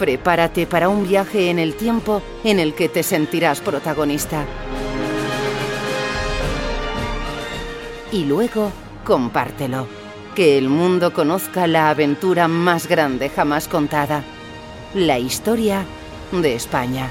Prepárate para un viaje en el tiempo en el que te sentirás protagonista. Y luego, compártelo. Que el mundo conozca la aventura más grande jamás contada. La historia de España.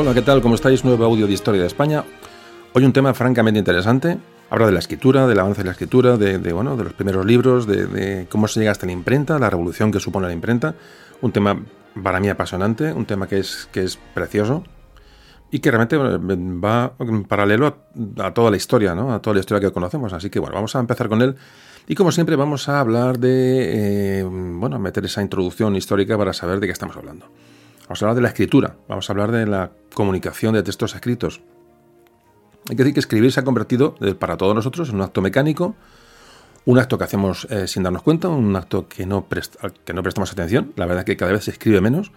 Hola, ¿qué tal? ¿Cómo estáis? Nuevo audio de Historia de España. Hoy un tema francamente interesante. Habla de la escritura, del avance de la escritura, de, bueno, de los primeros libros, de, cómo se llega hasta la imprenta, la revolución que supone la imprenta. Un tema para mí apasionante, un tema que es, que es precioso y que realmente va en paralelo a, toda la historia, ¿no? a toda la historia que conocemos. Así que bueno, vamos a empezar con él. Y como siempre vamos a hablar de, eh, bueno, meter esa introducción histórica para saber de qué estamos hablando. Vamos a hablar de la escritura, vamos a hablar de la comunicación de textos escritos. Hay que decir que escribir se ha convertido eh, para todos nosotros en un acto mecánico, un acto que hacemos eh, sin darnos cuenta, un acto que no, prestamos atención. La verdad es que cada vez se escribe menos.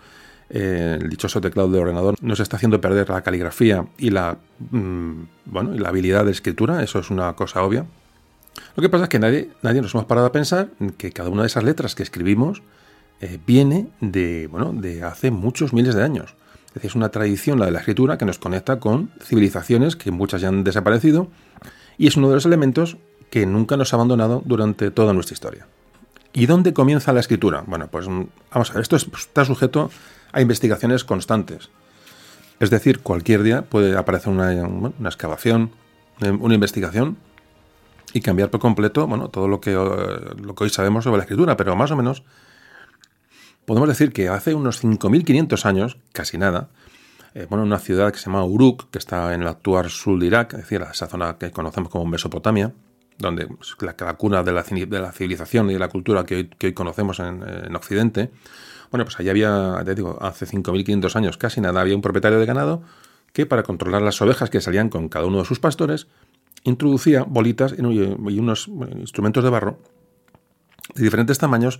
Eh, el dichoso teclado de ordenador nos está haciendo perder la caligrafía y la, mm, bueno, y la habilidad de escritura, eso es una cosa obvia. Lo que pasa es que nadie, nadie nos hemos parado a pensar que cada una de esas letras que escribimos eh, viene de, bueno, de hace muchos miles de años. Es decir, es una tradición, la de la escritura, que nos conecta con civilizaciones que muchas ya han desaparecido y es uno de los elementos que nunca nos ha abandonado durante toda nuestra historia. ¿Y dónde comienza la escritura? Bueno, pues mm, vamos a ver, esto está sujeto a investigaciones constantes. Es decir, cualquier día puede aparecer una, una excavación, eh, una investigación y cambiar por completo bueno, todo lo que, eh, lo que hoy sabemos sobre la escritura, pero más o menos podemos decir que hace unos 5.500 años, casi nada, eh, bueno, una ciudad que se llama Uruk, que está en el actual sur de Irak, es decir, esa zona que conocemos como Mesopotamia, donde es la, cuna de la, de la, civilización y de la cultura que hoy, conocemos en, Occidente. Bueno, pues allí había, te digo, hace 5.500 años casi nada, había un propietario de ganado que para controlar las ovejas que salían con cada uno de sus pastores, introducía bolitas y unos instrumentos de barro de diferentes tamaños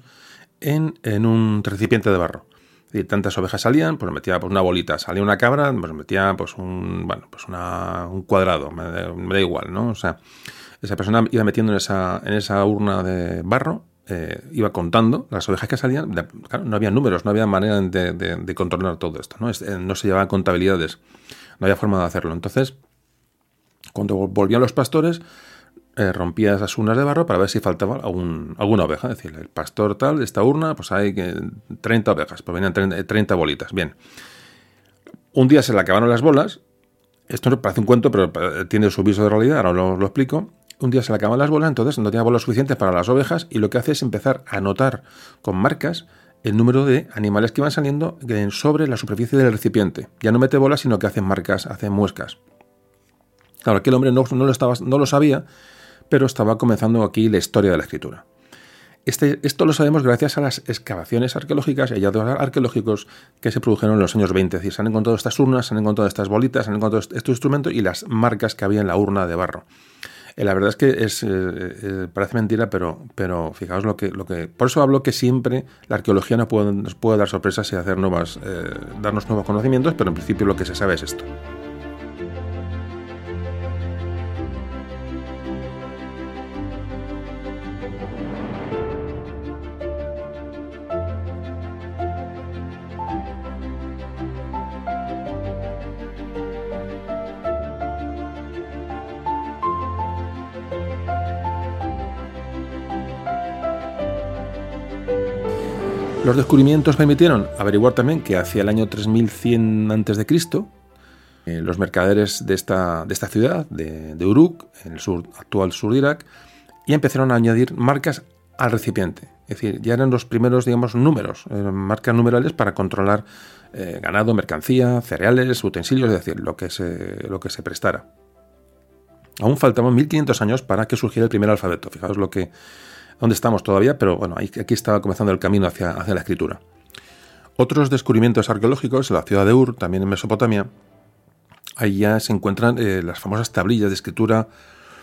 en, un recipiente de barro. Y tantas ovejas salían, pues metía pues, una bolita, salía una cabra, pues metía pues un, bueno, pues un cuadrado, me, da igual, ¿no? O sea, esa persona iba metiendo en esa, en esa urna de barro, eh, iba contando las ovejas que salían, claro, no había números, no había manera de, controlar todo esto, ¿no? Eh, no se llevaban contabilidades, no había forma de hacerlo. Entonces, cuando volvían los pastores, eh, rompía esas urnas de barro para ver si faltaba alguna oveja. Es decir, el pastor tal de esta urna, pues hay 30 ovejas, pues venían 30, bolitas. Bien. Un día se le acabaron las bolas. Esto no parece un cuento, pero eh, tiene su viso de realidad, ahora lo, lo explico. Un día se le acaban las bolas, entonces no tenía bolas suficientes para las ovejas y lo que hace es empezar a anotar con marcas el número de animales que iban saliendo sobre la superficie del recipiente. Ya no mete bolas, sino que hacen marcas, hacen muescas. Claro, aquel hombre no, lo, estaba, no lo sabía, pero estaba comenzando aquí la historia de la escritura. Este, esto lo sabemos gracias a las excavaciones arqueológicas y hallazgos arqueológicos que se produjeron en los años 20. Es decir, se han encontrado estas urnas, se han encontrado estas bolitas, se han encontrado estos instrumentos y las marcas que había en la urna de barro. Eh, la verdad es que eh, eh, parece mentira, pero, pero fijaos lo que, lo que... Por eso hablo que siempre la arqueología nos puede, nos puede dar sorpresas y hacer nuevas, darnos nuevos conocimientos, pero en principio lo que se sabe es esto. Los descubrimientos permitieron averiguar también que hacia el año 3100 a.C., eh, los mercaderes de esta, de esta ciudad, de, Uruk, en el sur, actual sur Irak, ya empezaron a añadir marcas al recipiente. Es decir, ya eran los primeros, digamos, números, eh, marcas numerales para controlar eh, ganado, mercancía, cereales, utensilios, es decir, lo que se, lo que se prestara. Aún faltaban 1500 años para que surgiera el primer alfabeto. Fijaos lo que, dónde estamos todavía, pero bueno, aquí estaba comenzando el camino hacia, la escritura. Otros descubrimientos arqueológicos en la ciudad de Ur, también en Mesopotamia, ahí ya se encuentran eh, las famosas tablillas de escritura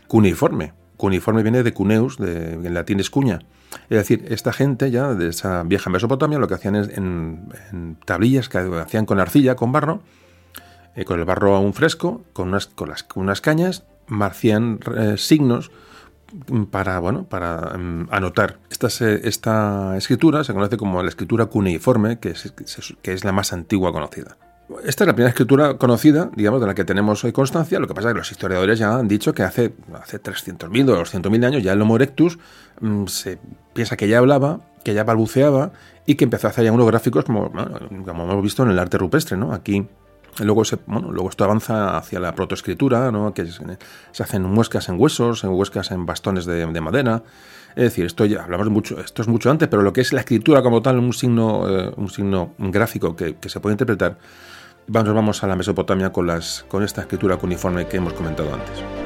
cuneiforme. Cuneiforme viene de cuneus, de, en latín es cuña. Es decir, esta gente ya de esa vieja Mesopotamia lo que hacían es en, tablillas que hacían con arcilla, con barro, eh, con el barro aún fresco, con unas, con unas cañas, marcían eh, signos para, bueno, para mm, anotar. Esta, esta escritura se conoce como la escritura cuneiforme, que es, que es la más antigua conocida. Esta es la primera escritura conocida, digamos, de la que tenemos hoy constancia. Lo que pasa es que los historiadores ya han dicho que hace, hace 300.000 o 200.000 años ya el Homo erectus mm, se piensa que ya hablaba, que ya balbuceaba y que empezó a hacer ya unos gráficos como, como hemos visto en el arte rupestre. ¿no? Aquí Luego, bueno, luego esto avanza hacia la protoescritura, ¿no? que se hacen muescas en huesos, en muescas en bastones de, madera. Es decir, esto ya hablamos mucho, esto es mucho antes, pero lo que es la escritura como tal, un signo, eh, un signo gráfico que, que, se puede interpretar, vamos, vamos a la Mesopotamia con, las, con esta escritura cuneiforme que hemos comentado antes.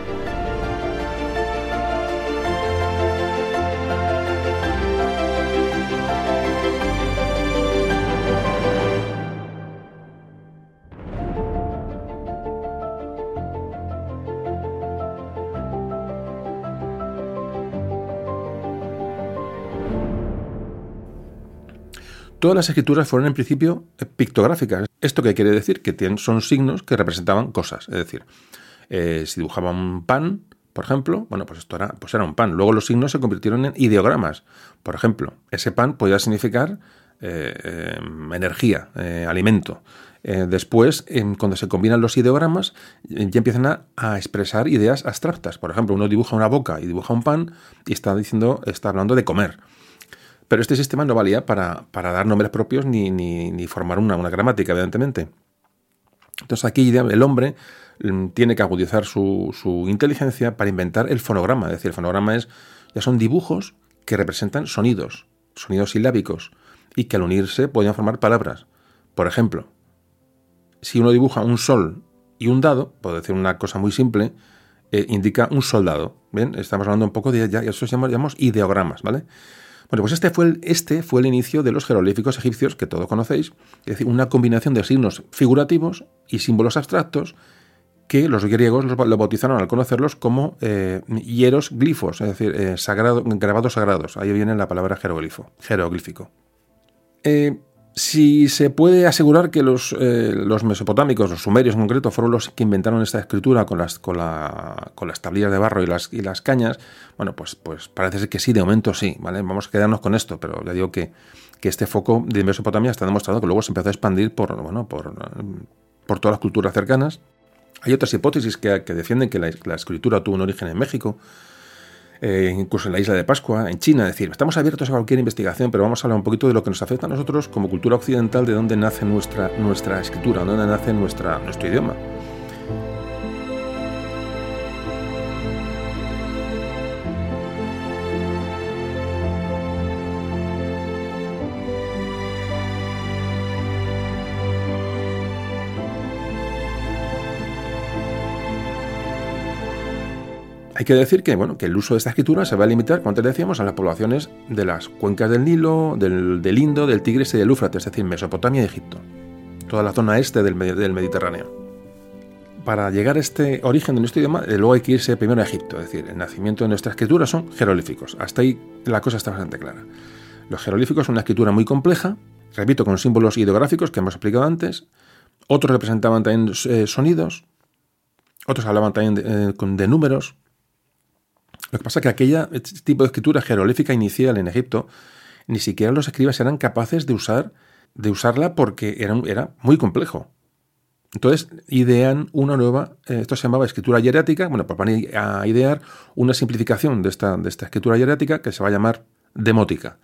Todas las escrituras fueron en principio pictográficas. ¿Esto qué quiere decir? Que son signos que representaban cosas. Es decir, eh, si dibujaban un pan, por ejemplo, bueno, pues esto era, pues era un pan. Luego los signos se convirtieron en ideogramas. Por ejemplo, ese pan podía significar eh, em, energía, eh, alimento. después, em, cuando se combinan los ideogramas, ya empiezan a, a, expresar ideas abstractas. Por ejemplo, uno dibuja una boca y dibuja un pan y está diciendo, está hablando de comer. Pero este sistema no valía para, dar nombres propios ni, formar una, gramática, evidentemente. Entonces aquí el hombre mm, tiene que agudizar su, inteligencia para inventar el fonograma. Es decir, el fonograma es, ya son dibujos que representan sonidos, sonidos silábicos, y que al unirse pueden formar palabras. Por ejemplo, si uno dibuja un sol y un dado, puedo decir una cosa muy simple, eh, indica un soldado. ¿Bien? Estamos hablando un poco de ya, eso llamamos ideogramas, ¿vale? Bueno, pues este fue, el, este fue el inicio de los jeroglíficos egipcios que todos conocéis, es decir, una combinación de signos figurativos y símbolos abstractos que los griegos lo bautizaron al conocerlos como eh, hieroglifos, es decir, eh, grabados sagrados. Ahí viene la palabra jeroglífico. Eh, si se puede asegurar que los, eh, los, mesopotámicos, los sumerios en concreto, fueron los que inventaron esta escritura con las, con, con las tablillas de barro y las, y las cañas, bueno, pues, pues parece ser que sí, de momento sí, ¿vale? Vamos a quedarnos con esto, pero le digo que, que este foco de Mesopotamia está demostrado que luego se empezó a expandir por, bueno, por, por todas las culturas cercanas. Hay otras hipótesis que, que defienden que la, la escritura tuvo un origen en México, eh, incluso en la isla de Pascua, en China. Es decir, estamos abiertos a cualquier investigación, pero vamos a hablar un poquito de lo que nos afecta a nosotros como cultura occidental, de dónde nace nuestra, nuestra escritura, de dónde nace nuestra, nuestro idioma. Hay que decir que, bueno, que el uso de esta escritura se va a limitar, como antes decíamos, a las poblaciones de las cuencas del Nilo, del, del Indo, del Tigris y del Éufrates, es decir, Mesopotamia y Egipto. Toda la zona este del, del Mediterráneo. Para llegar a este origen de nuestro idioma, eh, luego hay que irse primero a Egipto, es decir, el nacimiento de nuestra escritura son jeroglíficos. Hasta ahí la cosa está bastante clara. Los jeroglíficos son una escritura muy compleja, repito, con símbolos ideográficos que hemos explicado antes. Otros representaban también eh, sonidos, otros hablaban también de, eh, de números, lo que pasa es que aquella este tipo de escritura jeroglífica inicial en Egipto, ni siquiera los escribas eran capaces de usar de usarla porque era, muy complejo. Entonces idean una nueva, eh, esto se llamaba escritura hierática, bueno, pues van a idear una simplificación de esta, de esta escritura hierática que se va a llamar demótica.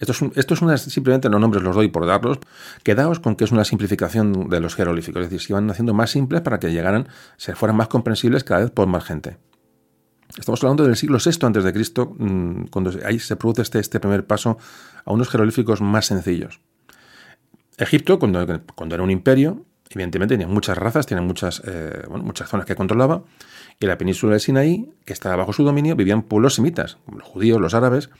Esto es, esto es una, simplemente los nombres los doy por darlos. Quedaos con que es una simplificación de los jeroglíficos, es decir, se iban haciendo más simples para que llegaran, se fueran más comprensibles cada vez por más gente. Estamos hablando del siglo VI antes de Cristo, mm, cuando ahí se produce este, este primer paso a unos jeroglíficos más sencillos. Egipto, cuando, cuando era un imperio, evidentemente tenía muchas razas, tenía muchas, eh, muchas zonas que controlaba, y la península de Sinaí, que estaba bajo su dominio, vivían pueblos semitas, como los judíos, los árabes.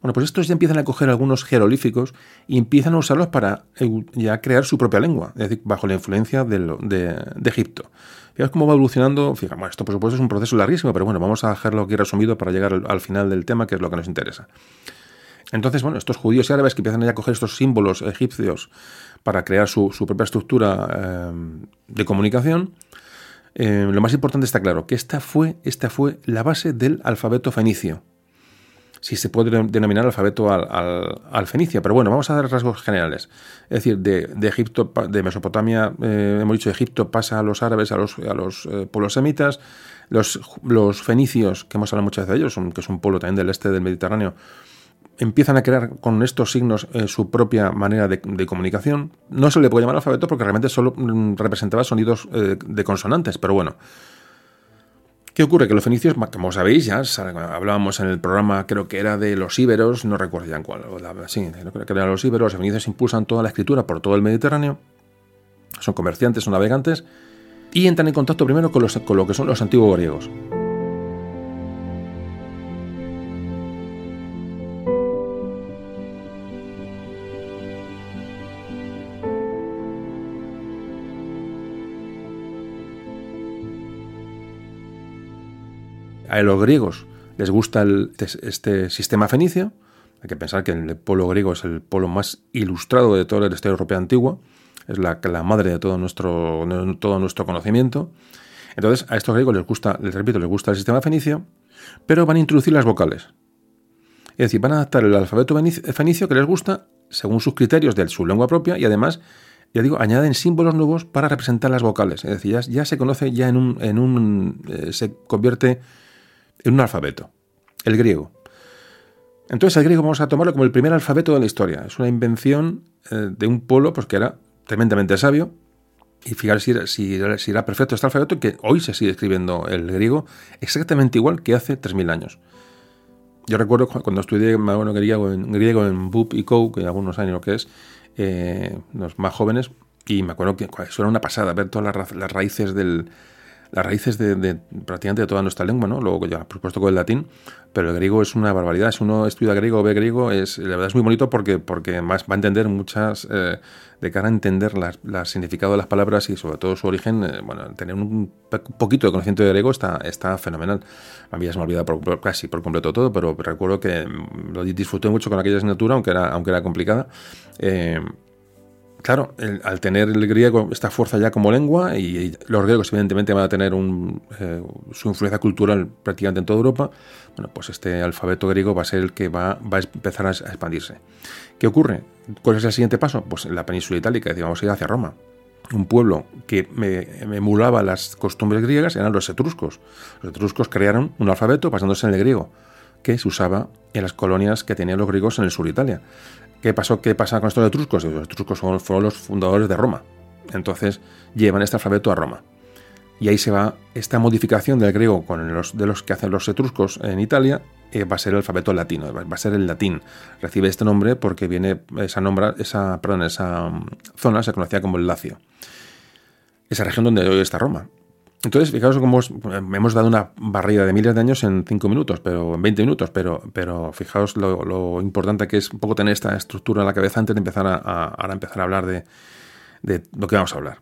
Bueno, pues estos ya empiezan a coger algunos jeroglíficos y empiezan a usarlos para eh, ya crear su propia lengua, es decir, bajo la influencia de, de Egipto. Fijaos cómo va evolucionando. Fíjate, bueno, esto por supuesto es un proceso larguísimo, pero bueno, vamos a dejarlo aquí resumido para llegar al, final del tema, que es lo que nos interesa. Entonces, bueno, estos judíos y árabes que empiezan a coger estos símbolos egipcios para crear su, propia estructura eh, de comunicación, eh, lo más importante está claro, que esta fue, esta fue la base del alfabeto fenicio si se puede denominar alfabeto al, fenicio, pero bueno, vamos a dar rasgos generales. Es decir, de, Egipto, de Mesopotamia, eh, hemos dicho Egipto pasa a los árabes, a los, a los eh, pueblos semitas, los, los, fenicios, que hemos hablado muchas veces de ellos, que es un pueblo también del este del Mediterráneo, empiezan a crear con estos signos eh, su propia manera de, comunicación. No se le puede llamar alfabeto porque realmente solo mm, representaba sonidos de consonantes, pero bueno. ¿Qué ocurre? Que los fenicios, como sabéis, ya hablábamos en el programa, creo que era de los íberos, no recuerdo ya en cuál, sí, creo que eran los íberos, los fenicios impulsan toda la escritura por todo el Mediterráneo, son comerciantes, son navegantes, y entran en contacto primero con, los, con lo que son los antiguos griegos. A los griegos les gusta este, este, sistema fenicio. Hay que pensar que el polo griego es el polo más ilustrado de toda la historia europea antigua. Es la, madre de todo nuestro, todo nuestro conocimiento. Entonces, a estos griegos les gusta, les repito, les gusta el sistema fenicio, pero van a introducir las vocales. Es decir, van a adaptar el alfabeto fenicio que les gusta según sus criterios de su lengua propia y además, ya digo, añaden símbolos nuevos para representar las vocales. Es decir, ya, se conoce ya en un, en un eh, se convierte en un alfabeto, el griego. Entonces el griego vamos a tomarlo como el primer alfabeto de la historia. Es una invención eh, de un pueblo pues, que era tremendamente sabio. Y fijaros si era, perfecto este alfabeto, que hoy se sigue escribiendo el griego exactamente igual que hace 3.000 años. Yo recuerdo cuando estudié bueno, griego, en, griego en BUP y COU, que algunos años lo que es, eh, los más jóvenes, y me acuerdo que eso era una pasada, ver todas las raíces del, las raíces de, prácticamente de toda nuestra lengua, ¿no? Luego ya, por supuesto, con el latín, pero el griego es una barbaridad. Si uno estudia griego o ve griego, es, la verdad es muy bonito porque, porque más va a entender muchas, eh, de cara a entender el significado de las palabras y sobre todo su origen, eh, bueno, tener un poquito de conocimiento de griego está, está fenomenal. A mí ya se me ha olvidado casi por completo todo, pero recuerdo que lo disfruté mucho con aquella asignatura, aunque era, aunque era complicada. Eh, Claro, al tener el griego esta fuerza ya como lengua, y, los griegos evidentemente van a tener eh, su influencia cultural prácticamente en toda Europa, bueno, pues este alfabeto griego va a ser el que va, a empezar a expandirse. ¿Qué ocurre? ¿Cuál es el siguiente paso? Pues en la península itálica, vamos a ir hacia Roma. Un pueblo que me, emulaba las costumbres griegas eran los etruscos. Los etruscos crearon un alfabeto basándose en el griego, que se usaba en las colonias que tenían los griegos en el sur de Italia. ¿Qué pasó? ¿Qué pasa con estos etruscos? Los etruscos fueron los fundadores de Roma. Entonces llevan este alfabeto a Roma. Y ahí se va esta modificación del griego con los de los que hacen los etruscos en Italia, eh, va a ser el alfabeto latino, va a ser el latín. Recibe este nombre porque viene esa esa, perdón, esa mm, zona se conocía como el Lacio. Esa región donde hoy está Roma. Entonces, fijaos cómo hemos dado una barrida de miles de años en 5 minutos, pero en 20 minutos, pero, pero fijaos lo, importante que es un poco tener esta estructura en la cabeza antes de empezar a, empezar a hablar de, lo que vamos a hablar.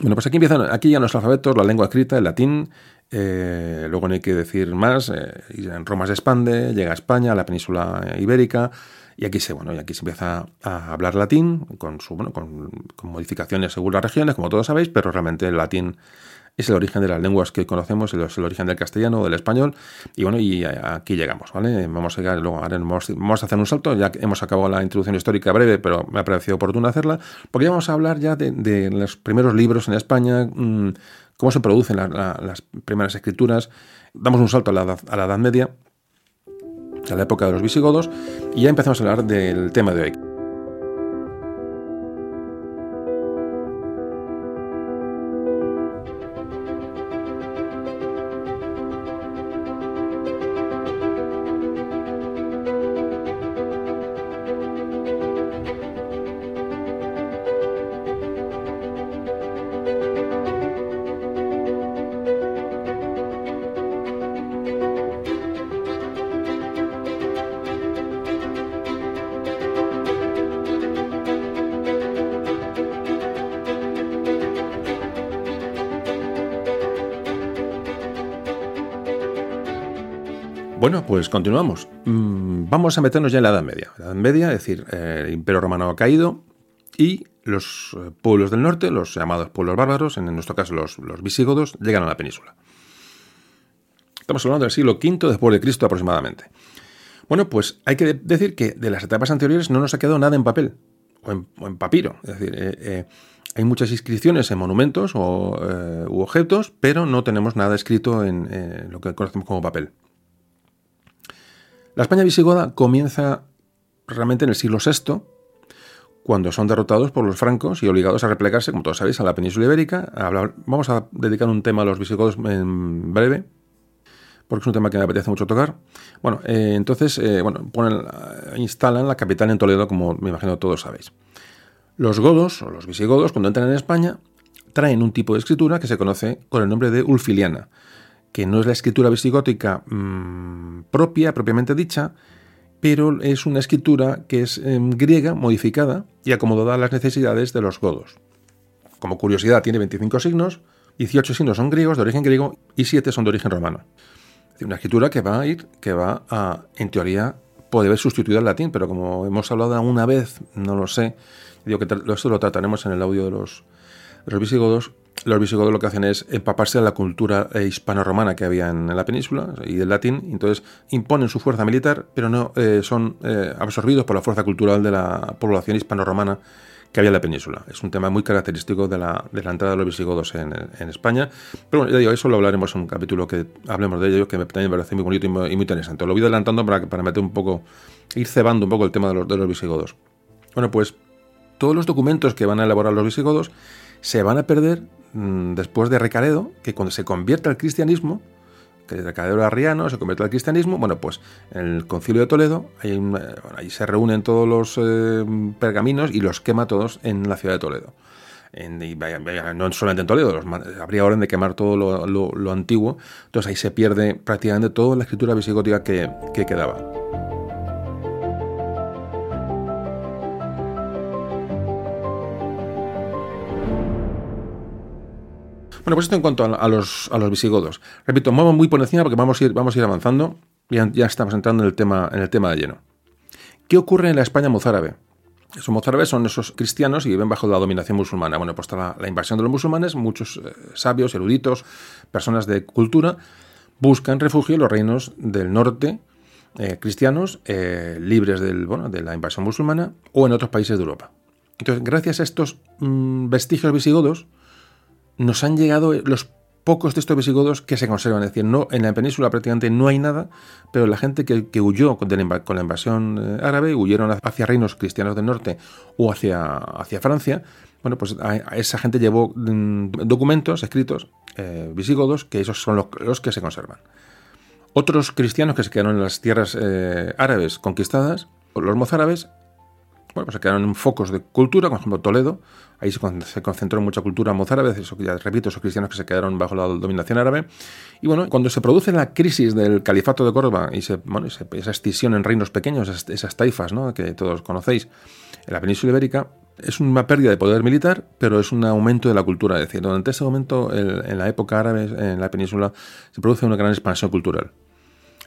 Bueno, pues aquí empiezan, aquí ya los alfabetos, la lengua escrita, el latín, eh, luego no hay que decir más, eh, Roma se expande, llega a España, a la península ibérica, y aquí se, bueno, y aquí se empieza a hablar latín, con, su, bueno, con, modificaciones según las regiones, como todos sabéis, pero realmente el latín es el origen de las lenguas que conocemos, es el origen del castellano del español, y bueno, y aquí llegamos, ¿vale? Vamos a llegar, luego vamos, a hacer un salto, ya hemos acabado la introducción histórica breve, pero me ha parecido oportuno hacerla, porque ya vamos a hablar ya de, los primeros libros en España, mm, cómo se producen las primeras escrituras, damos un salto a la, a la Edad Media, a la época de los visigodos, y ya empezamos a hablar del tema de hoy. Bueno, pues continuamos. Mm, vamos a meternos ya en la Edad Media. La Edad Media, es decir, el Imperio Romano ha caído y los eh, pueblos del norte, los llamados pueblos bárbaros, en nuestro caso los, visigodos, llegan a la península. Estamos hablando del siglo V después de Cristo aproximadamente. Bueno, pues hay que decir que de las etapas anteriores no nos ha quedado nada en papel o en, papiro. Es decir, eh, eh, hay muchas inscripciones en monumentos o, u objetos, pero no tenemos nada escrito en lo que conocemos como papel. La España visigoda comienza realmente en el siglo VI, cuando son derrotados por los francos y obligados a replegarse, como todos sabéis, a la península ibérica. Vamos a dedicar un tema a los visigodos en breve, porque es un tema que me apetece mucho tocar. Bueno, eh, entonces, eh, bueno, ponen, instalan la capital en Toledo, como me imagino todos sabéis. Los godos, o los visigodos, cuando entran en España, traen un tipo de escritura que se conoce con el nombre de ulfiliana, que no es la escritura visigótica mm, propia, propiamente dicha, pero es una escritura que es em, griega, modificada y acomodada a las necesidades de los godos. Como curiosidad, tiene 25 signos, 18 signos son griegos, de origen griego, y 7 son de origen romano. Es una escritura que va a ir, que va a, en teoría, poder haber sustituido al latín, pero como hemos hablado alguna vez, no lo sé, digo que esto lo trataremos en el audio de los, de los visigodos, los visigodos lo que hacen es empaparse de la cultura eh, hispano-romana que había en la península y del latín, entonces imponen su fuerza militar, pero no eh, son eh, absorbidos por la fuerza cultural de la población hispano-romana que había en la península. Es un tema muy característico de la, entrada de los visigodos en, España. Pero bueno, ya digo, eso lo hablaremos en un capítulo que hablemos de ello, que también me parece muy bonito y muy, interesante. Lo voy adelantando para, para meter un poco, ir cebando un poco el tema de los, de los visigodos. Bueno, pues todos los documentos que van a elaborar los visigodos se van a perder Mm, después de Recaredo, que cuando se convierte al cristianismo, que Recaredo era arriano, se convierte al cristianismo, bueno, pues en el concilio de Toledo, ahí, se reúnen todos los eh, pergaminos y los quema todos en la ciudad de Toledo. no solamente en Toledo, habría orden de quemar todo lo, antiguo, entonces ahí se pierde prácticamente toda la escritura visigótica que quedaba. Bueno, pues esto en cuanto a, los, visigodos. Repito, vamos muy por encima porque vamos a ir, vamos a ir avanzando. Ya, ya estamos entrando en el, tema, en el tema de lleno. ¿Qué ocurre en la España mozárabe? Esos mozárabes son esos cristianos y viven bajo la dominación musulmana. Bueno, pues está la, invasión de los musulmanes, muchos eh, sabios, eruditos, personas de cultura, buscan refugio en los reinos del norte, eh, cristianos, eh, libres del, bueno, de la invasión musulmana, o en otros países de Europa. Entonces, gracias a estos mm, vestigios visigodos, nos han llegado los pocos textos visigodos que se conservan. Es decir, no, en la península prácticamente no hay nada, pero la gente que, huyó con la, invasión eh, árabe, huyeron hacia reinos cristianos del norte o hacia, Francia, bueno, pues a, esa gente llevó mm, documentos escritos eh, visigodos, que esos son los, que se conservan. Otros cristianos que se quedaron en las tierras eh, árabes conquistadas, los mozárabes, bueno, pues se quedaron en focos de cultura, por ejemplo Toledo, ahí se, concentró mucha cultura mozárabe, eso, ya repito, esos cristianos que se quedaron bajo la dominación árabe. Y bueno, cuando se produce la crisis del califato de Córdoba y se, bueno, esa escisión en reinos pequeños, esas, taifas que todos conocéis, en la península ibérica, es una pérdida de poder militar, pero es un aumento de la cultura. Es decir, durante ese momento, en la época árabe, en la península, se produce una gran expansión cultural.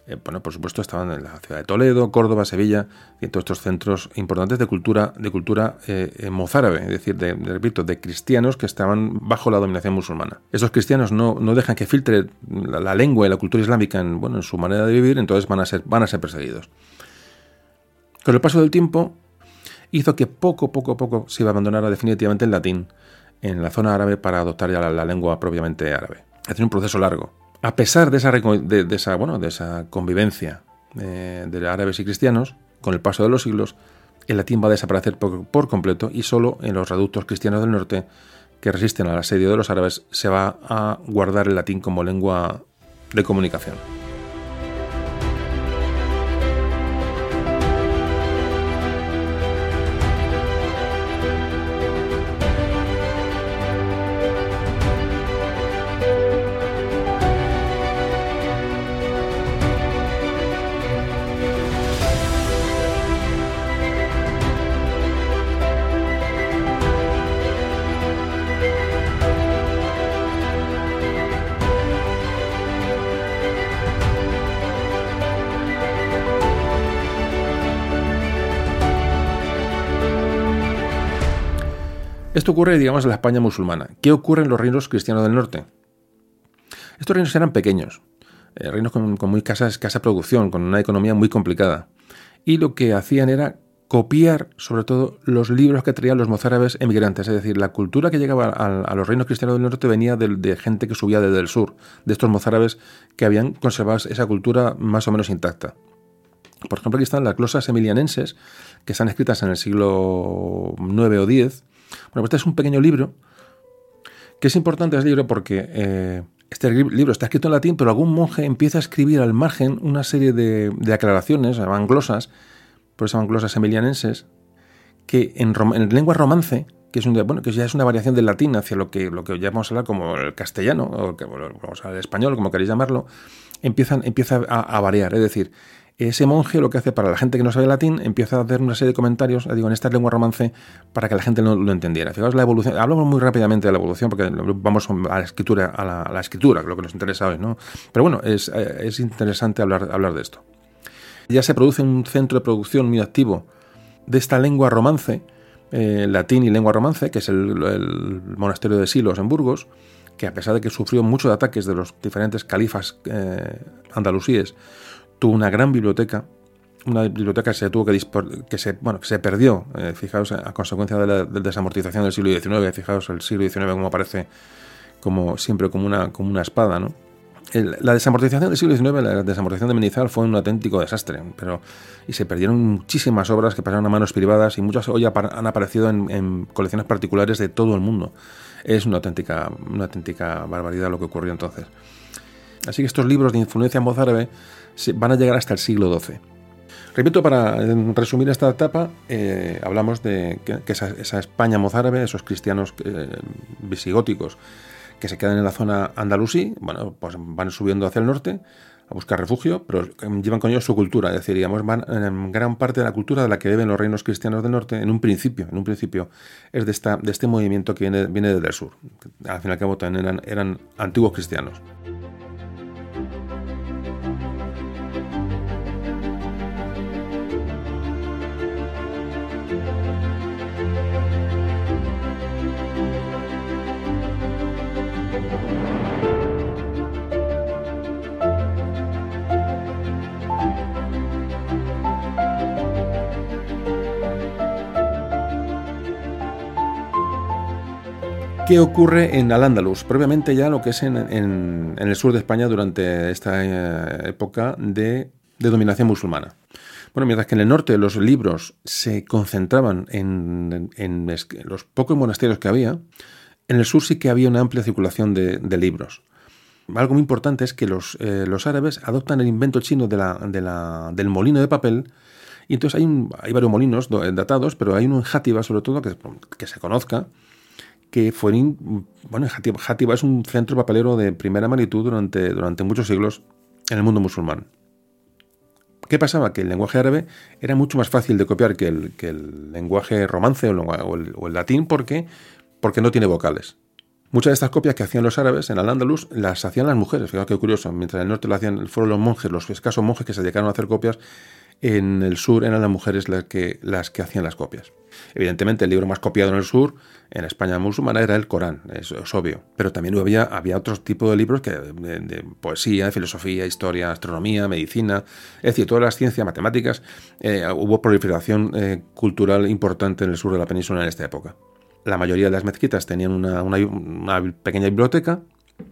Eh, bueno, por supuesto estaban en la ciudad de Toledo, Córdoba, Sevilla, y todos estos centros importantes de cultura, de cultura eh, eh, mozárabe, es decir, de, repito, de cristianos que estaban bajo la dominación musulmana. Esos cristianos no, no dejan que filtre la, lengua y la cultura islámica en, bueno, en su manera de vivir, entonces van a ser, van a ser perseguidos. Con el paso del tiempo hizo que poco, poco, poco se iba a abandonar definitivamente el latín en la zona árabe para adoptar ya la, lengua propiamente árabe. Sido un proceso largo a pesar de esa, de, esa, bueno, de esa convivencia eh, de árabes y cristianos, con el paso de los siglos, el latín va a desaparecer por, completo y solo en los reductos cristianos del norte que resisten al asedio de los árabes se va a guardar el latín como lengua de comunicación. Esto ocurre, digamos, en la España musulmana. ¿Qué ocurre en los reinos cristianos del norte? Estos reinos eran pequeños, eh, reinos con, muy escasa, producción, con una economía muy complicada. Y lo que hacían era copiar, sobre todo, los libros que traían los mozárabes emigrantes. Es decir, la cultura que llegaba a, los reinos cristianos del norte venía de, gente que subía desde el sur, de estos mozárabes que habían conservado esa cultura más o menos intacta. Por ejemplo, aquí están las glosas emilianenses, que están escritas en el siglo IX o X, bueno, pues este es un pequeño libro que es importante este libro porque eh, este libro está escrito en latín, pero algún monje empieza a escribir al margen una serie de, aclaraciones, llaman glosas, por eso llaman glosas emilianenses, que en, lengua romance, que es un, bueno, que ya es una variación del latín hacia lo que, lo que ya vamos a hablar como el castellano, o vamos a el español, como queréis llamarlo, empiezan, empieza a variar. Es decir, ese monje lo que hace para la gente que no sabe latín, empieza a hacer una serie de comentarios, digo, en esta lengua romance, para que la gente no lo entendiera. Fijaos la evolución, hablamos muy rápidamente de la evolución, porque vamos a la escritura, a la, escritura, lo que nos interesa hoy, ¿no? Pero bueno, es, interesante hablar, hablar de esto. Ya se produce un centro de producción muy activo de esta lengua romance, eh, latín y lengua romance, que es el, monasterio de Silos en Burgos, que a pesar de que sufrió muchos ataques de los diferentes califas eh, andalusíes, tuvo una gran biblioteca, una biblioteca que se tuvo que, que se, bueno, que se perdió, eh, fijaos, a consecuencia de la desamortización del siglo XIX, fijaos el siglo XIX como aparece como siempre como una, como una espada, ¿no? la desamortización del siglo XIX, la desamortización de Menizal fue un auténtico desastre, pero y se perdieron muchísimas obras que pasaron a manos privadas y muchas hoy han aparecido en, en, colecciones particulares de todo el mundo. Es una auténtica, una auténtica barbaridad lo que ocurrió entonces. Así que estos libros de influencia mozárabe van a llegar hasta el siglo XII. Repito, para resumir esta etapa, eh, hablamos de que, esa, España mozárabe, esos cristianos eh, visigóticos que se quedan en la zona andalusí, bueno, pues van subiendo hacia el norte a buscar refugio, pero llevan con ellos su cultura, es decir, digamos, van en gran parte de la cultura de la que viven los reinos cristianos del norte, en un principio, en un principio, es de, esta, de este movimiento que viene, viene desde el sur. Al fin y al cabo también eran, eran antiguos cristianos. ¿Qué ocurre en Al-Ándalus? Previamente ya lo que es en, el sur de España durante esta eh, época de, dominación musulmana. Bueno, mientras que en el norte los libros se concentraban en, los pocos monasterios que había, en el sur sí que había una amplia circulación de, libros. Algo muy importante es que los, eh, árabes adoptan el invento chino del molino de papel Y entonces hay, hay varios molinos datados, pero hay uno en Játiva, sobre todo, que se conozca, que fue, bueno, Játiva es un centro papelero de primera magnitud durante, durante muchos siglos en el mundo musulmán. ¿Qué pasaba? Que el lenguaje árabe era mucho más fácil de copiar que el, que el lenguaje romance o el, latín porque, porque no tiene vocales. Muchas de estas copias que hacían los árabes en Al-Ándalus las hacían las mujeres. Fíjate qué curioso. Mientras en el norte lo hacían, fueron los monjes, los escasos monjes que se dedicaron a hacer copias, en el sur eran las mujeres las que, las que hacían las copias. Evidentemente, el libro más copiado en el sur, en España musulmana, era el Corán, es, obvio. Pero también había, había otros tipos de libros que, de, poesía, filosofía, historia, astronomía, medicina, es decir, todas las ciencias, matemáticas. Eh, hubo proliferación eh, cultural importante en el sur de la península en esta época. La mayoría de las mezquitas tenían una, pequeña biblioteca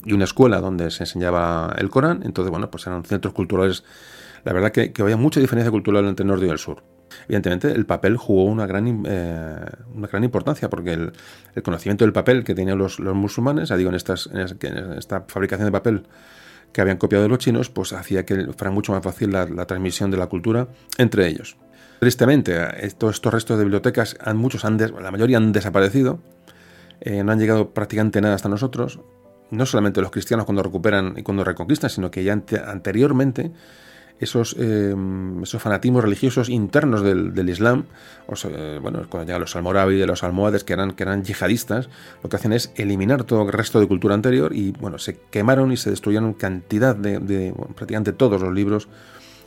y una escuela donde se enseñaba el Corán. Entonces, bueno, pues eran centros culturales la verdad que, había mucha diferencia cultural entre el norte y el sur. Evidentemente, el papel jugó una gran, eh, una gran importancia porque el, conocimiento del papel que tenían los, musulmanes, digo, en, estas, en, esta fabricación de papel que habían copiado de los chinos, pues hacía que fuera mucho más fácil la, transmisión de la cultura entre ellos. Tristemente, estos, estos restos de bibliotecas, han, muchos han la mayoría han desaparecido, eh, no han llegado prácticamente nada hasta nosotros. No solamente los cristianos cuando recuperan y cuando reconquistan, sino que ya anteriormente esos, em, esos fanatismos religiosos internos del, Islam, o bueno, cuando llegan los almorávides, los almohades, que eran, que eran yihadistas, lo que hacen es eliminar todo el resto de cultura anterior y bueno, se quemaron y se destruyeron cantidad de, prácticamente todos los libros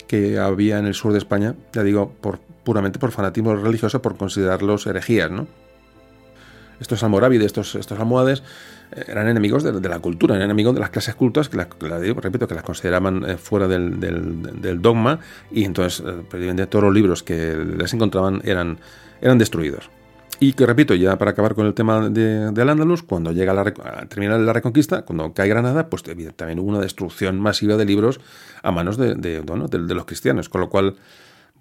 que había en el sur de España, ya digo, por, puramente por fanatismo religioso, por considerarlos herejías, ¿no? Estos almorávides, estos, almohades, eran enemigos de, la cultura, eran enemigos de las clases cultas que, repito, que las consideraban eh, fuera del, dogma y entonces, eh, todos los libros que les encontraban eran, eran destruidos. Y que repito, ya para acabar con el tema de, del Andalus, cuando llega la, a terminar la reconquista, cuando cae Granada, pues también hubo una destrucción masiva de libros a manos de los cristianos, con lo cual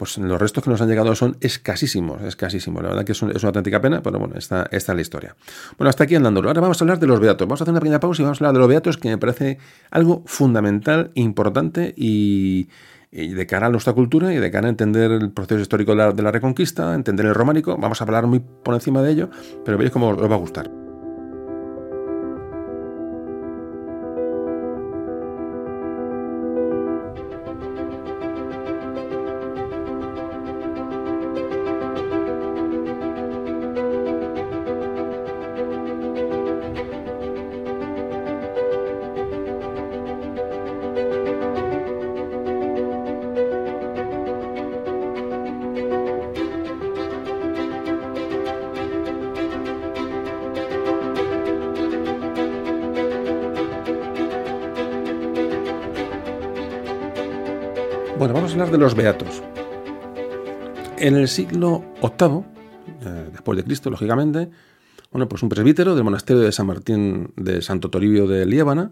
pues los restos que nos han llegado son escasísimos, escasísimos. La verdad que es, una auténtica pena, pero bueno, esta, es la historia. Bueno, hasta aquí andando. Ahora vamos a hablar de los beatos. Vamos a hacer una pequeña pausa y vamos a hablar de los beatos, que me parece algo fundamental, importante y, de cara a nuestra cultura y de cara a entender el proceso histórico de la, de la reconquista, entender el románico. Vamos a hablar muy por encima de ello, pero veis cómo os va a gustar. Los beatos. En el siglo VIII, eh, después de Cristo, lógicamente, bueno, pues un presbítero del monasterio de San Martín de Santo Toribio de Liébana,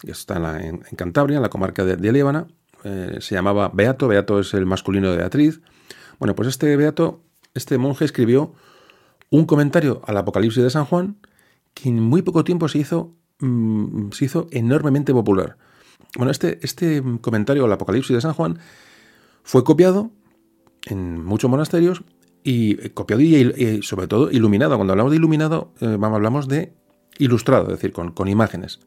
que está en, Cantabria, en la comarca de, de eh, se llamaba Beato, Beato es el masculino de Beatriz. Bueno, pues este Beato, este monje escribió un comentario al Apocalipsis de San Juan que en muy poco tiempo se hizo, mm, se hizo enormemente popular. Bueno, este, este comentario al Apocalipsis de San Juan fue copiado en muchos monasterios y eh, copiado y, sobre todo iluminado. Cuando hablamos de iluminado, eh, hablamos de ilustrado, es decir, con, con imágenes.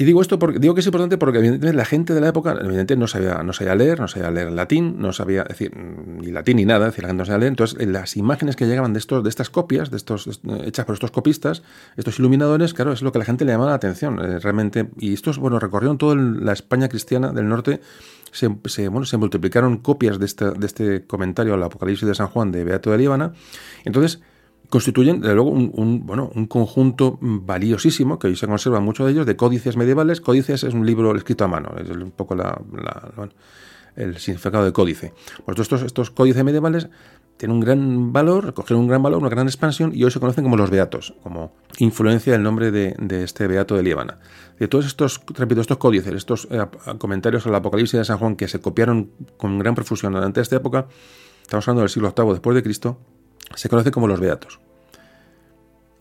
Y digo esto porque digo que es importante porque evidentemente la gente de la época evidentemente no sabía, no sabía leer, no sabía leer latín, no sabía decir ni latín ni nada, decir, la gente no sabía leer. Entonces, las imágenes que llegaban de estos, de estas copias, de estos hechas por estos copistas, estos iluminadores, claro, es lo que la gente le llamaba la atención, eh, realmente. Y estos, bueno, recorrieron toda la España cristiana del norte. Se, bueno, se multiplicaron copias de este, de este comentario al Apocalipsis de San Juan de Beato de Líbana. Entonces, constituyen, desde luego, un, bueno, un conjunto valiosísimo, que hoy se conserva mucho de ellos, de códices medievales. Códices es un libro escrito a mano, es un poco la, el significado de códice. Pues estos, estos códices medievales tienen un gran valor, cogieron un gran valor, una gran expansión, y hoy se conocen como los beatos, como influencia del nombre de, este beato de Líbana. De todos estos, repito, estos códices, estos eh, comentarios al Apocalipsis de San Juan que se copiaron con gran profusión durante esta época, estamos hablando del siglo VIII después de Cristo, se conoce como los beatos.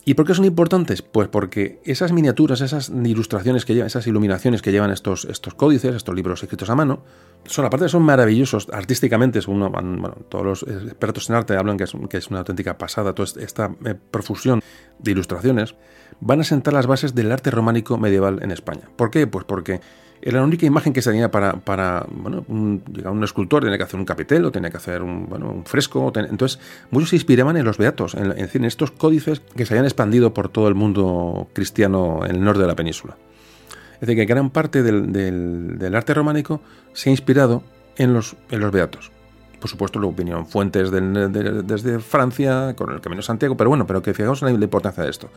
¿Y por qué son importantes? Pues porque esas miniaturas, esas ilustraciones que llevan, esas iluminaciones que llevan estos, estos códices, estos libros escritos a mano, son aparte son maravillosos artísticamente, uno, bueno, todos los expertos en arte hablan que es, que es una auténtica pasada toda esta eh, profusión de ilustraciones, van a sentar las bases del arte románico medieval en España. ¿Por qué? Pues porque era la única imagen que se tenía para, para bueno, un, un escultor tenía que hacer un capitel o tenía que hacer un, bueno, un fresco. entonces, muchos se inspiraban en los beatos, en, en, estos códices que se habían expandido por todo el mundo cristiano en el norte de la península. Es decir, que gran parte del, del, arte románico se ha inspirado en los, en los beatos. Por supuesto, luego vinieron fuentes desde Francia, con el Camino Santiago, pero bueno, pero que fijaos en la importancia de esto.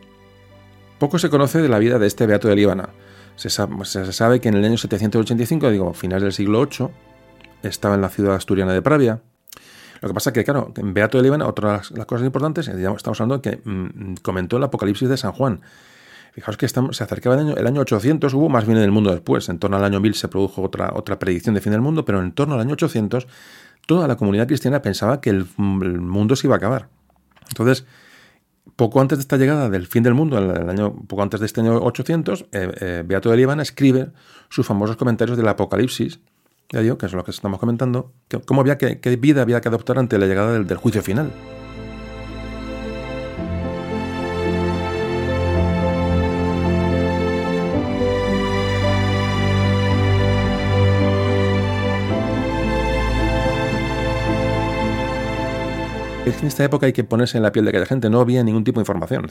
Poco se conoce de la vida de este beato de Líbana. Se sabe, que en el año 785, digo, finales del siglo VIII, estaba en la ciudad asturiana de Pravia. Lo que pasa es que, claro, en Beato de Líbana, otra de las, cosas importantes, estamos hablando que mm, comentó el Apocalipsis de San Juan. Fijaos que se acercaba el año, el año 800, hubo más bien en el mundo después. En torno al año 1000 se produjo otra, otra predicción de fin del mundo, pero en torno al año 800 toda la comunidad cristiana pensaba que el mundo se iba a acabar. Entonces, poco antes de esta llegada del fin del mundo, el, año, poco antes de este año 800, eh, eh, Beato de Líbana escribe sus famosos comentarios del Apocalipsis, que es lo que estamos comentando, que, cómo había que, qué vida había que adoptar ante la llegada del juicio final. En esta época hay que ponerse en la piel de aquella gente, no había ningún tipo de información.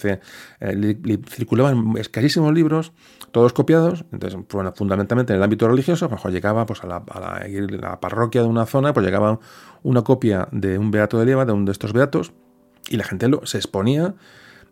Eh, circulaban escasísimos libros, todos copiados, entonces, fundamentalmente en el ámbito religioso, mejor llegaba pues, a, la, parroquia de una zona, pues llegaba una copia de un beato de Lieva, de uno de estos beatos, y la gente lo, se exponía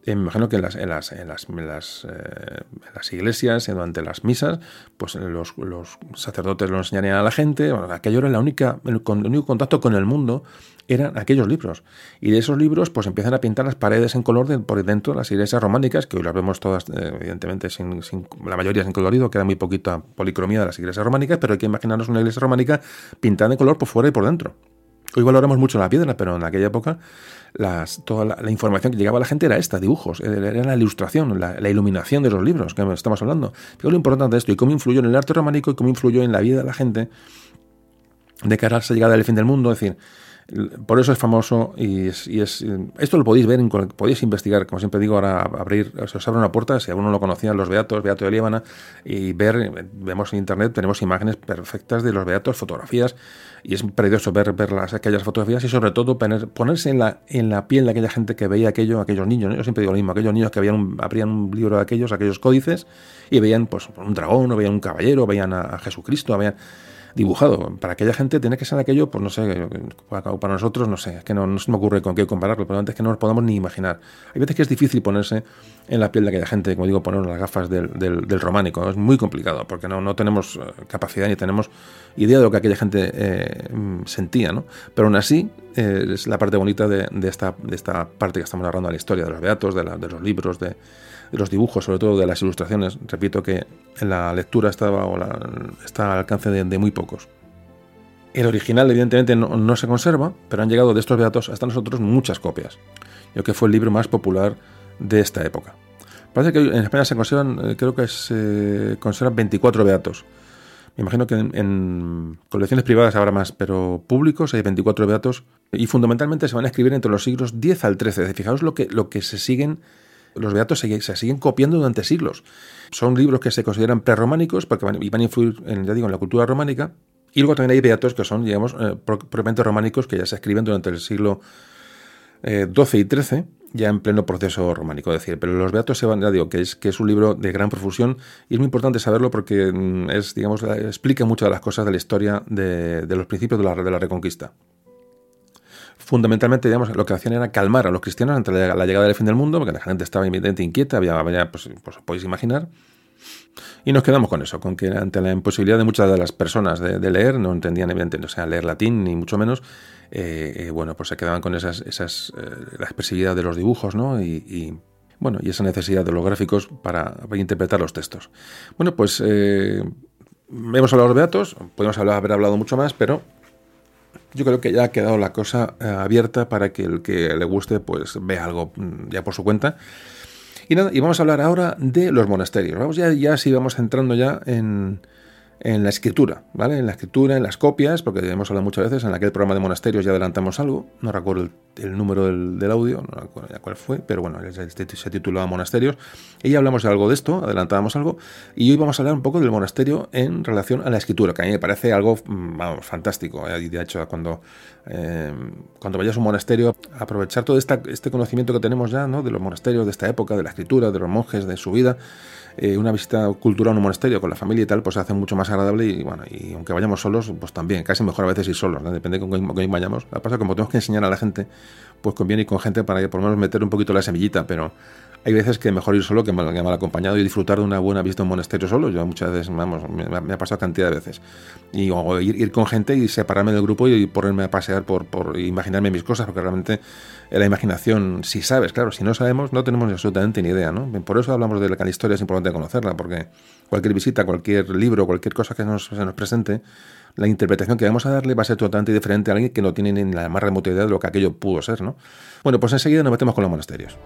me imagino que en las, en las, en las, en las, eh, las iglesias, durante las misas, pues los, los, sacerdotes lo enseñarían a la gente. aquello era la única, el, único contacto con el mundo eran aquellos libros. Y de esos libros, pues empiezan a pintar las paredes en color de, por dentro de las iglesias románicas, que hoy las vemos todas, eh, evidentemente, sin, la mayoría sin colorido, queda muy poquita policromía de las iglesias románicas, pero hay que imaginarnos una iglesia románica pintada de color por fuera y por dentro. Hoy valoramos mucho la piedra, pero en aquella época las, toda la, información que llegaba a la gente era esta, dibujos, era la ilustración, la, iluminación de los libros que estamos hablando. Pero lo importante de esto y cómo influyó en el arte románico y cómo influyó en la vida de la gente de cara a esa llegada del fin del mundo. Es decir, por eso es famoso y es, esto lo podéis ver, podéis investigar, como siempre digo, ahora abrir, os abre una puerta, si alguno lo conocía, los beatos, beato de Líbana, y ver, vemos en internet, tenemos imágenes perfectas de los beatos, fotografías, y es precioso ver, ver las, aquellas fotografías y sobre todo ponerse en la, en la piel de aquella gente que veía aquello, aquellos niños, yo siempre digo lo mismo, aquellos niños que habían abrían un libro de aquellos, aquellos códices, y veían pues un dragón, o veían un caballero, veían a, a Jesucristo, veían dibujado. Para aquella gente tiene que ser aquello, pues no sé, para nosotros, no sé, es que no, no, se me ocurre con qué compararlo, pero antes que no nos podamos ni imaginar. Hay veces que es difícil ponerse en la piel de aquella gente, como digo, poner las gafas del, del, románico. Es muy complicado, porque no, no tenemos eh, capacidad ni tenemos idea de lo que aquella gente eh, sentía, ¿no? Pero aún así, eh, es la parte bonita de, de, esta, de esta parte que estamos narrando de la historia, de los beatos, de, de los libros, de los dibujos, sobre todo de las ilustraciones. Repito que en la lectura estaba está al alcance de, muy pocos. El original, evidentemente, no, se conserva, pero han llegado de estos beatos hasta nosotros muchas copias. Yo que fue el libro más popular de esta época. Parece que en España se conservan, eh, creo que se conservan 24 beatos. Me imagino que en, colecciones privadas habrá más, pero públicos hay 24 beatos y fundamentalmente se van a escribir entre los siglos 10 al 13. Fijaos lo que, lo que se siguen los beatos se, siguen copiando durante siglos. Son libros que se consideran prerrománicos porque van, van a influir en, ya digo, en la cultura románica. Y luego también hay beatos que son, digamos, eh, propiamente románicos que ya se escriben durante el siglo XII eh, y XIII, ya en pleno proceso románico. decir, pero los beatos se van, ya digo, que es, que es un libro de gran profusión y es muy importante saberlo porque mm, es, digamos, explica muchas de las cosas de la historia de, los principios de la, de la Reconquista fundamentalmente, digamos, lo que hacían era calmar a los cristianos ante la, llegada del fin del mundo, porque la gente estaba evidente inquieta, había, pues, pues, podéis imaginar. Y nos quedamos con eso, con que ante la imposibilidad de muchas de las personas de, leer, no entendían evidentemente, o sea, leer latín, ni mucho menos, eh, eh, bueno, pues se quedaban con esas, eh, la expresividad de los dibujos. Y, bueno, y esa necesidad de los gráficos para, interpretar los textos. Bueno, pues hemos hablado de los beatos, podemos haber hablado mucho más, pero yo creo que ya ha quedado la cosa eh, abierta para que el que le guste pues vea algo mm, ya por su cuenta. Y nada, y vamos a hablar ahora de los monasterios. Vamos ya, ya si vamos entrando ya en, en la escritura, ¿vale? En la escritura, en las copias, porque hemos hablado muchas veces, en aquel programa de monasterios ya adelantamos algo, no recuerdo el, número del, audio, no recuerdo ya cuál fue, pero bueno, se titulaba Monasterios, y ya hablamos de algo de esto, adelantábamos algo, y hoy vamos a hablar un poco del monasterio en relación a la escritura, que a mí me parece algo, mm, fantástico, ¿eh? de hecho cuando, eh, cuando vayas a un monasterio, aprovechar todo este conocimiento que tenemos ya, ¿no? De los monasterios de esta época, de la escritura, de los monjes, de su vida, eh, una visita cultural a un monasterio con la familia y tal, pues se hace mucho más agradable y bueno, y aunque vayamos solos, pues también, casi mejor a veces ir solos, depende con quién vayamos. Que pasa como tenemos que enseñar a la gente, pues conviene ir con gente para que por lo menos meter un poquito la semillita, pero hay veces que mejor ir solo que mal, acompañado y disfrutar de una buena visita a un monasterio solo. Yo muchas veces, vamos, me, ha pasado cantidad de veces. Y o ir, con gente y separarme del grupo y ponerme a pasear por imaginarme mis cosas, porque realmente la imaginación, si sabes, claro, si no sabemos, no tenemos absolutamente ni idea, ¿no? Por eso hablamos de la historia, es importante conocerla, porque cualquier visita, cualquier libro, cualquier cosa que nos, se nos presente, la interpretación que vamos a darle va a ser totalmente diferente a alguien que no tiene ni la más remota idea de lo que aquello pudo ser, ¿no? Bueno, pues enseguida nos metemos con los monasterios.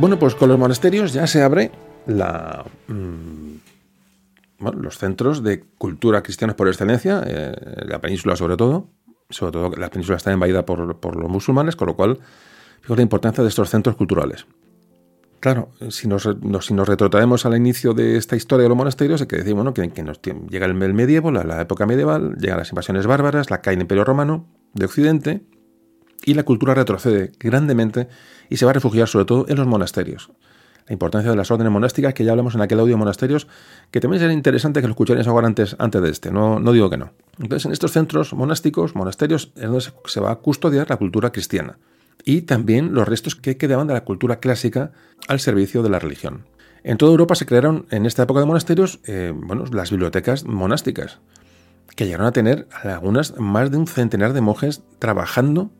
Bueno, pues con los monasterios ya se abre mm, los centros de cultura cristiana por excelencia, eh, la península sobre todo, sobre todo la península está invadida por, los musulmanes, con lo cual la importancia de estos centros culturales. Claro, si nos, retrotraemos al inicio de esta historia de los monasterios, hay que decir bueno, que, llega el, medievo, la, época medieval, llegan las invasiones bárbaras, la cae el Imperio Romano de Occidente, y la cultura retrocede grandemente y se va a refugiar sobre todo en los monasterios. La importancia de las órdenes monásticas, que ya hablamos en aquel audio de monasterios, que también sería interesante que lo escucharais ahora antes, antes de este, no, no digo que no. Entonces, en estos centros monásticos, monasterios, es donde se va a custodiar la cultura cristiana y también los restos que quedaban de la cultura clásica al servicio de la religión. En toda Europa se crearon en esta época de monasterios eh, bueno, las bibliotecas monásticas, que llegaron a tener algunas más de un centenar de monjes trabajando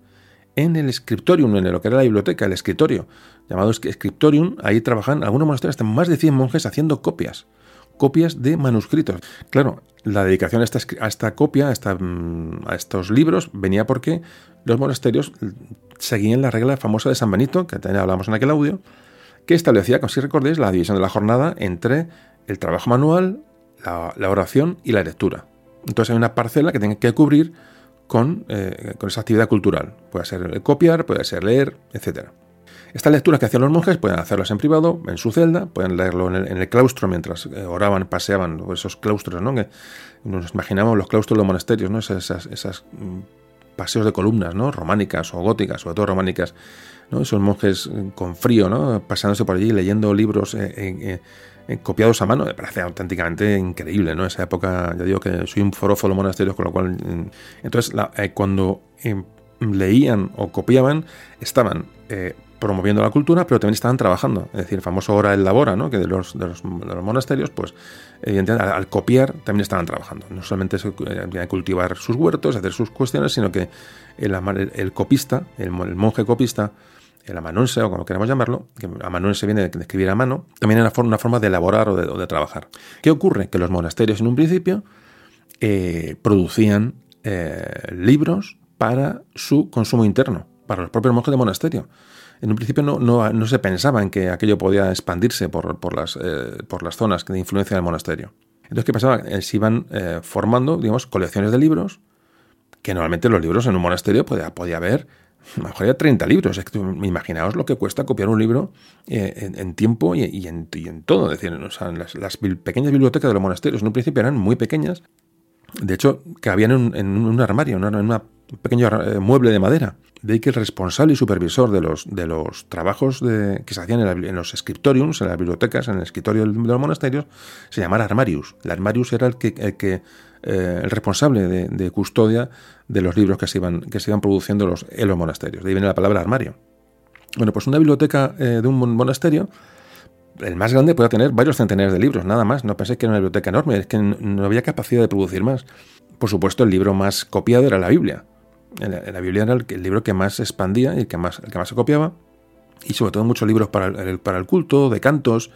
en el scriptorium, en lo que era la biblioteca, el escritorio, llamado scriptorium, ahí trabajan algunos monasterios, hasta más de 100 monjes haciendo copias, copias de manuscritos. Claro, la dedicación a esta, a esta copia, mm, a, estos libros, venía porque los monasterios seguían la regla famosa de San Benito, que también hablamos en aquel audio, que establecía, como si recordéis, la división de la jornada entre el trabajo manual, la, la oración y la lectura. Entonces hay una parcela que tiene que cubrir eh, con, esa actividad cultural. Puede ser copiar, puede ser leer, etc. Estas lecturas que hacían los monjes pueden hacerlas en privado, en su celda, pueden leerlo en el, claustro mientras eh, oraban, paseaban, esos claustros, ¿no? Que nos imaginamos los claustros de los monasterios, ¿no? Esas, esas, mm, paseos de columnas, ¿no? Románicas o góticas, sobre todo románicas, ¿no? Esos monjes eh, con frío, ¿no? Pasándose por allí leyendo libros eh, copiados a mano, me parece auténticamente increíble, ¿no? Esa época, ya digo que soy un forofo monasterios, con lo cual, mm, entonces, eh, cuando eh, leían o copiaban, estaban promoviendo la cultura, pero también estaban trabajando. Es decir, el famoso hora el labora, ¿no? que de los, monasterios, pues evidentemente al, copiar también estaban trabajando. No solamente cultivar sus huertos, hacer sus cuestiones, sino que el, copista, el, monje copista, el amanuense, o como queramos llamarlo, que amanuense viene de escribir a mano, también era una forma de elaborar o de, trabajar. ¿Qué ocurre? Que los monasterios en un principio eh, producían eh, libros para su consumo interno, para los propios monjes de monasterio. En un principio no, no, se pensaba en que aquello podía expandirse por, por, las, eh, por las zonas de influencia del monasterio. Entonces, ¿qué pasaba? se iban formando, digamos, colecciones de libros, que normalmente los libros en un monasterio podía, podía haber a lo mejor ya 30 libros. Es que, imaginaos lo que cuesta copiar un libro eh, en, tiempo y, en, todo. Es decir, las, pequeñas bibliotecas de los monasterios en un principio eran muy pequeñas. De hecho, cabían en, un armario, en un pequeño eh, mueble de madera. De ahí que el responsable y supervisor de los, de los trabajos que se hacían en, los scriptoriums, en las bibliotecas, en el escritorio de los monasterios, se llamara armarius. El armarius era el el que eh, el responsable de, custodia de los libros que se iban, que se iban produciendo los, en los monasterios. De ahí viene la palabra armario. Bueno, pues una biblioteca eh, de un monasterio el más grande puede tener varios centenares de libros, nada más. No pensé que era una biblioteca enorme, es que no había capacidad de producir más. Por supuesto, el libro más copiado era la Biblia. La, Biblia era el, libro que más se expandía y el que más, el que más se copiaba. Y sobre todo muchos libros para para el culto, de cantos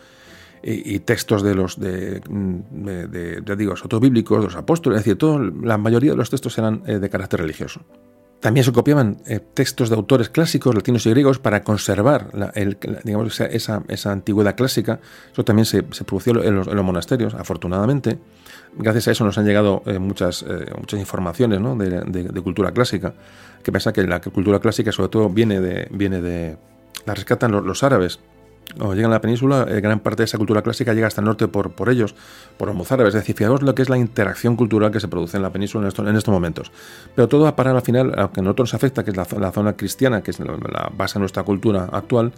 y, textos de los de, de, digo, otros bíblicos, de los apóstoles. Es decir, todo, la mayoría de los textos eran eh, de carácter religioso. También se copiaban eh, textos de autores clásicos, latinos y griegos, para conservar digamos, esa, esa, antigüedad clásica. Eso también se, se produció en los, monasterios, afortunadamente. Gracias a eso nos han llegado eh, muchas, eh, muchas informaciones ¿no? de, de, cultura clásica, que piensa que la cultura clásica sobre todo viene de... Viene de la rescatan los, los árabes o llegan a la península, eh, gran parte de esa cultura clásica llega hasta el norte por, por ellos, por los mozárabes. Es decir, fijaos lo que es la interacción cultural que se produce en la península en estos, en estos momentos. Pero todo va a parar al final, aunque a nosotros nos afecta, que es la, zona cristiana, que es la, base de nuestra cultura actual,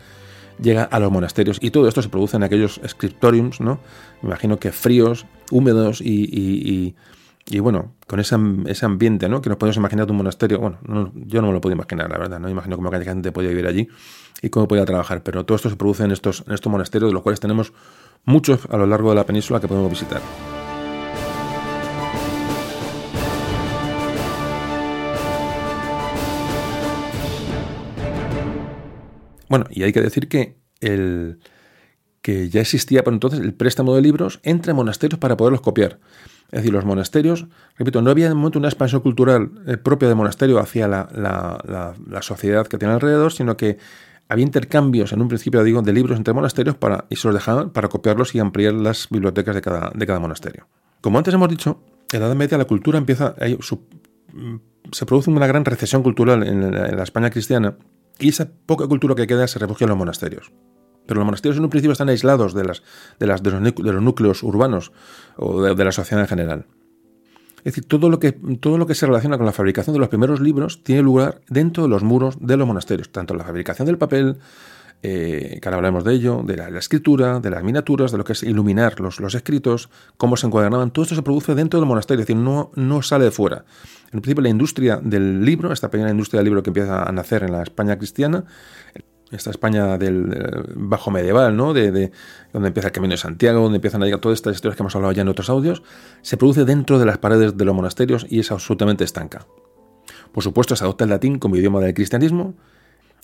llega a los monasterios. Y todo esto se produce en aquellos scriptoriums, ¿no? Me imagino que fríos, húmedos y, bueno, con ese, ese ambiente, ¿no? Que nos podemos imaginar de un monasterio. Bueno, yo no me lo puedo imaginar, la verdad. No me imagino cómo aquella gente podía vivir allí y cómo podía trabajar. Pero todo esto se produce en estos, en estos monasterios, de los cuales tenemos muchos a lo largo de la península que podemos visitar. Bueno, y hay que decir que el que ya existía por entonces el préstamo de libros entre monasterios para poderlos copiar. Es decir, los monasterios, repito, no había de momento una expansión cultural eh, propia de monasterio hacia la, la, sociedad que tiene alrededor, sino que había intercambios en un principio, digo, de libros entre monasterios para, y se los dejaban para copiarlos y ampliar las bibliotecas de cada, de cada monasterio. Como antes hemos dicho, en la Edad Media la cultura empieza, se produce una gran recesión cultural en la, España cristiana y esa poca cultura que queda se refugia en los monasterios. Pero los monasterios en un principio están aislados de, las, de, las, de, los, núcleos urbanos o de la sociedad en general. Es decir, todo lo, que, todo lo que se relaciona con la fabricación de los primeros libros tiene lugar dentro de los muros de los monasterios, tanto la fabricación del papel, eh, que ahora hablaremos de ello, de la, escritura, de las miniaturas, de lo que es iluminar los, los escritos, cómo se encuadernaban, todo esto se produce dentro del monasterio, es decir, no, no sale de fuera. En principio, la industria del libro, esta pequeña industria del libro que empieza a nacer en la España cristiana, esta España del eh, bajo medieval, ¿no? De, donde empieza el Camino de Santiago, donde empiezan a llegar todas estas historias que hemos hablado ya en otros audios, se produce dentro de las paredes de los monasterios y es absolutamente estanca. Por supuesto, se adopta el latín como idioma del cristianismo,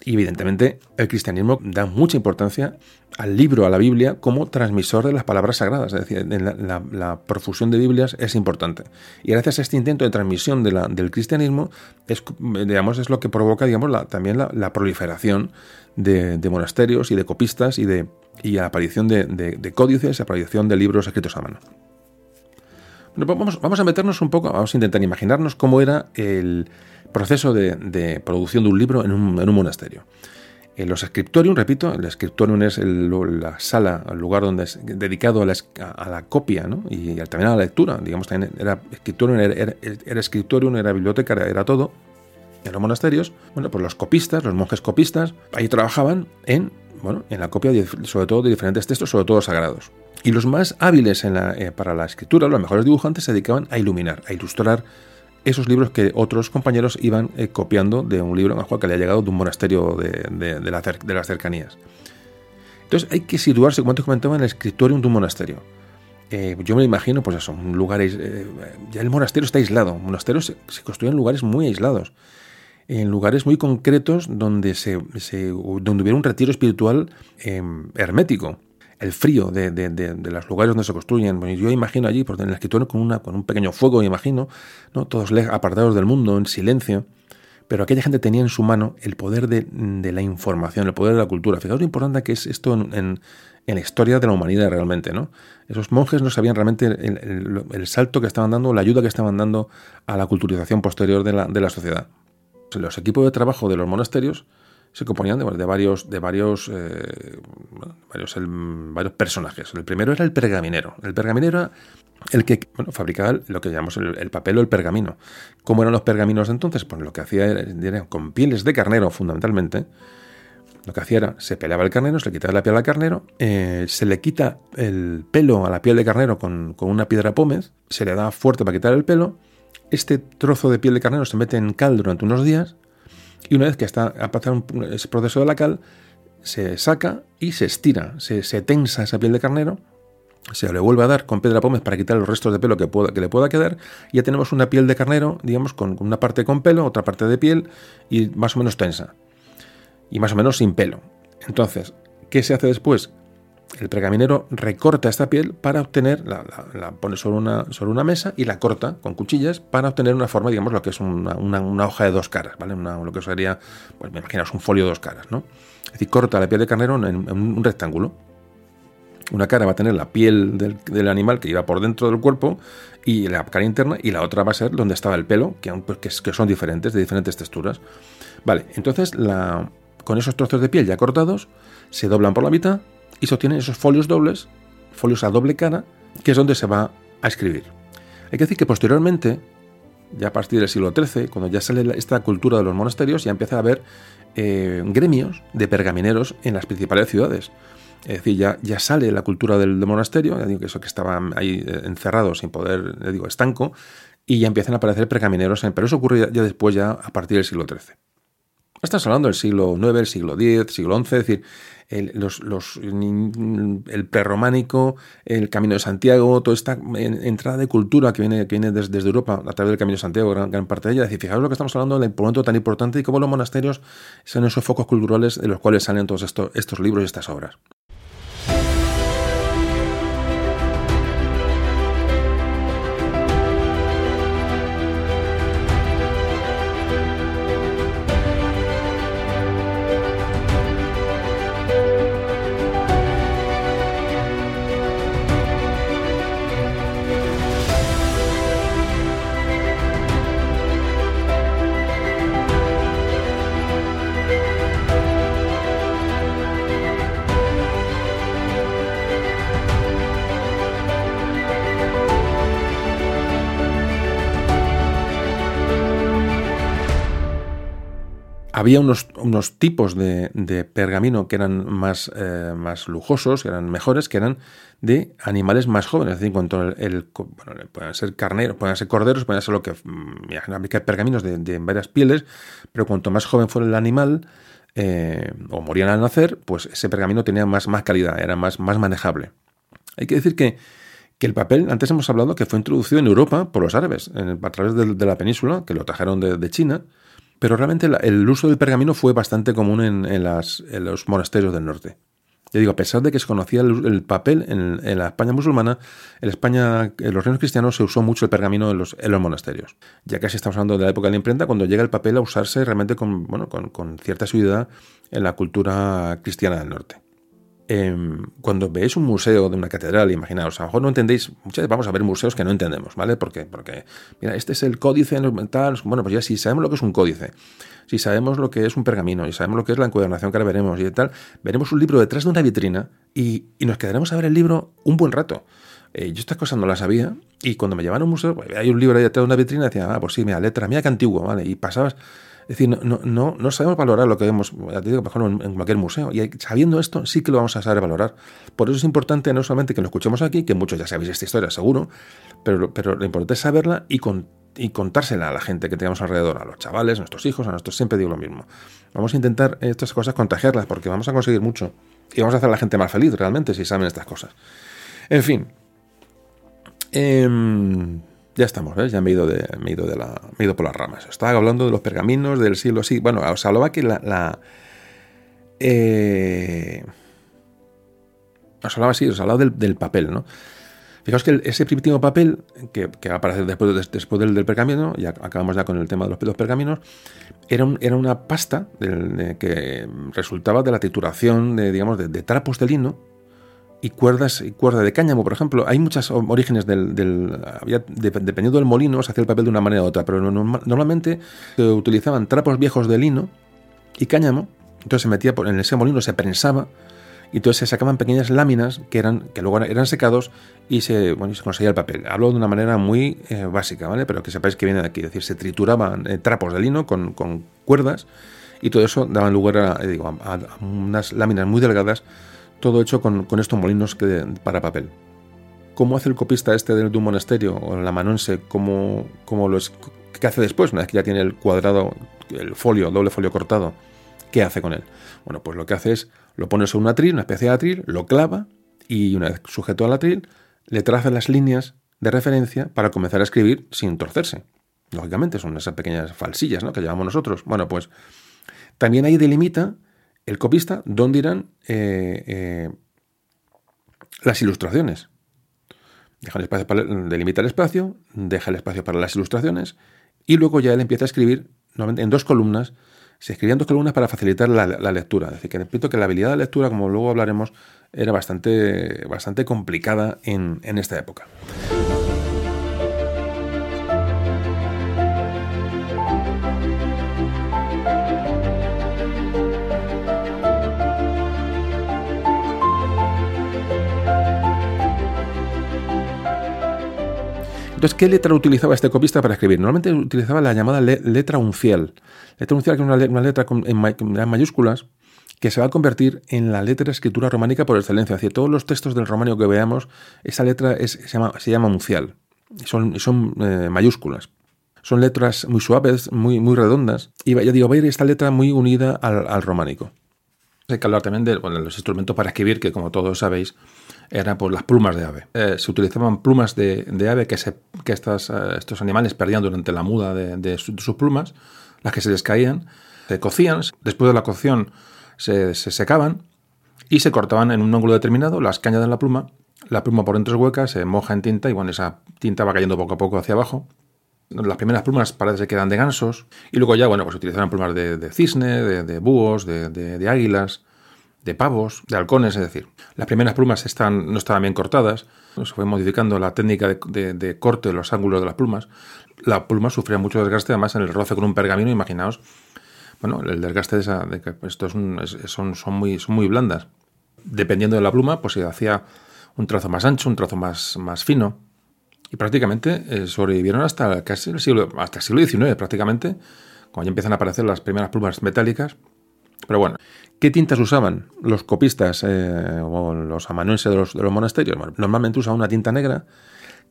y evidentemente el cristianismo da mucha importancia al libro, a la Biblia, como transmisor de las palabras sagradas. Es decir, la, profusión de Biblias es importante. Y gracias a este intento de transmisión de del cristianismo, es, digamos, es lo que provoca digamos, también la, proliferación de, monasterios y de copistas y, de, y la aparición de, de códices, la aparición de libros escritos a mano. Vamos, vamos a meternos un poco, vamos a intentar imaginarnos cómo era el proceso de, producción de un libro en un, monasterio. En los scriptorium, repito, el scriptorium es la sala, el lugar donde es dedicado a la, copia y también a la lectura. Digamos, también era scriptorium, era, era, era biblioteca, era, todo. En los monasterios, bueno, pues los copistas, los monjes copistas, ahí trabajaban en, bueno, en la copia, sobre todo de diferentes textos, sobre todo sagrados. Y los más hábiles eh, para la escritura, los mejores dibujantes, se dedicaban a iluminar, a ilustrar esos libros que otros compañeros iban eh, copiando de un libro en que le ha llegado de un monasterio de, las cercanías. Entonces hay que situarse, como antes comentaba, en el escritorio de un monasterio. Eh, yo me imagino, pues eso, un lugar, ya el monasterio está aislado. Monasterios se, se construyen en lugares muy aislados, en lugares muy concretos donde, se, donde hubiera un retiro espiritual em, hermético el frío de, los lugares donde se construyen. yo imagino allí, por en el escritorio, con, una, con un pequeño fuego, imagino, ¿no? todos apartados del mundo, en silencio. Pero aquella gente tenía en su mano el poder de, la información, el poder de la cultura. Fijaos lo importante que es esto en, la historia de la humanidad realmente. ¿no? Esos monjes no sabían realmente el, salto que estaban dando, la ayuda que estaban dando a la culturización posterior de la, de la sociedad. Los equipos de trabajo de los monasterios se componían de, varios, de varios, eh, varios, personajes. El primero era el pergaminero. El pergaminero era el que fabricaba lo que llamamos el, papel o el pergamino. ¿Cómo eran los pergaminos entonces? Pues lo que hacía era, con pieles de carnero fundamentalmente. Lo que hacía era, se pelaba el carnero, se le quitaba la piel al carnero, eh, se le quita el pelo a la piel de carnero con, con una piedra pómez, se le da fuerte para quitar el pelo, este trozo de piel de carnero se mete en cal durante unos días y una vez que está, ha pasado ese proceso de la cal, se saca y se estira, se, tensa esa piel de carnero se le vuelve a dar con piedra pómez para quitar los restos de pelo que, pueda, que le pueda quedar, y ya tenemos una piel de carnero, digamos, con una parte con pelo, otra parte de piel, y más o menos tensa, y más o menos sin pelo. Entonces, ¿qué se hace después? El pergaminero recorta esta piel para obtener, la, pone sobre una, sobre una mesa y la corta con cuchillas para obtener una forma, digamos, lo que es una, hoja de dos caras, ¿vale? lo que sería, pues me imaginas, un folio de dos caras, ¿no? Es decir, corta la piel de carnero en un rectángulo una cara va a tener la piel del, animal que iba por dentro del cuerpo y la cara interna, y la otra va a ser donde estaba el pelo, que, pues, que son diferentes, de diferentes texturas. Vale, entonces la, con esos trozos de piel ya cortados, se doblan por la mitad y se obtienen esos folios dobles, folios a doble cara, que es donde se va a escribir. Hay que decir que posteriormente, ya a partir del siglo XIII, cuando ya sale esta cultura de los monasterios, ya empieza a haber eh, gremios de pergamineros en las principales ciudades. Es decir, ya, ya sale la cultura del, monasterio, ya digo que eso que estaban ahí eh, encerrados sin poder, le digo, estanco, y ya empiezan a aparecer precamineros, pero eso ocurre ya, después, ya a partir del siglo XIII. Estás hablando del siglo IX, el siglo X, siglo XI, es decir, el, los, el prerrománico, el Camino de Santiago, toda esta entrada de cultura que viene, que viene desde, Europa a través del Camino de Santiago, gran, parte de ella. Es decir, fijaos lo que estamos hablando, del momento tan importante y cómo los monasterios son esos focos culturales de los cuales salen todos estos, estos libros y estas obras. Había unos, unos tipos de, pergamino que eran más, eh, más lujosos, que eran mejores, que eran de animales más jóvenes. Es decir, cuanto el, bueno, pueden ser carneros, pueden ser corderos, pueden ser lo que. Mm, hay pergaminos de, varias pieles, pero cuanto más joven fuera el animal, eh, o morían al nacer, pues ese pergamino tenía más, más calidad, era más, más manejable. Hay que decir que, que el papel, antes hemos hablado que fue introducido en Europa por los árabes, a través de, la península, que lo trajeron de, de China pero realmente el uso del pergamino fue bastante común en, los monasterios del norte. Yo digo, a pesar de que se conocía el, papel en, la España musulmana, en España, en los reinos cristianos se usó mucho el pergamino en los, monasterios. Ya casi estamos hablando de la época de la imprenta, cuando llega el papel a usarse realmente con, bueno, con cierta asiduidad en la cultura cristiana del norte. Em, cuando veis un museo de una catedral, imaginaos, a lo mejor no entendéis, muchas veces vamos a ver museos que no entendemos, ¿vale? Porque, porque mira, este es el códice tal, bueno, pues ya si sabemos lo que es un códice, si sabemos lo que es un pergamino, y sabemos lo que es la encuadernación que ahora veremos y tal, veremos un libro detrás de una vitrina y, nos quedaremos a ver el libro un buen rato. Eh, yo estas cosas no las sabía y cuando me llevaban a un museo, pues, hay un libro ahí detrás de una vitrina y decía, ah, pues sí, mira, letra, mira qué antiguo, ¿vale? Y pasabas es decir, no, no, no sabemos valorar lo que vemos, digo, por ejemplo, en cualquier museo. Y sabiendo esto, sí que lo vamos a saber valorar. Por eso es importante no solamente que lo escuchemos aquí, que muchos ya sabéis esta historia, seguro, pero, pero lo importante es saberla y, y contársela a la gente que tengamos alrededor, a los chavales, a nuestros hijos, a nuestros, siempre digo lo mismo. Vamos a intentar estas cosas contagiarlas porque vamos a conseguir mucho. Y vamos a hacer a la gente más feliz realmente si saben estas cosas. En fin. Eh, ya estamos, ¿ves? Ya me he ido, de, me he ido, de la, me he ido por las ramas. Estaba hablando de los pergaminos del siglo sí. Bueno, os hablaba que la. eh, os hablaba así, os hablaba del, papel, ¿no? Fijaos que ese primitivo papel que, que va a aparecer después, del, del, pergamino, ya acabamos ya con el tema de los, pergaminos, era, era una pasta que resultaba de la trituración de, digamos, de trapos de lino y cuerdas y cuerda de cáñamo, por ejemplo. Hay muchos orígenes del, dependiendo del molino se hacía el papel de una manera u otra, pero normalmente se utilizaban trapos viejos de lino y cáñamo, entonces se metía en ese molino, se prensaba y entonces se sacaban pequeñas láminas que eran que luego eran secados y se bueno, se conseguía el papel. Hablo de una manera muy eh, básica, ¿vale? Pero que sepáis que viene de aquí, es decir, se trituraban eh, trapos de lino con, cuerdas y todo eso daba lugar a, eh, digo, a unas láminas muy delgadas todo hecho con, estos molinos que, para papel. ¿Cómo hace el copista este de, un monasterio o la manonse? ¿Cómo, lo es, ¿Qué hace después? Una vez que ya tiene el cuadrado, el folio, doble folio cortado, ¿qué hace con él? Bueno, pues lo que hace es, lo pones en un atril, una especie de atril, lo clava y una vez sujeto al atril, le traza las líneas de referencia para comenzar a escribir sin torcerse. Lógicamente, son esas pequeñas falsillas ¿no? que llevamos nosotros. Bueno, pues también ahí delimita el copista dónde irán eh, eh, las ilustraciones. Deja el espacio para, delimita el espacio, deja el espacio para las ilustraciones y luego ya él empieza a escribir en dos columnas. Se escribían dos columnas para facilitar la, lectura. Es decir, que repito que la habilidad de lectura, como luego hablaremos, era bastante, bastante complicada en, en esta época. Entonces, ¿qué letra utilizaba este copista para escribir? Normalmente utilizaba la llamada letra uncial. Letra uncial, que es una, letra en, mayúsculas, que se va a convertir en la letra de escritura románica por excelencia. Es todos los textos del románico que veamos, esa letra se, llama, uncial. Son, eh, mayúsculas. Son letras muy suaves, muy, muy redondas. Y ya digo, va a ir esta letra muy unida al, románico. Hay que hablar también de los instrumentos para escribir, que como todos sabéis, eran pues, las plumas de ave. Eh, se utilizaban plumas de, ave que, se, que estas, eh, estos animales perdían durante la muda de, sus plumas, las que se les caían, se cocían, después de la cocción se, secaban y se cortaban en un ángulo determinado, las cañas de la pluma, la pluma por dentro es hueca, se moja en tinta y bueno, esa tinta va cayendo poco a poco hacia abajo. Las primeras plumas parece que eran de gansos y luego ya, bueno, pues utilizaban plumas de, cisne, de, búhos, de águilas, de pavos, de halcones, es decir, las primeras plumas están, no estaban bien cortadas, se fue modificando la técnica de, corte de los ángulos de las plumas. La pluma sufría mucho desgaste, además en el roce con un pergamino, imaginaos, bueno, el desgaste de, esa, de que estos son, son, muy, son muy blandas. Dependiendo de la pluma, pues se hacía un trazo más ancho, un trazo más, más fino, y prácticamente eh, sobrevivieron hasta casi el siglo, hasta el siglo XIX, prácticamente, cuando ya empiezan a aparecer las primeras plumas metálicas. Pero bueno, ¿Qué tintas usaban los copistas eh, o los amanuenses de los, monasterios? normalmente usaban una tinta negra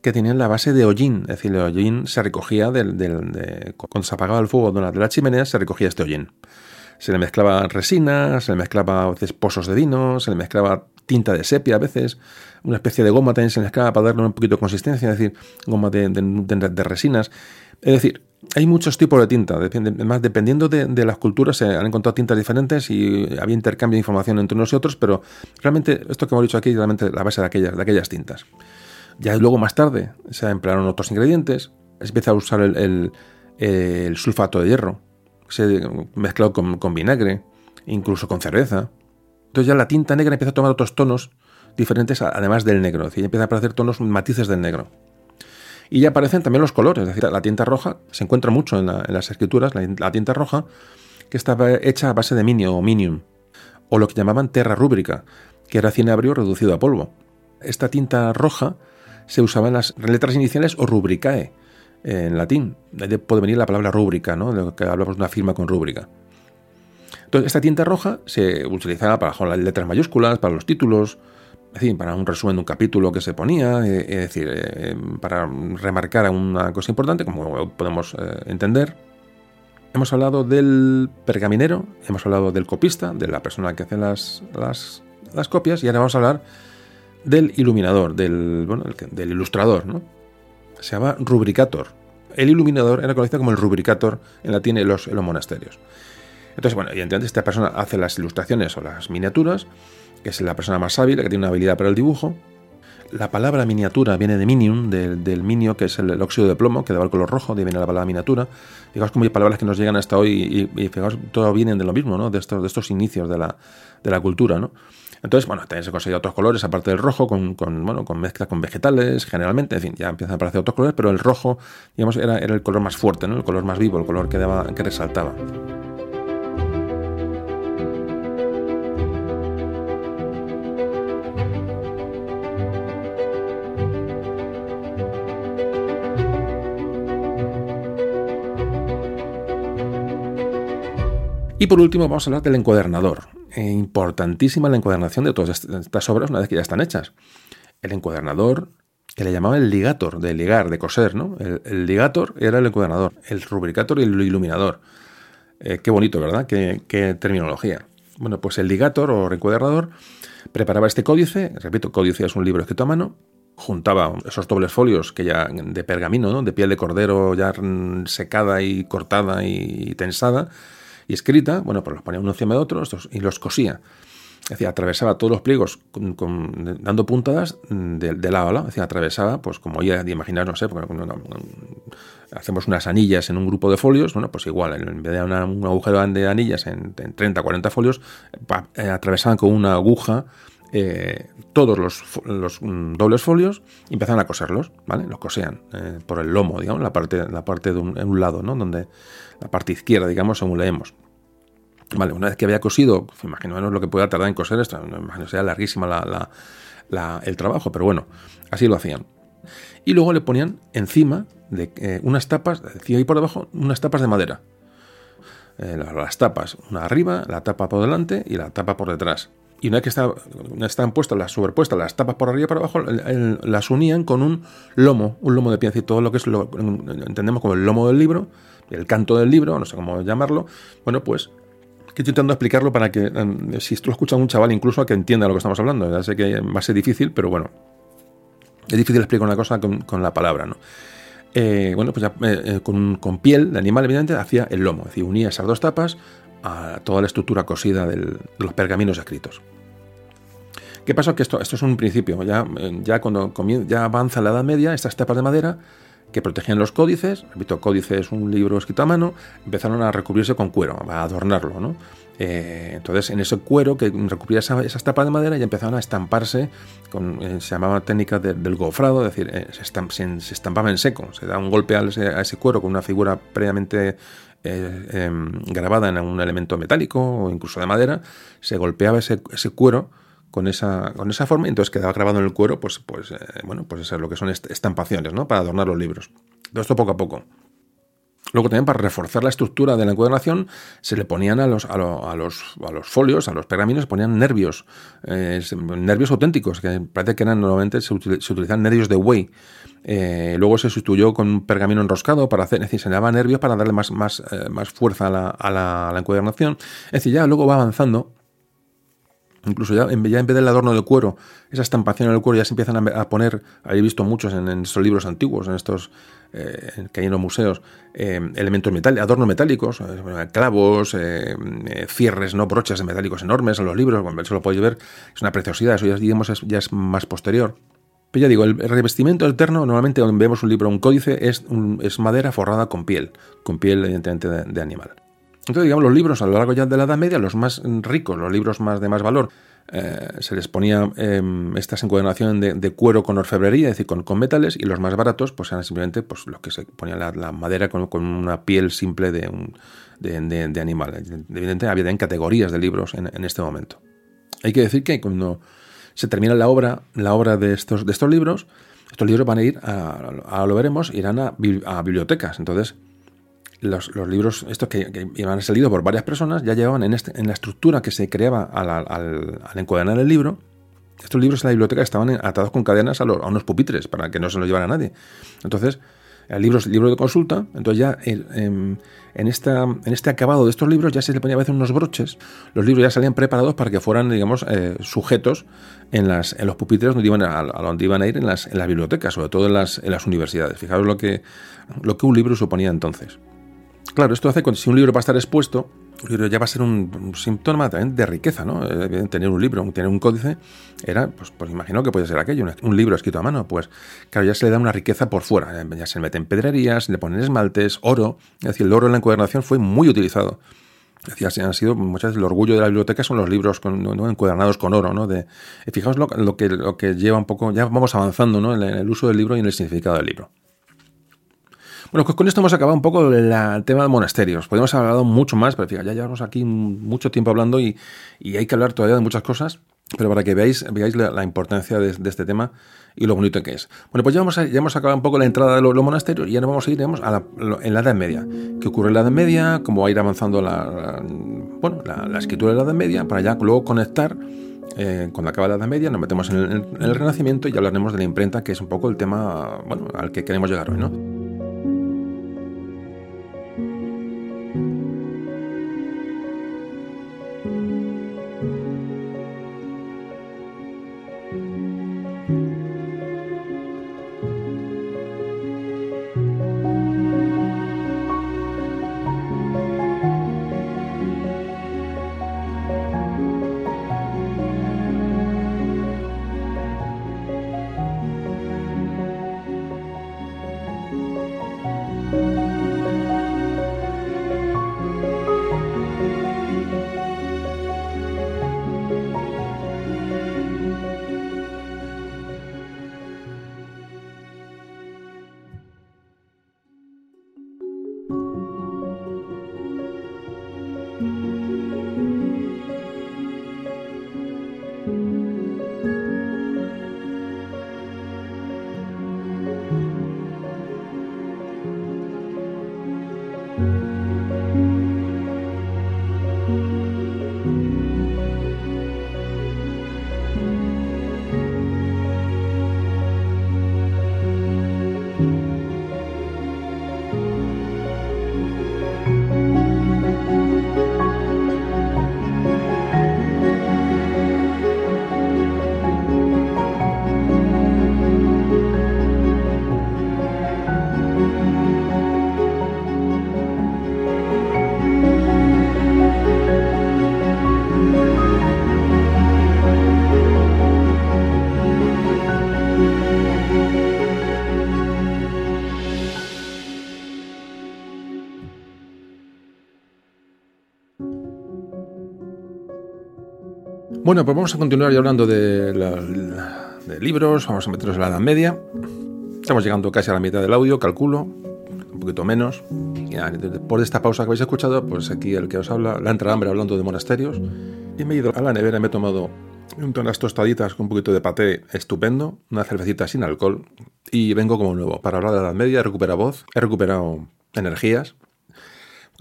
que tenía la base de hollín, es decir, el hollín se recogía del, cuando se apagaba el fuego de la chimenea, se recogía este hollín. Se le mezclaba resina, se le mezclaba a veces pozos de vino, se le mezclaba tinta de sepia a veces, una especie de goma también se le mezclaba para darle un poquito de consistencia, es decir, goma de, de resinas. Es decir, hay muchos tipos de tinta, además dependiendo de, las culturas se han encontrado tintas diferentes y había intercambio de información entre unos y otros, pero realmente esto que hemos dicho aquí es realmente la base de aquellas, de aquellas tintas. Ya luego más tarde se emplearon otros ingredientes, se empieza a usar el, sulfato de hierro, se mezcló con, con vinagre, incluso con cerveza. Entonces ya la tinta negra empieza a tomar otros tonos diferentes además del negro, es decir, empieza a aparecer tonos matices del negro. Y ya aparecen también los colores, es decir, la tinta roja se encuentra mucho en, las escrituras, la, tinta roja, que estaba hecha a base de minio o minium, o lo que llamaban terra rúbrica, que era cinabrio reducido a polvo. Esta tinta roja se usaba en las letras iniciales o rubricae, en latín. De ahí puede venir la palabra rúbrica, ¿no? de lo que hablamos de una firma con rúbrica. Entonces, esta tinta roja se utilizaba para las letras mayúsculas, para los títulos, es decir, para un resumen de un capítulo que se ponía, eh, es decir, eh, para remarcar una cosa importante, como podemos eh, entender. Hemos hablado del pergaminero, hemos hablado del copista, de la persona que hace las, las, copias, y ahora vamos a hablar del iluminador, del, bueno, del ilustrador, ¿no? Se llama rubricator. El iluminador era conocido como el rubricator en latín en los, en los monasterios. Entonces, bueno, evidentemente esta persona hace las ilustraciones o las miniaturas, que es la persona más hábil, que tiene una habilidad para el dibujo. La palabra miniatura viene de minium, del, minio, que es el, óxido de plomo, que da el color rojo, de viene la palabra miniatura. Fijaos cómo hay palabras que nos llegan hasta hoy y, fijaos, todo vienen de lo mismo, ¿no? De estos, inicios de la, cultura, ¿no? Entonces, bueno, también se consiguen otros colores, aparte del rojo, con, con, con mezcla con vegetales, generalmente, en fin, ya empiezan a aparecer otros colores, pero el rojo, digamos, era, era el color más fuerte, ¿no? El color más vivo, el color daba, que resaltaba. Y por último vamos a hablar del encuadernador. Eh, importantísima la encuadernación de todas estas obras una vez que ya están hechas. El encuadernador, que le llamaba el ligator, de ligar, de coser, ¿no? El, ligator era el encuadernador, el rubricator y el iluminador. Eh, qué bonito, ¿verdad? Qué, terminología. Bueno, pues el ligator o reencuadernador preparaba este códice, repito, códice es un libro escrito a mano, juntaba esos dobles folios que ya de pergamino, ¿no? de piel de cordero ya secada y cortada y tensada y escrita, bueno, pues los ponía uno encima de otro y los cosía. Decía, atravesaba todos los pliegos dando puntadas de, lado a lado. Decía, atravesaba, pues como ya de imaginar, no sé, hacemos unas anillas en un grupo de folios, bueno, pues igual, en vez de un agujero de anillas en, 30, 40 folios, eh, atravesaban con una aguja eh, todos los, mm, dobles folios y a coserlos, ¿vale? Los cosean eh, por el lomo, digamos, la parte, la parte de un, lado, ¿no? Donde la parte izquierda, digamos, según leemos. Vale, una vez que había cosido, pues, imaginemos lo que pueda tardar en coser esto, imagino sea larguísima el trabajo, pero bueno, así lo hacían. Y luego le ponían encima de eh, unas tapas, decía ahí por debajo, unas tapas de madera. las tapas, una arriba, la tapa por delante y la tapa por detrás y una vez que estaban puestas las superpuestas las tapas por arriba y por abajo, las unían con un lomo, un lomo de pieza y todo lo que es lo entendemos como el lomo del libro, el canto del libro, no sé cómo llamarlo. Bueno, pues que estoy intentando explicarlo para que em, si esto lo escucha un chaval incluso a que entienda lo que estamos hablando. Ya sé que va a ser difícil, pero bueno, es difícil explicar una cosa con, la palabra, ¿no? Eh, bueno, pues ya eh, eh, con, con, piel de animal, evidentemente, hacía el lomo, es decir, unía esas dos tapas a toda la estructura cosida de los pergaminos escritos. ¿Qué pasa? Que esto, esto es un principio. Ya, ya cuando ya avanza la Edad Media, estas tapas de madera que protegían los códices, repito, códice es un libro escrito a mano, empezaron a recubrirse con cuero, a adornarlo, ¿no? Eh, entonces, en ese cuero que recubría esas tapas de madera ya empezaron a estamparse, con, eh, se llamaba técnica del gofrado, es decir, eh, se, estampaba en seco, se da un golpe a ese, cuero con una figura previamente em, grabada en un elemento metálico o incluso de madera, se golpeaba ese cuero con esa, con esa forma y entonces quedaba grabado en el cuero, pues, pues, eh, bueno, pues eso es lo que son estampaciones, ¿no? Para adornar los libros. Todo esto poco a poco. Luego también para reforzar la estructura de la encuadernación se le ponían a los, a, los, a los folios, a los pergaminos, se ponían nervios, eh, nervios auténticos, que parece que eran normalmente se, utilizan nervios de buey. Eh, luego se sustituyó con un pergamino enroscado para hacer, es decir, se le daba nervios para darle más, más, más fuerza a la, a, la, a la encuadernación. Es decir, ya luego va avanzando Incluso ya en, vez del adorno de cuero, esa estampación en el cuero ya se empiezan a, poner, he visto muchos en, estos libros antiguos, en estos eh, que hay en los museos, eh, elementos metálicos, adornos metálicos, eh, clavos, cierres, no broches metálicos enormes en los libros, eso lo podéis ver, es una preciosidad, eso ya, digamos, es, ya es más posterior. Pero ya digo, el revestimiento alterno, normalmente cuando vemos un libro, un códice, es, es madera forrada con piel, con piel evidentemente de animal. Entonces, digamos, los libros a lo largo ya de la Edad Media, los más ricos, los libros más de más valor, eh, se les ponía eh, estas encuadernación de, cuero con orfebrería, es decir, con, con, metales, y los más baratos, pues eran simplemente pues, los que se ponía la, madera con, una piel simple de, un, de, animal. Evidentemente, había en categorías de libros en, este momento. Hay que decir que cuando se termina la obra, la obra de, estos, de estos libros, estos libros van a ir, a, lo veremos, irán a, a bibliotecas. Entonces, los, libros, estos que, que, han salido por varias personas, ya llevaban en, este, en la estructura que se creaba al, al, encuadernar el libro. Estos libros en la biblioteca estaban atados con cadenas a, unos pupitres para que no se los llevara nadie. Entonces, el libro de consulta, entonces ya en, esta, en este acabado de estos libros ya se le ponía a veces unos broches, los libros ya salían preparados para que fueran, digamos, eh, sujetos en, en los pupitres donde iban a, donde iban a ir en las, en las bibliotecas, sobre todo en las, en las universidades. Fijaros lo que, lo que un libro suponía entonces. Claro, esto hace que si un libro va a estar expuesto, un libro ya va a ser un, síntoma también de riqueza, ¿no? Eh, tener un libro, tener un códice, era, pues, pues imagino que puede ser aquello, un, libro escrito a mano, pues claro, ya se le da una riqueza por fuera, ya se le meten pedrerías, le ponen esmaltes, oro, es decir, el oro en la encuadernación fue muy utilizado. Decía, han sido muchas veces el orgullo de la biblioteca son los libros encuadernados con oro, ¿no? De, fijaos lo, que, lo que lleva un poco, ya vamos avanzando, ¿no? en el uso del libro y en el significado del libro. Bueno, pues con esto hemos acabado un poco el tema de monasterios. Podemos haber hablado mucho más, pero fíjate, ya llevamos aquí mucho tiempo hablando y, hay que hablar todavía de muchas cosas, pero para que veáis, veáis la, importancia de, este tema y lo bonito que es. Bueno, pues ya hemos, ya hemos acabado un poco la entrada de los, monasterios y ahora vamos a ir digamos, a la, en la Edad Media. ¿Qué ocurre en la Edad Media? ¿Cómo va a ir avanzando la, bueno, la, escritura de la Edad Media? Para ya luego conectar eh, cuando acaba la Edad Media nos metemos en el, en el, Renacimiento y ya hablaremos de la imprenta, que es un poco el tema bueno, al que queremos llegar hoy, ¿no? Bueno, pues vamos a continuar ya hablando de, libros, vamos a meternos en la Edad Media. Estamos llegando casi a la mitad del audio, calculo, un poquito menos. Y por esta pausa que habéis escuchado, pues aquí el que os habla, la entra hambre hablando de monasterios. Y me he ido a la nevera y me he tomado unas tostaditas con un poquito de paté estupendo, una cervecita sin alcohol. Y vengo como nuevo para hablar de la Edad Media, he recuperado voz, he recuperado energías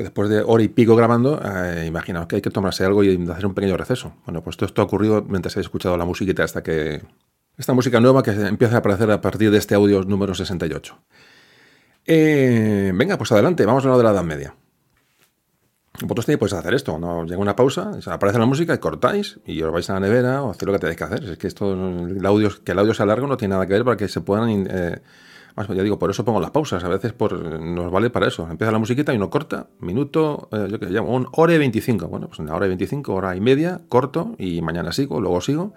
después de hora y pico grabando, eh, imaginaos que hay que tomarse algo y hacer un pequeño receso. Bueno, pues esto ha ocurrido mientras he escuchado la musiquita hasta que... Esta música nueva que empieza a aparecer a partir de este audio número 68. Eh, venga, pues adelante, vamos a hablar de la Edad Media. Vosotros tenéis pues hacer esto, ¿no? llega una pausa, aparece la música y cortáis y os vais a la nevera o hacéis lo que tenéis que hacer. Es que esto, el audio, que el audio sea largo no tiene nada que ver para que se puedan eh, pues ya digo, por eso pongo las pausas. A veces por, nos vale para eso. Empieza la musiquita y uno corta, minuto, eh, yo que llamo, un hora y 25. Bueno, pues una hora y 25, hora y media, corto y mañana sigo, luego sigo.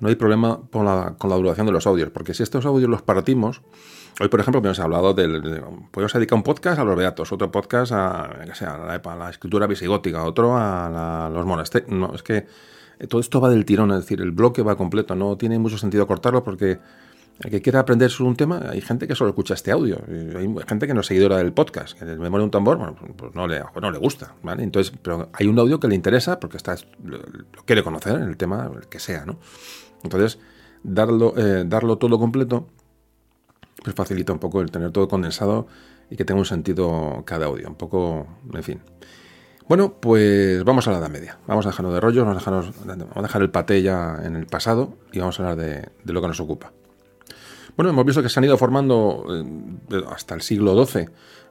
No hay problema con la, con la duración de los audios, porque si estos audios los partimos, hoy por ejemplo hemos hablado del, podemos dedicar un podcast a los beatos, otro podcast a, a, la, escritura visigótica, otro a, los monasterios. No, es que todo esto va del tirón, es decir, el bloque va completo, no tiene mucho sentido cortarlo porque el que quiera aprender sobre un tema, hay gente que solo escucha este audio. Hay gente que no es seguidora del podcast, que me muere un tambor, bueno, pues no le, no le gusta, ¿vale? Entonces, pero hay un audio que le interesa porque está, lo, quiere conocer en el tema, el que sea, ¿no? Entonces, darlo, eh, darlo todo completo, pues facilita un poco el tener todo condensado y que tenga un sentido cada audio, un poco, en fin. Bueno, pues vamos a la Edad Media. Vamos a dejarnos de rollos, vamos a, vamos a dejar el paté ya en el pasado y vamos a hablar de, de lo que nos ocupa. Bueno, hemos visto que se han ido formando eh, hasta el siglo XII,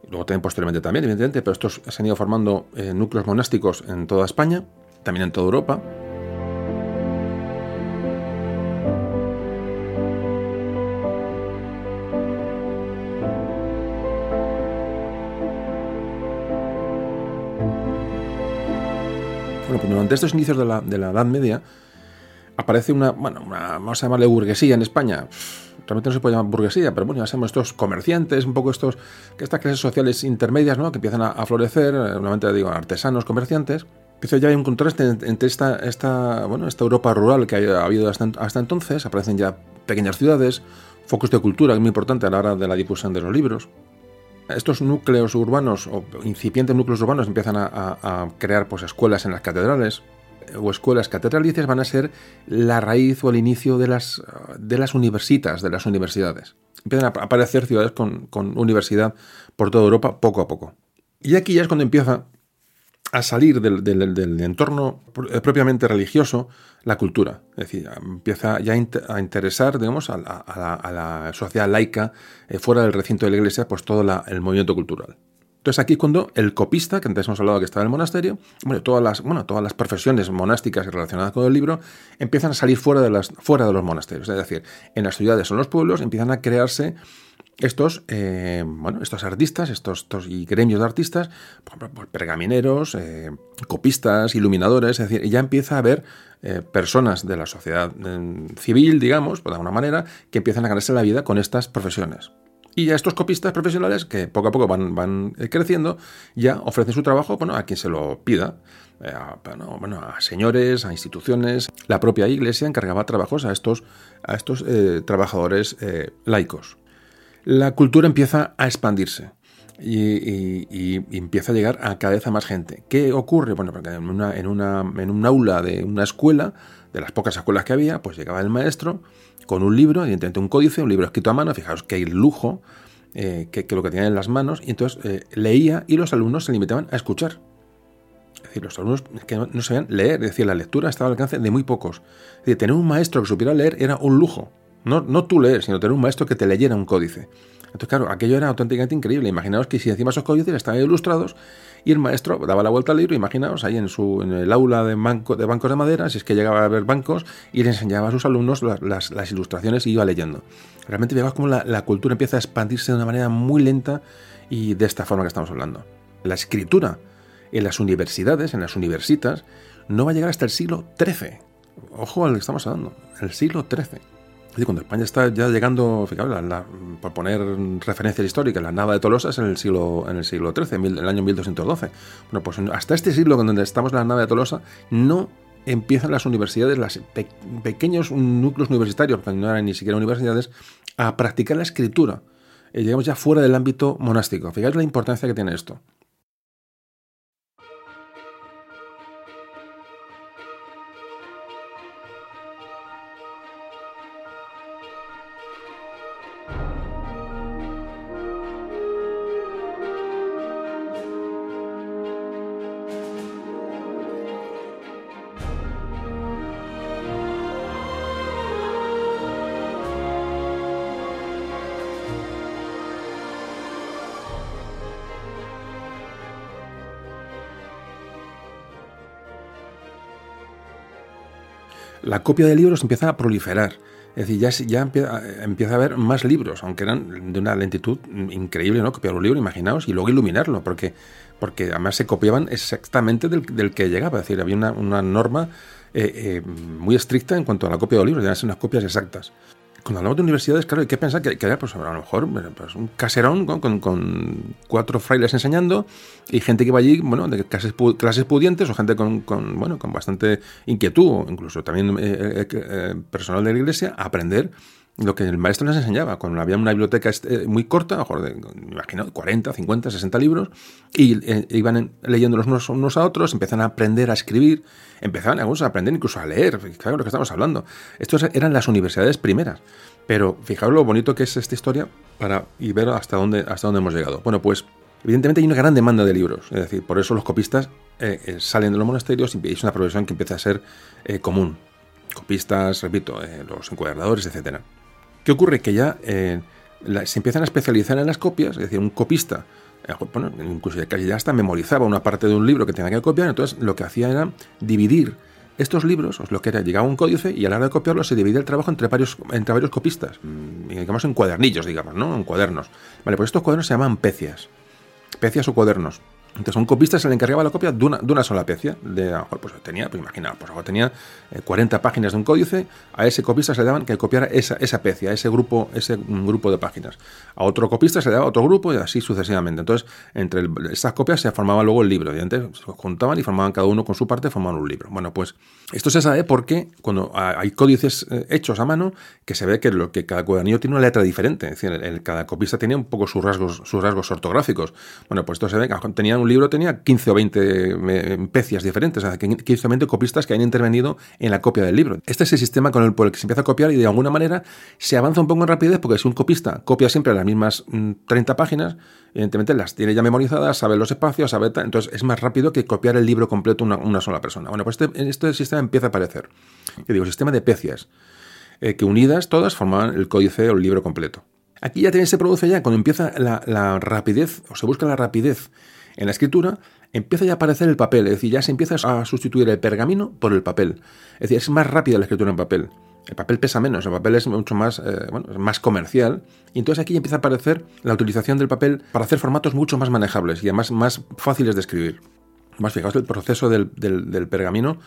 luego también posteriormente también, evidentemente, pero estos se han ido formando eh, núcleos monásticos en toda España, también en toda Europa. Bueno, pues durante estos inicios de la, de la Edad Media aparece una, bueno, una, vamos a llamarle burguesía en España realmente no se puede llamar burguesía, pero bueno, ya sabemos estos comerciantes, un poco estos, que estas clases sociales intermedias, ¿no? Que empiezan a, florecer, eh, normalmente digo artesanos, comerciantes. Empieza ya hay un contraste entre esta, esta, bueno, esta Europa rural que ha habido hasta, hasta entonces, aparecen ya pequeñas ciudades, focos de cultura, que es muy importante a la hora de la difusión de los libros. Estos núcleos urbanos o incipientes núcleos urbanos empiezan a, a crear pues, escuelas en las catedrales, o escuelas catedralicias van a ser la raíz o el inicio de las, de las universitas, de las universidades. Empiezan a aparecer ciudades con, con universidad por toda Europa poco a poco. Y aquí ya es cuando empieza a salir del, del, entorno propiamente religioso la cultura. Es decir, empieza ya a interesar digamos, a, la, sociedad laica, eh, fuera del recinto de la iglesia, pues todo el movimiento cultural. Entonces aquí cuando el copista, que antes hemos hablado que estaba en el monasterio, bueno, todas las, bueno, todas las profesiones monásticas relacionadas con el libro empiezan a salir fuera de, las, fuera de los monasterios. Es decir, en las ciudades o en los pueblos empiezan a crearse estos, eh, bueno, estos artistas estos, y gremios de artistas, por ejemplo, pues, pergamineros, eh, copistas, iluminadores, es decir, ya empieza a haber eh, personas de la sociedad civil, digamos, pues, de alguna manera, que empiezan a ganarse la vida con estas profesiones. Y ya estos copistas profesionales, que poco a poco van, van creciendo, ya ofrecen su trabajo bueno, a quien se lo pida. A, bueno, a señores, a instituciones. La propia iglesia encargaba trabajos a estos, a estos trabajadores laicos la cultura empieza a expandirse. Y, empieza a llegar a cada vez a más gente. ¿Qué ocurre? Bueno, porque en, una, en, una, en un aula de una escuela, de las pocas escuelas que había, pues llegaba el maestro con un libro, evidentemente un códice, un libro escrito a mano, fijaos que hay lujo, eh, que, lo que tenía en las manos, y entonces eh, leía y los alumnos se limitaban a escuchar. Es decir, los alumnos que no, sabían leer, es decir, la lectura estaba al alcance de muy pocos. Es decir, tener un maestro que supiera leer era un lujo. No, no tú leer, sino tener un maestro que te leyera un códice. Entonces, claro, aquello era auténticamente increíble. Imaginaos que si encima esos códices estaban ilustrados y el maestro daba la vuelta al libro, imaginaos ahí en, su, en el aula de, de bancos de madera, si es que llegaba a haber bancos, y le enseñaba a sus alumnos las, ilustraciones y iba leyendo. Realmente veamos cómo la, la cultura empieza a expandirse de una manera muy lenta y de esta forma que estamos hablando. La escritura en las universidades, en las universitas, no va a llegar hasta el siglo XIII. Ojo al que estamos hablando, el siglo XIII cuando España está ya llegando, por poner referencias históricas, la nava de Tolosa es en el siglo, en el siglo XIII, el año 1212. Bueno, pues hasta este siglo, donde estamos en la nave de Tolosa, no empiezan las universidades, los pequeños núcleos universitarios, que no eran ni siquiera universidades, a practicar la escritura. Eh, llegamos ya fuera del ámbito monástico. Fijaos la importancia que tiene esto. La copia de libros empieza a proliferar. Es decir, ya, ya empieza, a haber más libros, aunque eran de una lentitud increíble, ¿no? Copiar un libro, imaginaos, y luego iluminarlo, porque, porque además se copiaban exactamente del, que llegaba. Es decir, había una, norma eh, eh, muy estricta en cuanto a la copia de libros, ser unas copias exactas cuando hablamos de universidades, claro, hay que pensar que, que pues, a lo mejor pues, un caserón con, cuatro frailes enseñando y gente que va allí, bueno, de clases, clases pudientes o gente con, bueno, con bastante inquietud, incluso también eh, eh, eh, personal de la iglesia, a aprender lo que el maestro les enseñaba. Cuando había una biblioteca este, muy corta, me imagino, 40, 50, 60 libros, y iban leyéndolos unos, unos, a otros, empezaban a aprender a escribir, empezaban algunos a aprender incluso a leer, claro lo que estamos hablando. Estos eran las universidades primeras. Pero fijaos lo bonito que es esta historia para y ver hasta dónde, hasta dónde hemos llegado. Bueno, pues evidentemente hay una gran demanda de libros, es decir, por eso los copistas eh, eh, salen de los monasterios y es una profesión que empieza a ser eh, común. Copistas, repito, los encuadernadores, etcétera. ¿Qué ocurre? Que ya se empiezan a especializar en las copias, es decir, un copista bueno, incluso ya hasta memorizaba una parte de un libro que tenía que copiar, entonces lo que hacía era dividir estos libros, os lo que era, llegaba un códice y a la hora de copiarlo se dividía el trabajo entre varios, entre varios copistas, mm, digamos en cuadernillos, digamos, ¿no? En cuadernos. Vale, pues estos cuadernos se llaman pecias, pecias o cuadernos. Entonces, un copista se le encargaba la copia de una, sola pecia. De, pues tenía, pues imagina, pues tenía 40 eh, páginas de un códice, a ese copista se le daban que copiara esa, esa pecia, ese grupo, ese grupo de páginas. A otro copista se le daba otro grupo y así sucesivamente. Entonces, entre esas copias se formaba luego el libro. Y antes se juntaban y formaban cada uno con su parte, formaban un libro. Bueno, pues esto se sabe porque cuando hay códices eh, hechos a mano, que se ve que, lo, que cada cuadernillo tiene una letra diferente. Es decir, el, cada copista tenía un poco sus rasgos, sus rasgos ortográficos. Bueno, pues esto se ve que tenía un libro tenía 15 o 20 eh, pecias diferentes, o sea, 15 o 20 copistas que han intervenido en la copia del libro. Este es el sistema con el, por que se empieza a copiar y de alguna manera se avanza un poco en rapidez porque si un copista copia siempre las mismas 30 mm, páginas, evidentemente las tiene ya memorizadas, sabe los espacios, sabe... Entonces es más rápido que copiar el libro completo una, una sola persona. Bueno, pues este, este sistema empieza a aparecer. Yo digo, sistema de pecias, eh, que unidas todas formaban el códice o el libro completo. Aquí ya también se produce ya, cuando empieza la, rapidez, o se busca la rapidez en la escritura, empieza ya a aparecer el papel, es decir, ya se empieza a sustituir el pergamino por el papel. Es decir, es más rápida la escritura en papel. El papel pesa menos, el papel es mucho más, eh, bueno, más comercial. Y entonces aquí empieza a aparecer la utilización del papel para hacer formatos mucho más manejables y además más fáciles de escribir. Más fijaos, el proceso del, del pergamino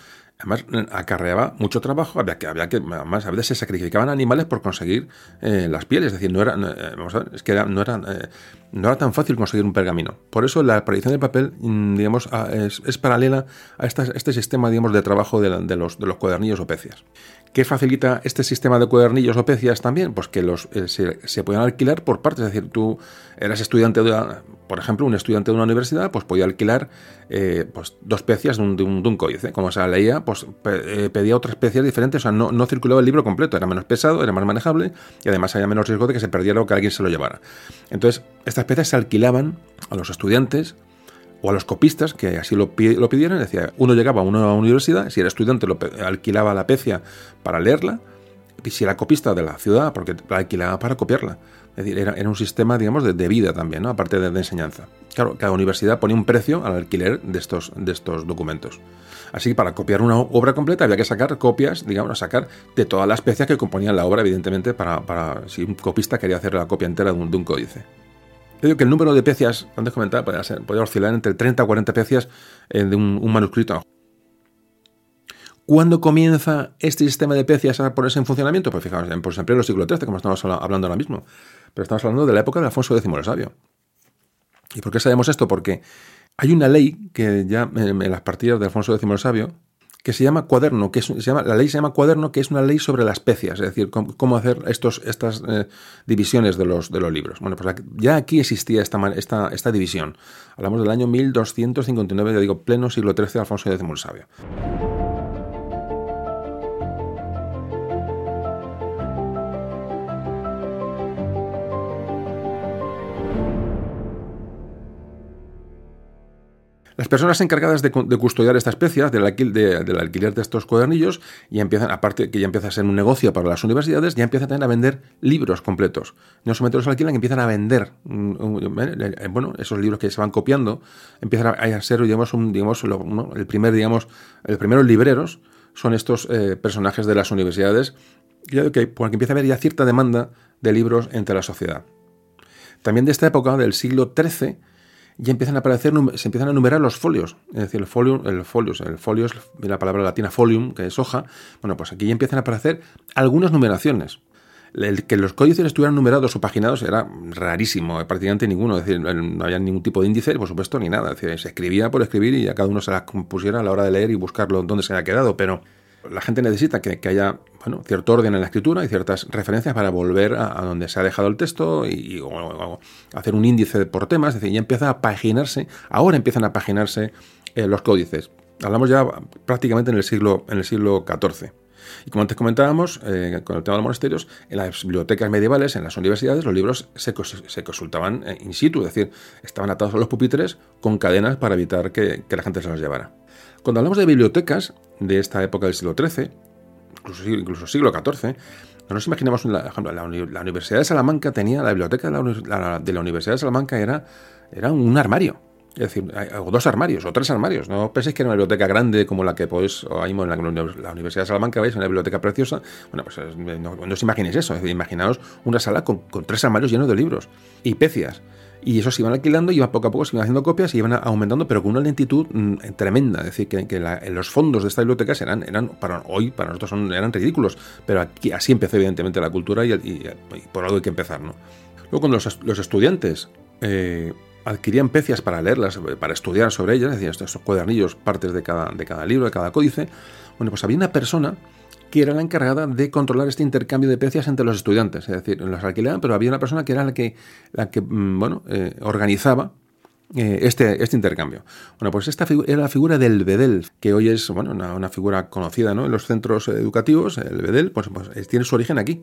Además, acarreaba mucho trabajo, había que, había que, además, a veces se sacrificaban animales por conseguir eh, las pieles, es decir, no era, eh, vamos es que no, era, eh, no era tan fácil conseguir un pergamino. Por eso la aparición del papel, mm, digamos, es, paralela a este sistema, digamos, de trabajo de, los, de los cuadernillos o pecias. ¿Qué facilita este sistema de cuadernillos o pecias también? Pues que los, se, se podían alquilar por partes, es decir, tú eras estudiante de, por ejemplo, un estudiante de una universidad, pues podía alquilar eh, pues, dos pecias de un, de códice. Como se leía, pues eh, pedía otras pecias diferentes, o sea, no, no, circulaba el libro completo, era menos pesado, era más manejable y además había menos riesgo de que se perdiera o que alguien se lo llevara. Entonces, estas piezas se alquilaban a los estudiantes o a los copistas que así lo, lo pidieran. Decía, uno llegaba a una universidad, si era estudiante, lo alquilaba la pecia para leerla, y si era copista de la ciudad, porque la alquilaba para copiarla. Es decir, era, un sistema, digamos, de, vida también, ¿no? aparte de, enseñanza. Claro, cada universidad ponía un precio al alquiler de estos, de estos documentos. Así que para copiar una obra completa había que sacar copias, digamos, sacar de todas las piezas que componían la obra, evidentemente, para, para si un copista quería hacer la copia entera de un, de un códice. Yo digo que el número de piezas, antes comentaba, podía, oscilar entre 30 o 40 piezas eh, de un, manuscrito. ¿Cuándo comienza este sistema de piezas a ponerse en funcionamiento? Pues fijaos, en, por ejemplo, en el siglo XIII, como estamos hablando ahora mismo. Pero estamos hablando de la época de Alfonso X el Sabio. ¿Y por qué sabemos esto? Porque hay una ley que ya en las partidas de Alfonso X el Sabio que se llama cuaderno, que se llama, la ley se llama cuaderno, que es una ley sobre las especias, es decir, cómo, hacer estos, estas eh, divisiones de los, de los libros. Bueno, pues ya aquí existía esta, esta, esta división. Hablamos del año 1259, ya digo, pleno siglo XIII Alfonso X el Sabio. Las personas encargadas de, custodiar esta especie, del, alquiler de estos cuadernillos, ya empiezan, aparte que ya empieza a ser un negocio para las universidades, ya empiezan también a vender libros completos. No solamente los alquilan, empiezan a vender, mm, eh, bueno, esos libros que se van copiando, empiezan a, ser, digamos, digamos el primer, digamos, el primeros libreros son estos eh, personajes de las universidades, que, porque empieza a haber ya cierta demanda de libros entre la sociedad. También de esta época, del siglo XIII, ya empiezan a aparecer, se empiezan a numerar los folios. Es decir, el folio, el folios, el folio es la palabra latina folium, que es hoja. Bueno, pues aquí ya empiezan a aparecer algunas numeraciones. El que los códices estuvieran numerados o paginados era rarísimo, eh, prácticamente ninguno. Es decir, no había ningún tipo de índice, por supuesto, ni nada. Es decir, se escribía por escribir y a cada uno se las pusiera a la hora de leer y buscarlo dónde se había quedado, pero la gente necesita que, haya cierto orden en la escritura y ciertas referencias para volver a, donde se ha dejado el texto y, hacer un índice por temas. Es decir, ya empieza a paginarse, ahora empiezan a paginarse eh, los códices. Hablamos ya prácticamente en el siglo, en el siglo XIV. Y como antes comentábamos, eh, con el tema de los monasterios, en las bibliotecas medievales, en las universidades, los libros se, consultaban eh, in situ, es decir, estaban atados a los pupitres con cadenas para evitar que la gente se los llevara. Cuando hablamos de bibliotecas de esta época del siglo XIII, incluso, incluso siglo XIV, no nos imaginamos, la, ejemplo, la, Universidad de Salamanca tenía, la biblioteca de la, Universidad de Salamanca era, era un armario. Es decir, o dos armarios, o tres armarios. No penséis que era una biblioteca grande como la que podéis, o en la, Universidad de Salamanca, veis, una biblioteca preciosa. Bueno, pues no, os imaginéis eso. Es decir, imaginaos una sala con, con tres armarios llenos de libros y pecias. Y eso se iban alquilando, y poco a poco, se iban haciendo copias y iban aumentando, pero con una lentitud mm, tremenda. Es decir, que, los fondos de esta biblioteca eran, eran para hoy, para nosotros son, eran ridículos, pero aquí, así empezó evidentemente la cultura y, por algo hay que empezar. ¿no? Luego, cuando los, estudiantes eh, adquirían pecias para leerlas, para estudiar sobre ellas, es estos cuadernillos, partes de cada, de cada libro, de cada códice, bueno, pues había una persona que era la encargada de controlar este intercambio de pecias entre los estudiantes. Es decir, los alquilaban, pero había una persona que era la que, la que mm, bueno, eh, organizaba eh, este, este intercambio. Bueno, pues esta era la figura del bedel, que hoy es bueno, una, figura conocida ¿no? en los centros educativos. El bedel pues, pues tiene su origen aquí.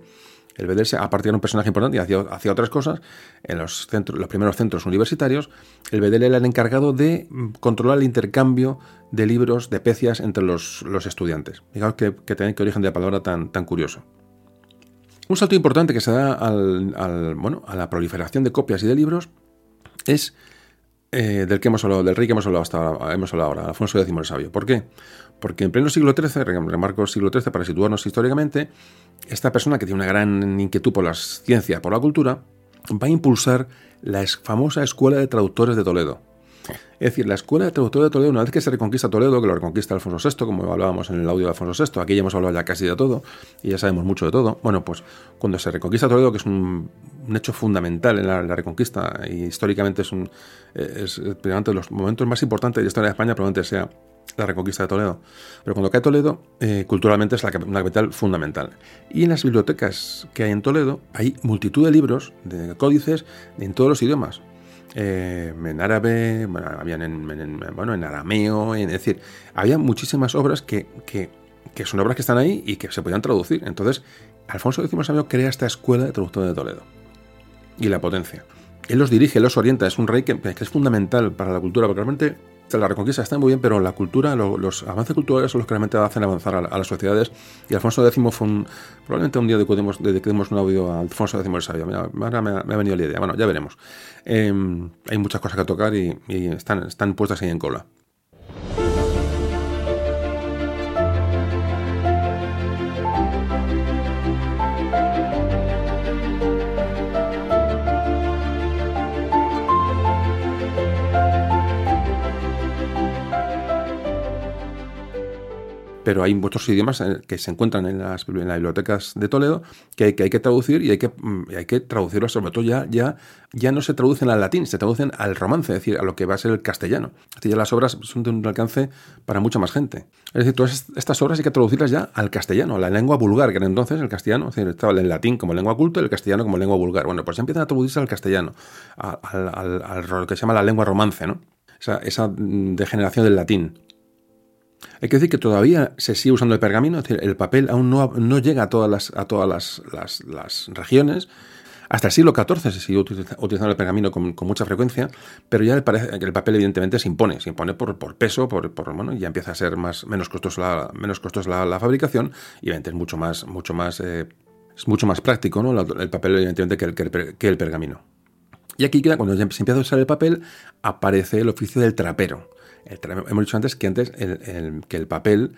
El Bedel, aparte de un personaje importante y hacía, otras cosas, en los, primeros centros universitarios, el Bedel era el encargado de mm, controlar el intercambio de libros, de pecias entre los, estudiantes. Digamos que, que qué origen de la palabra tan, curioso. Un salto importante que se da al, bueno, a la proliferación de copias y de libros es eh, del que hemos hablado, del rey que hemos hablado hasta ahora, hemos hablado ahora, Alfonso X el Sabio. ¿Por qué? Porque en pleno siglo XIII, remarco siglo XIII para situarnos históricamente, esta persona que tiene una gran inquietud por las ciencias, por la cultura, va a impulsar la famosa Escuela de Traductores de Toledo. Es decir, la Escuela de Traductores de Toledo, una vez que se reconquista Toledo, que lo reconquista Alfonso VI, como hablábamos en el audio de Alfonso VI, aquí ya hemos hablado ya casi de todo, y ya sabemos mucho de todo, bueno, pues cuando se reconquista Toledo, que es un, hecho fundamental en la, reconquista, y históricamente es, un, es, de los momentos más importantes de la historia de España, probablemente sea la reconquista de Toledo. Pero cuando cae Toledo, eh, culturalmente es la, capital fundamental. Y en las bibliotecas que hay en Toledo hay multitud de libros, de códices, en todos los idiomas. Eh, en árabe, bueno, habían en, bueno, en arameo, es decir, había muchísimas obras que, que, que, son obras que están ahí y que se podían traducir. Entonces, Alfonso X Sabio crea esta escuela de traductores de Toledo y la potencia. Él los dirige, los orienta, es un rey que, es fundamental para la cultura, porque realmente la reconquista está muy bien, pero la cultura, los avances culturales son los que realmente hacen avanzar a, las sociedades. Y Alfonso X fue un, probablemente un día dediquemos, dediquemos un audio a Alfonso X el Sabio. Me, ha venido la idea. Bueno, ya veremos. Em, hay muchas cosas que tocar y, y están, están puestas ahí en cola. Pero hay muchos idiomas eh, que se encuentran en las, bibliotecas de Toledo que hay, que traducir y hay que, mm, hay traducirlos, sobre todo ya, no se traducen al latín, se traducen al romance, es decir, a lo que va a ser el castellano. ya las obras son de un alcance para mucha más gente. Es decir, todas estas obras hay que traducirlas ya al castellano, a la lengua vulgar, que era entonces el castellano, es decir, estaba el latín como lengua culta y el castellano como lengua vulgar. Bueno, pues ya empiezan a traducirse al castellano, al, lo que se llama la lengua romance, ¿no? Esa, esa mm, degeneración del latín. Hay que decir que todavía se sigue usando el pergamino, es decir, el papel aún no, no llega a todas, las, a todas las, las, regiones. Hasta el siglo XIV se sigue utilizando el pergamino con, mucha frecuencia, pero ya el, el, papel evidentemente se impone, se impone por, por peso, por, por, bueno, ya empieza a ser más, menos costoso la, menos costosa la, fabricación y evidentemente es mucho más, mucho más, eh, es mucho más práctico ¿no? el papel evidentemente que el, que el, pergamino. Y aquí, cuando ya se empieza a usar el papel, aparece el oficio del trapero hemos dicho antes que antes el, que el papel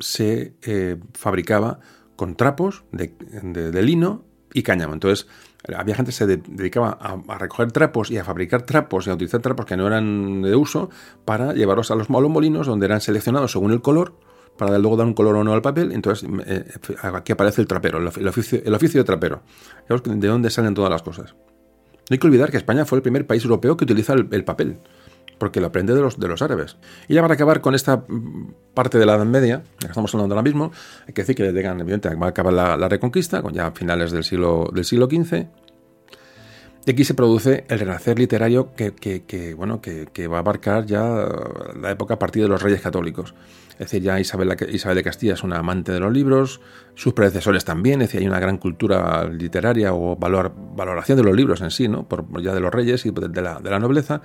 se eh, fabricaba con trapos de, lino y cáñamo. Entonces, había gente que se dedicaba a, recoger trapos y a fabricar trapos y a utilizar trapos que no eran de uso para llevarlos a los, molinos donde eran seleccionados según el color para luego dar un color o no al papel. Entonces, eh, aquí aparece el trapero, el, oficio, el oficio de trapero. De dónde salen todas las cosas. No hay que olvidar que España fue el primer país europeo que utiliza el papel porque lo aprende de los, de los árabes. Y ya para acabar con esta parte de la Edad Media, que estamos hablando ahora mismo, hay que decir que llegan, evidentemente, va a acabar la, Reconquista, con ya finales del siglo, del siglo XV, y aquí se produce el renacer literario que, bueno, que, va a abarcar ya la época a partir de los reyes católicos. Es decir, ya Isabel, Isabel de Castilla es una amante de los libros, sus predecesores también, es decir, hay una gran cultura literaria o valor, valoración de los libros en sí, ¿no? Por, ya de los reyes y de la, de la nobleza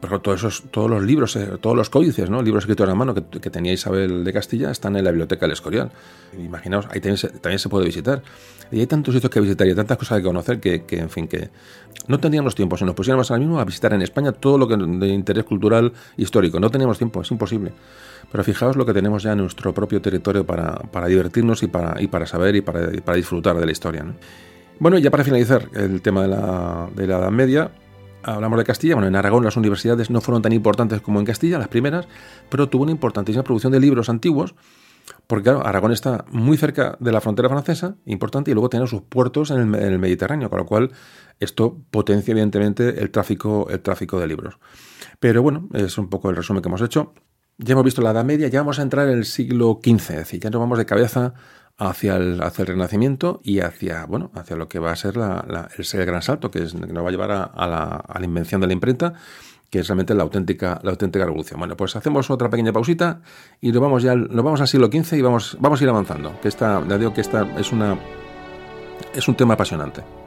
por todos, esos, todos los libros, eh, todos los códices, ¿no? libros escritos a mano que, tenía Isabel de Castilla están en la biblioteca del Escorial. Imaginaos, ahí también se, puede visitar. Y hay tantos sitios que visitar y tantas cosas que conocer que, en fin, que no teníamos tiempo. Si nos pusiéramos ahora mismo a visitar en España todo lo que de interés cultural histórico, no teníamos tiempo, es imposible. Pero fijaos lo que tenemos ya en nuestro propio territorio para, para divertirnos y para, y para saber y para, para disfrutar de la historia. ¿no? Bueno, ya para finalizar el tema de la, de la Edad Media, hablamos de Castilla, bueno, en Aragón las universidades no fueron tan importantes como en Castilla, las primeras, pero tuvo una importantísima producción de libros antiguos, porque claro, Aragón está muy cerca de la frontera francesa, importante, y luego tiene sus puertos en el, Mediterráneo, con lo cual esto potencia evidentemente el tráfico, el tráfico de libros. Pero bueno, es un poco el resumen que hemos hecho. Ya hemos visto la Edad Media, ya vamos a entrar en el siglo XV, es decir, ya nos vamos de cabeza hacia el, hacia el Renacimiento y hacia, bueno, hacia lo que va a ser la, el, gran salto, que, es, nos va a llevar a, la, invención de la imprenta, que es realmente la auténtica, la auténtica revolución. Bueno, pues hacemos otra pequeña pausita y nos vamos ya nos vamos al siglo XV y vamos, vamos a ir avanzando. Que esta, ya digo que esta es una es un tema apasionante.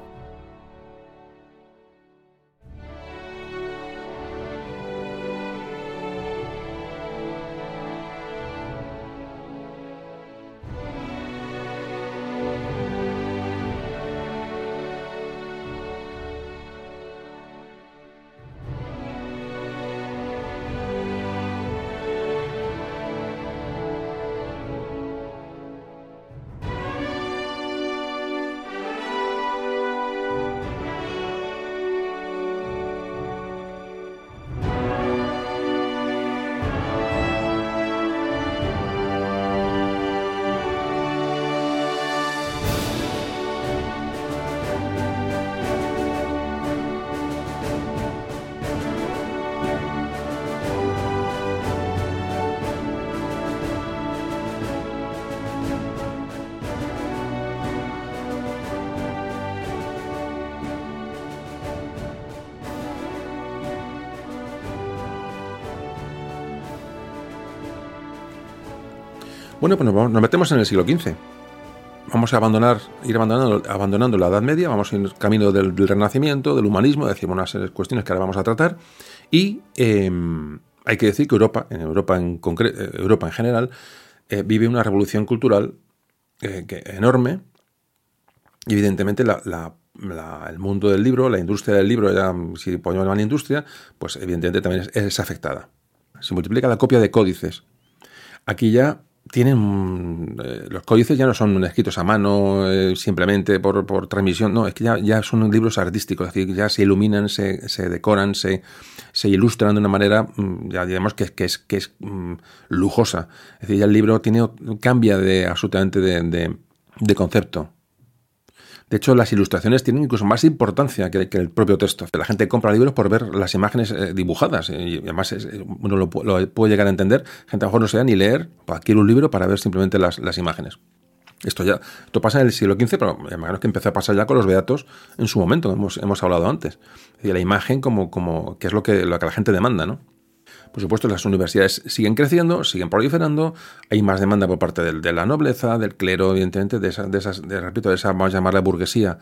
Bueno, pues nos, metemos en el siglo XV. Vamos a abandonar, ir abandonando, abandonando la Edad Media, vamos en camino del, Renacimiento, del humanismo, decimos unas cuestiones que ahora vamos a tratar. Y em, hay que decir que Europa, en Europa en, eh, Europa en general, eh, vive una revolución cultural eh, enorme. Y evidentemente el mundo del libro, la industria del libro, ya si podemos llamar industria, pues evidentemente también es afectada. Se multiplica la copia de códices. Aquí ya tienen eh, los códices ya no son escritos a mano eh, simplemente por, transmisión, no, es que ya, son libros artísticos, es decir, ya se iluminan, se, decoran, se, se, ilustran de una manera, mm, ya digamos que, que es, que es mm, lujosa. Es decir, ya el libro tiene, cambia de absolutamente de concepto. De hecho, las ilustraciones tienen incluso más importancia que, el propio texto. La gente compra libros por ver las imágenes eh, dibujadas. Y además, uno lo, puede llegar a entender. Gente a lo mejor no se ni leer, adquiere un libro para ver simplemente las, imágenes. Esto ya, esto pasa en el siglo XV, pero imagino que empezó a pasar ya con los beatos en su momento, hemos, hemos hablado antes. Y la imagen como, como que es lo que, lo que la gente demanda, ¿no? Por supuesto, las universidades siguen creciendo, siguen proliferando, hay más demanda por parte de, la nobleza, del clero, evidentemente, de, de esas, repito, de esa, vamos a llamarla burguesía,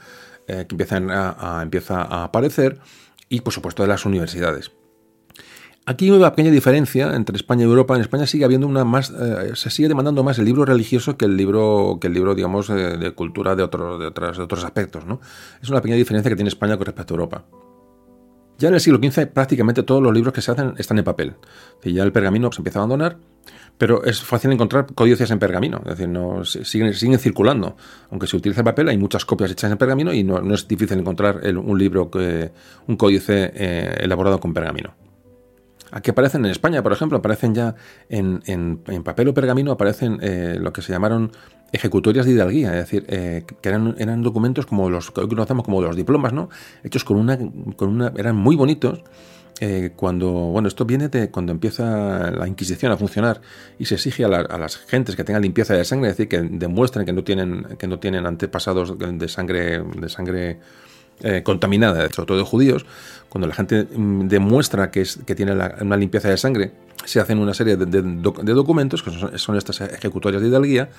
eh, que empiezan a, empieza a aparecer, y por supuesto de las universidades. Aquí hay una pequeña diferencia entre España y Europa. En España sigue habiendo una más, eh, se sigue demandando más el libro religioso que el libro, que el libro, digamos, eh, de cultura de, de, de otros aspectos. ¿no? Es una pequeña diferencia que tiene España con respecto a Europa. Ya en el siglo XV prácticamente todos los libros que se hacen están en papel. ya el pergamino se empieza a abandonar, pero es fácil encontrar códices en pergamino, es decir, siguen, siguen circulando. Aunque se utiliza el papel, hay muchas copias hechas en pergamino y no, es difícil encontrar un libro, que, un códice eh, elaborado con pergamino. Aquí aparecen en España, por ejemplo, aparecen ya en, papel o pergamino, aparecen eh, lo que se llamaron ejecutorias de hidalguía, es decir, eh, que eran, documentos como los que hoy conocemos como los diplomas, ¿no? Hechos con una, con una eran muy bonitos. Eh, cuando, bueno, esto viene de cuando empieza la Inquisición a funcionar y se exige a, las gentes que tengan limpieza de sangre, es decir, que demuestren que no tienen, que no tienen antepasados de sangre, de sangre eh, contaminada, sobre todo de judíos, cuando la gente mm, demuestra que, es, que tiene una limpieza de sangre, se hacen una serie de, documentos, que son, estas ejecutorias de hidalguía,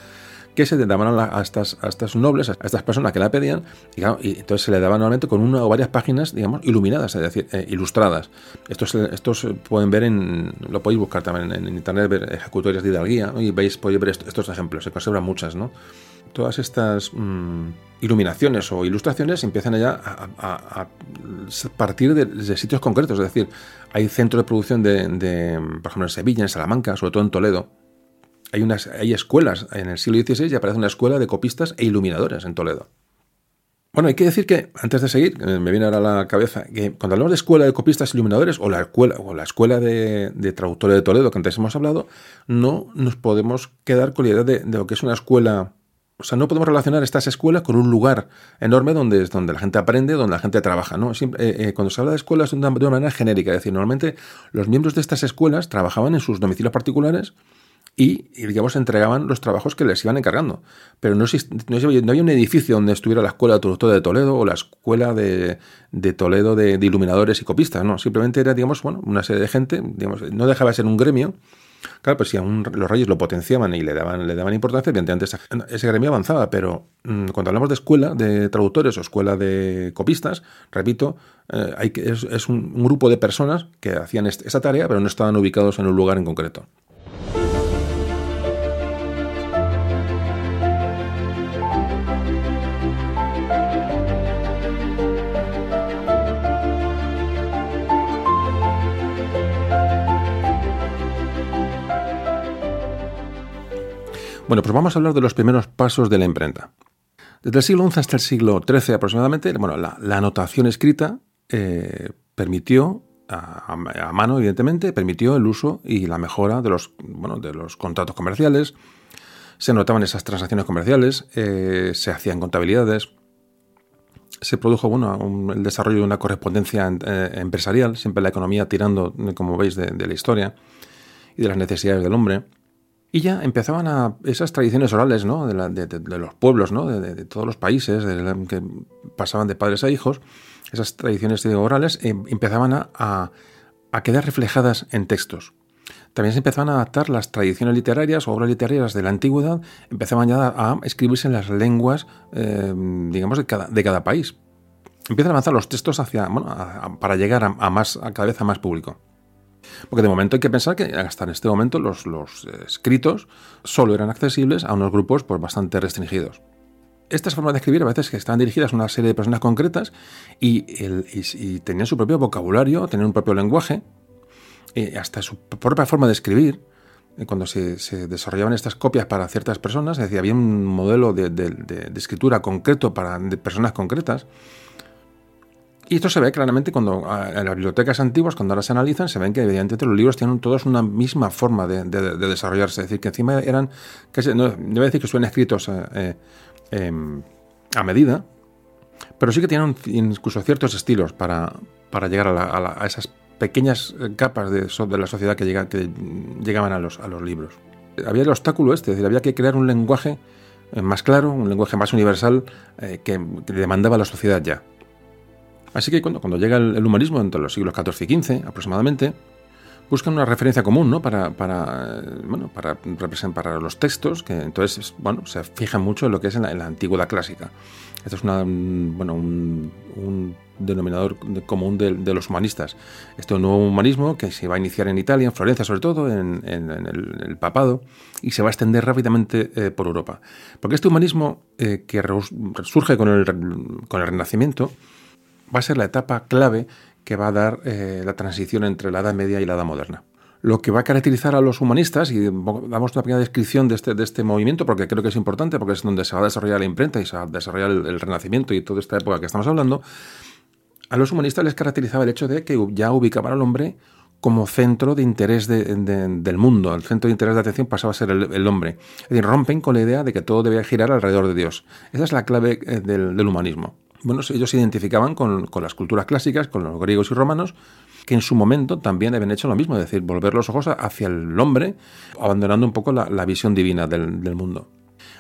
que se daban a, estas, a estas nobles, a estas personas que la pedían, y, entonces se le daban normalmente con una o varias páginas, digamos, iluminadas, es decir, eh, ilustradas. Estos, estos pueden ver en, lo podéis buscar también en, internet, ver ejecutorias de hidalguía, y veis, podéis ver estos, ejemplos, se conservan muchas, ¿no? Todas estas... Mm, iluminaciones o ilustraciones empiezan ya a, partir de, sitios concretos. Es decir, hay centros de producción de, por ejemplo, en Sevilla, en Salamanca, sobre todo en Toledo. Hay, unas, hay escuelas, en el siglo XVI ya aparece una escuela de copistas e iluminadores en Toledo. Bueno, hay que decir que, antes de seguir, me viene ahora a la cabeza, que cuando hablamos de escuela de copistas iluminadores o la escuela, o la escuela de, traductores de Toledo que antes hemos hablado, no nos podemos quedar con la idea de lo que es una escuela o sea, no podemos relacionar estas escuelas con un lugar enorme donde, donde la gente aprende, donde la gente trabaja. ¿no? Eh, eh, cuando se habla de escuelas de una, manera genérica, es decir, normalmente los miembros de estas escuelas trabajaban en sus domicilios particulares y, digamos, entregaban los trabajos que les iban encargando. Pero no, no, había un edificio donde estuviera la escuela de traductor de Toledo o la escuela de, Toledo de, de, iluminadores y copistas. No, simplemente era, digamos, bueno, una serie de gente, digamos, no dejaba de ser un gremio Claro, pues si aún los reyes lo potenciaban y le daban, le daban importancia, evidentemente ese gremio avanzaba, pero mm, cuando hablamos de escuela de traductores o escuela de copistas, repito, eh, hay que, es, un, grupo de personas que hacían esa tarea, pero no estaban ubicados en un lugar en concreto. Bueno, pues vamos a hablar de los primeros pasos de la imprenta. Desde el siglo XI hasta el siglo XIII aproximadamente, bueno, la, anotación escrita eh, permitió, a, mano evidentemente, permitió el uso y la mejora de los, bueno, de los contratos comerciales, se anotaban esas transacciones comerciales, eh, se hacían contabilidades, se produjo bueno, el desarrollo de una correspondencia eh, empresarial, siempre la economía tirando, como veis, de la historia y de las necesidades del hombre. Y ya empezaban a esas tradiciones orales, ¿no? De, los pueblos, ¿no? De, todos los países, que pasaban de padres a hijos, esas tradiciones orales em, empezaban a, quedar reflejadas en textos. también se empezaban a adaptar las tradiciones literarias o obras literarias de la antigüedad, empezaban ya a escribirse en las lenguas, eh, digamos, de cada, de cada país. Empiezan a avanzar los textos hacia, para llegar a, más, a cada vez a más público. Porque de momento hay que pensar que hasta en este momento los, escritos solo eran accesibles a unos grupos pues, bastante restringidos estas formas de escribir a veces que estaban dirigidas a una serie de personas concretas y, tenían su propio vocabulario, tenían un propio lenguaje, y hasta su propia forma de escribir. Cuando se, desarrollaban estas copias para ciertas personas, es decir, había un modelo de, escritura concreto para personas concretas. Y esto se ve claramente cuando en las bibliotecas antiguas, cuando ahora se analizan, se ven que evidentemente los libros tienen todos una misma forma de, desarrollarse. Es decir, que encima eran, casi, no, debe decir que suelen escritos eh, eh, Em, a medida, pero sí que tienen incluso ciertos estilos para, para llegar a, esas pequeñas eh, capas de, la sociedad que, llega, que llegaban a los, a los libros. Había el obstáculo este, es decir, había que crear un lenguaje más claro, un lenguaje más universal eh, que, demandaba la sociedad ya. Así que cuando, cuando llega el, humanismo entre los siglos XIV y XV aproximadamente, buscan una referencia común ¿no? para, para, bueno, para representar los textos, que entonces bueno, se fijan mucho en lo que es en la, antigüedad clásica. Esto es una, bueno, un, denominador común de, los humanistas. Este nuevo humanismo que se va a iniciar en Italia, en Florencia sobre todo, en, el, papado, y se va a extender rápidamente eh, por Europa. Porque este humanismo eh, que surge con el, con el Renacimiento va a ser la etapa clave que va a dar eh, la transición entre la Edad Media y la Edad Moderna. Lo que va a caracterizar a los humanistas, y damos una pequeña descripción de este, de este movimiento, porque creo que es importante, porque es donde se va a desarrollar la imprenta y se va a desarrollar el, Renacimiento y toda esta época que estamos hablando, a los humanistas les caracterizaba el hecho de que ya ubicaban al hombre como centro de interés del mundo, el centro de interés de atención pasaba a ser el, hombre. Es decir, rompen con la idea de que todo debía girar alrededor de Dios. Esa es la clave eh, del humanismo bueno, ellos se identificaban con, las culturas clásicas, con los griegos y romanos, que en su momento también habían hecho lo mismo, es decir, volver los ojos hacia el hombre, abandonando un poco la, visión divina del, del, mundo.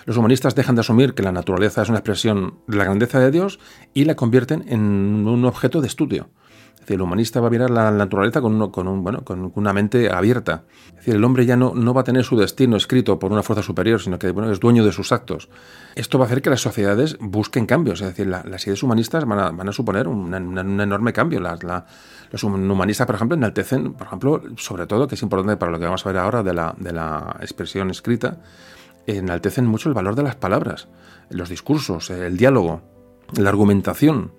Los humanistas dejan de asumir que la naturaleza es una expresión de la grandeza de Dios y la convierten en un objeto de estudio el humanista va a mirar la naturaleza con, una mente abierta. Es decir, el hombre ya no, va a tener su destino escrito por una fuerza superior, sino que bueno, es dueño de sus actos. Esto va a hacer que las sociedades busquen cambios. Es decir, las ideas humanistas van a, van a suponer un, enorme cambio. los humanistas, por ejemplo, enaltecen, por ejemplo, sobre todo, que es importante para lo que vamos a ver ahora de la, de la expresión escrita, enaltecen mucho el valor de las palabras, los discursos, el diálogo, la argumentación.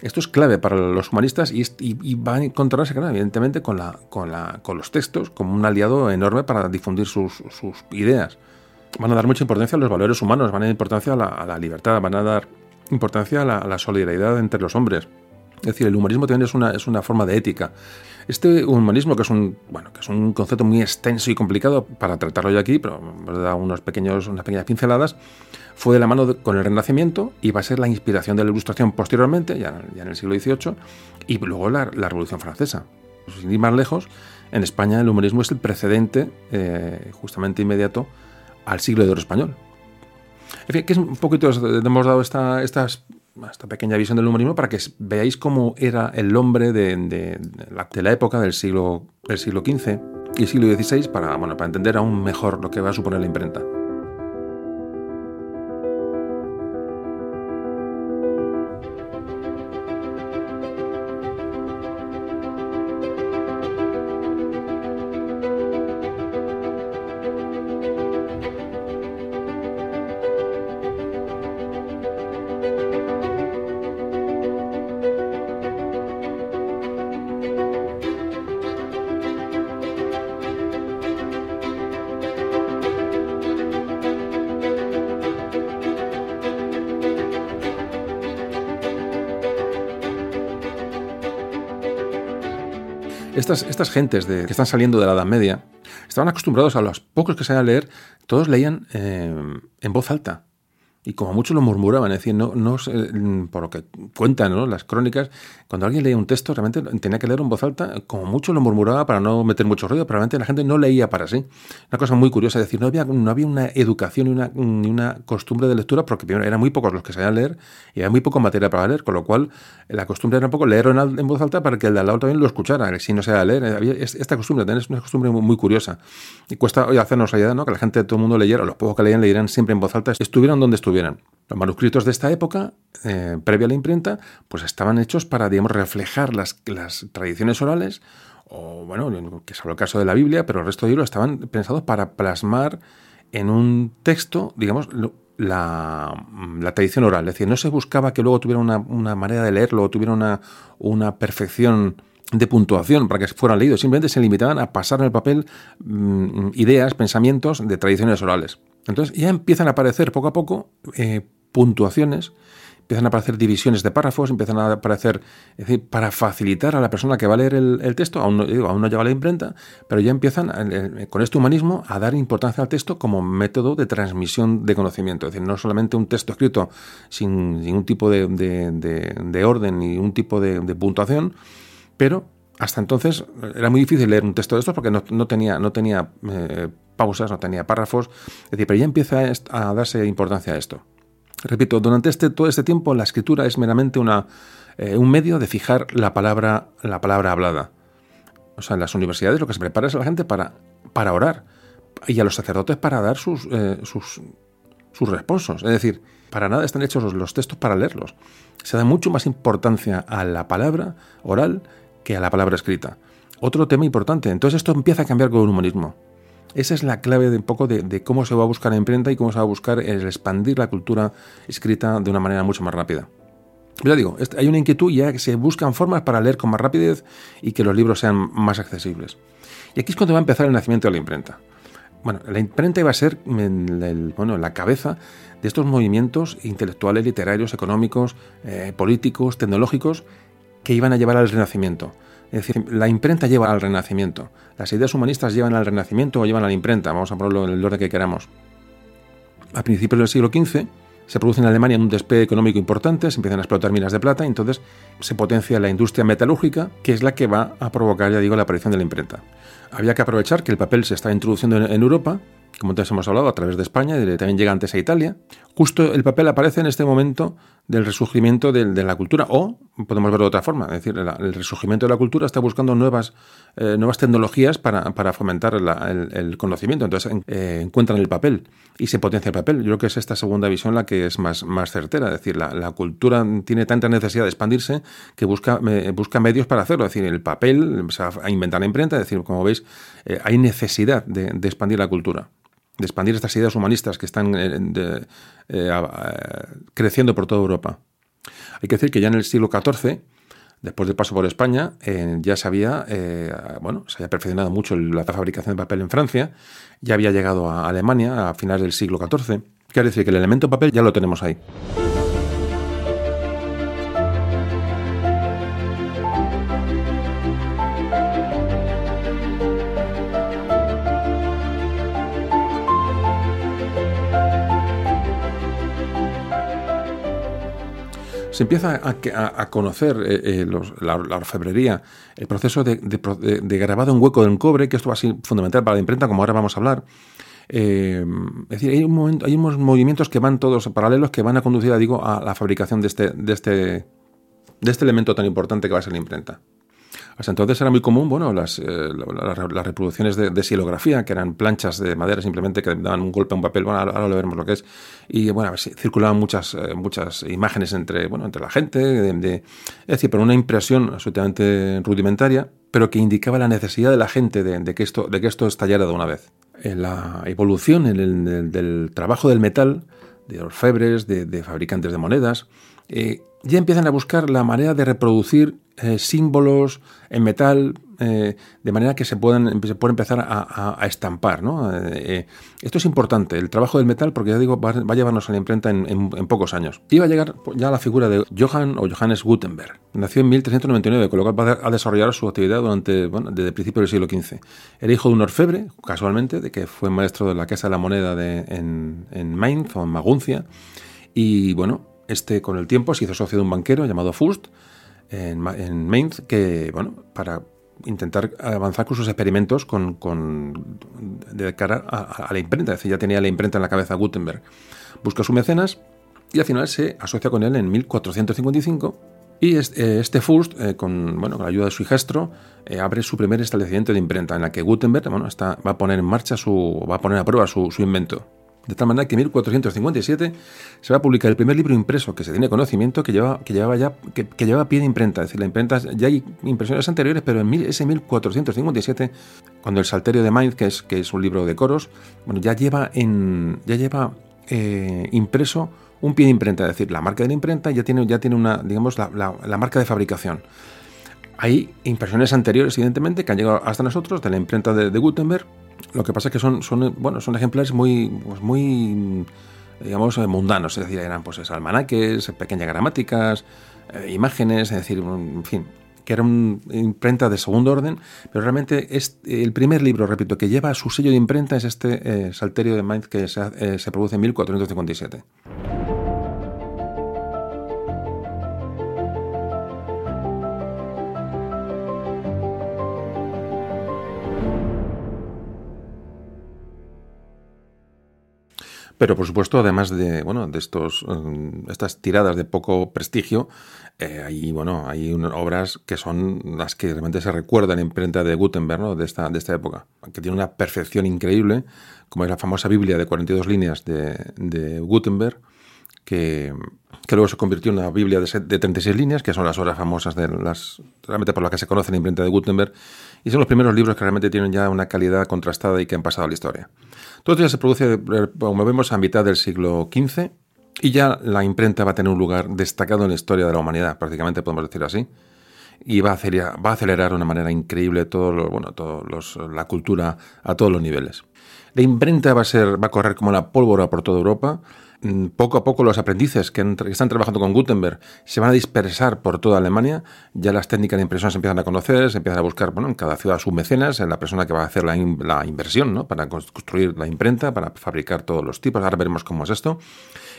Esto es clave para los humanistas y, va a encontrarse, evidentemente, con, la, con, la, con, los textos como un aliado enorme para difundir sus, ideas. Van a dar mucha importancia a los valores humanos, van a dar importancia a la, libertad, van a dar importancia a la, solidaridad entre los hombres. Es decir, el humanismo también es una, es una forma de ética. Este humanismo, que es un, bueno, que es un concepto muy extenso y complicado para tratarlo yo aquí, pero da unos pequeños, unas pequeñas pinceladas, fue de la mano con el Renacimiento y va a ser la inspiración de la Ilustración posteriormente, ya, en el siglo XVIII, y luego la, Revolución Francesa. Sin ir más lejos, en España el humanismo es el precedente eh, justamente inmediato al siglo de oro español. En fin, que es un poquito, hemos dado esta, esta, pequeña visión del humanismo para que veáis cómo era el hombre de, la, la, época del siglo, del siglo XV y siglo XVI para, bueno, para entender aún mejor lo que va a suponer la imprenta. Estas, gentes de, que están saliendo de la Edad Media estaban acostumbrados a los pocos que sabían leer, todos leían eh, en voz alta. Y como muchos lo murmuraban, es decir, no, no por lo que cuentan las crónicas, cuando alguien leía un texto realmente tenía que leer en voz alta, como mucho lo murmuraba para no meter mucho ruido, pero realmente la gente no leía para sí. Una cosa muy curiosa, es decir, no había, no había una educación ni una, ni una costumbre de lectura, porque primero eran muy pocos los que sabían leer y había muy poco material para leer, con lo cual la costumbre era un poco leer en, voz alta para que el de al lado también lo escuchara, si no se leer. Había esta costumbre, es una costumbre muy, curiosa. Y cuesta hoy hacernos idea, ¿no? Que la gente, todo el mundo leyera, los pocos que leían, leyeran siempre en voz alta, estuvieran donde estuvieran los manuscritos de esta época, eh, previa a la imprenta, pues estaban hechos para, digamos, reflejar las, tradiciones orales, o bueno, que es el caso de la Biblia, pero el resto de libros estaban pensados para plasmar en un texto, digamos, la, tradición oral. Es decir, no se buscaba que luego tuviera una, manera de leerlo o tuviera una, perfección de puntuación para que fueran leídos. Simplemente se limitaban a pasar en el papel mm, ideas, pensamientos de tradiciones orales. Entonces ya empiezan a aparecer poco a poco eh, puntuaciones, empiezan a aparecer divisiones de párrafos, empiezan a aparecer, es decir, para facilitar a la persona que va a leer el, texto, aún no, digo, lleva la imprenta, pero ya empiezan eh, con este humanismo a dar importancia al texto como método de transmisión de conocimiento. Es decir, no solamente un texto escrito sin ningún tipo de, de orden ni un tipo de, puntuación, pero hasta entonces era muy difícil leer un texto de estos porque no, tenía, no tenía eh, pausas, no tenía párrafos. Es decir, pero ya empieza a darse importancia a esto. Repito, durante este, todo este tiempo la escritura es meramente una, eh, un medio de fijar la palabra, la palabra hablada. O sea, en las universidades lo que se prepara es a la gente para, para orar y a los sacerdotes para dar sus, eh, sus, sus responsos. Es decir, para nada están hechos los textos para leerlos. Se da mucho más importancia a la palabra oral que a la palabra escrita. Otro tema importante. Entonces esto empieza a cambiar con el humanismo. Esa es la clave de un poco de, cómo se va a buscar la imprenta y cómo se va a buscar el expandir la cultura escrita de una manera mucho más rápida. Ya digo, hay una inquietud ya que se buscan formas para leer con más rapidez y que los libros sean más accesibles. Y aquí es cuando va a empezar el nacimiento de la imprenta. Bueno, la imprenta iba a ser en bueno, la cabeza de estos movimientos intelectuales, literarios, económicos, eh, políticos, tecnológicos que iban a llevar al Renacimiento. Es decir, la imprenta lleva al Renacimiento. Las ideas humanistas llevan al Renacimiento o llevan a la imprenta. Vamos a ponerlo en el orden que queramos. A principios del siglo XV se produce en Alemania un despegue económico importante, se empiezan a explotar minas de plata y entonces se potencia la industria metalúrgica, que es la que va a provocar, ya digo, la aparición de la imprenta. Había que aprovechar que el papel se estaba introduciendo en Europa como antes hemos hablado, a través de España y también llega antes a Italia. Justo el papel aparece en este momento del resurgimiento de, la cultura, o podemos verlo de otra forma, es decir, el resurgimiento de la cultura está buscando nuevas, eh, nuevas tecnologías para, fomentar el, conocimiento, entonces eh, encuentran el papel y se potencia el papel. Yo creo que es esta segunda visión la que es más, más certera, es decir, la, cultura tiene tanta necesidad de expandirse que busca, busca medios para hacerlo, es decir, el papel, se va a inventar la imprenta, es decir, como veis, eh, hay necesidad de expandir la cultura de expandir estas ideas humanistas que están eh, creciendo por toda Europa. Hay que decir que ya en el siglo XIV, después del paso por España, eh, ya se había, bueno, se había perfeccionado mucho la fabricación de papel en Francia, ya había llegado a Alemania a finales del siglo XIV. Quiere decir que el elemento papel ya lo tenemos ahí. Se empieza a, conocer eh, eh, la, orfebrería, el proceso de, grabado en hueco del cobre, que esto va a ser fundamental para la imprenta, como ahora vamos a hablar. Eh, es decir, hay, un hay, unos movimientos que van todos paralelos que van a conducir, digo, a la fabricación de este, de este, de este elemento tan importante que va a ser la imprenta. Hasta entonces era muy común, bueno, las, eh, las reproducciones de, de, silografía, que eran planchas de madera simplemente que daban un golpe a un papel, bueno, ahora, lo veremos lo que es. Y bueno, circulaban muchas, eh, muchas imágenes entre, bueno, entre la gente, de, es decir, pero una impresión absolutamente rudimentaria, pero que indicaba la necesidad de la gente de, que, esto, de que esto estallara de una vez. En la evolución en el, del trabajo del metal, de orfebres, de, fabricantes de monedas, eh, ya empiezan a buscar la manera de reproducir eh, símbolos en metal, eh, de manera que se puedan se puede empezar a, estampar. ¿no? Eh, esto es importante, el trabajo del metal, porque ya digo, va, a llevarnos a la imprenta en, pocos años. Iba a llegar ya la figura de Johann o Johannes Gutenberg. Nació en 1399, con lo cual va a desarrollar su actividad durante, bueno, desde el principio del siglo XV. Era hijo de un orfebre, casualmente, de que fue maestro de la Casa de la Moneda en, en Mainz o en Maguncia Y bueno, este con el tiempo se hizo socio de un banquero llamado Fust en, Mainz, que, bueno, para intentar avanzar con sus experimentos con, con de cara a, la imprenta. Es decir, ya tenía la imprenta en la cabeza Gutenberg. Busca su mecenas y al final se asocia con él en 1455 y este, este Fust, eh, con, bueno, con la ayuda de su hijastro, eh, abre su primer establecimiento de imprenta en la que Gutenberg bueno, está, va a poner en marcha su, va a poner a prueba su, su invento. De tal manera que en 1457 se va a publicar el primer libro impreso que se tiene conocimiento que lleva, que llevaba ya que, pie de imprenta. Es decir, la imprenta ya hay impresiones anteriores, pero en ese 1457, cuando el Salterio de Mainz, que es, que es un libro de coros, bueno, ya lleva en ya lleva eh, impreso un pie de imprenta, es decir, la marca de la imprenta ya tiene, ya tiene una, digamos, la, marca de fabricación. Hay impresiones anteriores, evidentemente, que han llegado hasta nosotros de la imprenta de Gutenberg, lo que pasa es que son, son, bueno, son ejemplares muy, pues muy digamos, eh, mundanos, es decir, eran pues almanaques, pequeñas gramáticas, eh, imágenes, es decir, en fin, que era una imprenta de segundo orden, pero realmente es el primer libro, repito, que lleva su sello de imprenta es este eh, Salterio de Mainz que se, se produce en 1457. Pero por supuesto, además de, bueno, de estos, mm, estas tiradas de poco prestigio, eh, hay, bueno, hay obras que son las que realmente se recuerdan en imprenta de Gutenberg, de, esta, de esta época, que tiene una perfección increíble, como es la famosa Biblia de 42 líneas de, de Gutenberg, que, que, luego se convirtió en una Biblia de, de, 36 líneas, que son las obras famosas de las, realmente por las que se conoce la imprenta de Gutenberg, y son los primeros libros que realmente tienen ya una calidad contrastada y que han pasado a la historia. Todo esto ya se produce, como vemos, a mitad del siglo XV y ya la imprenta va a tener un lugar destacado en la historia de la humanidad, prácticamente podemos decir así. Y va a acelerar, va a acelerar de una manera increíble todo lo, bueno, todo la cultura a todos los niveles. La imprenta va a, ser, va a correr como la pólvora por toda Europa poco a poco los aprendices que, están trabajando con Gutenberg se van a dispersar por toda Alemania, ya las técnicas de impresión se empiezan a conocer, se empiezan a buscar bueno, en cada ciudad sus mecenas, en la persona que va a hacer la, la inversión ¿no? para construir la imprenta, para fabricar todos los tipos, ahora veremos cómo es esto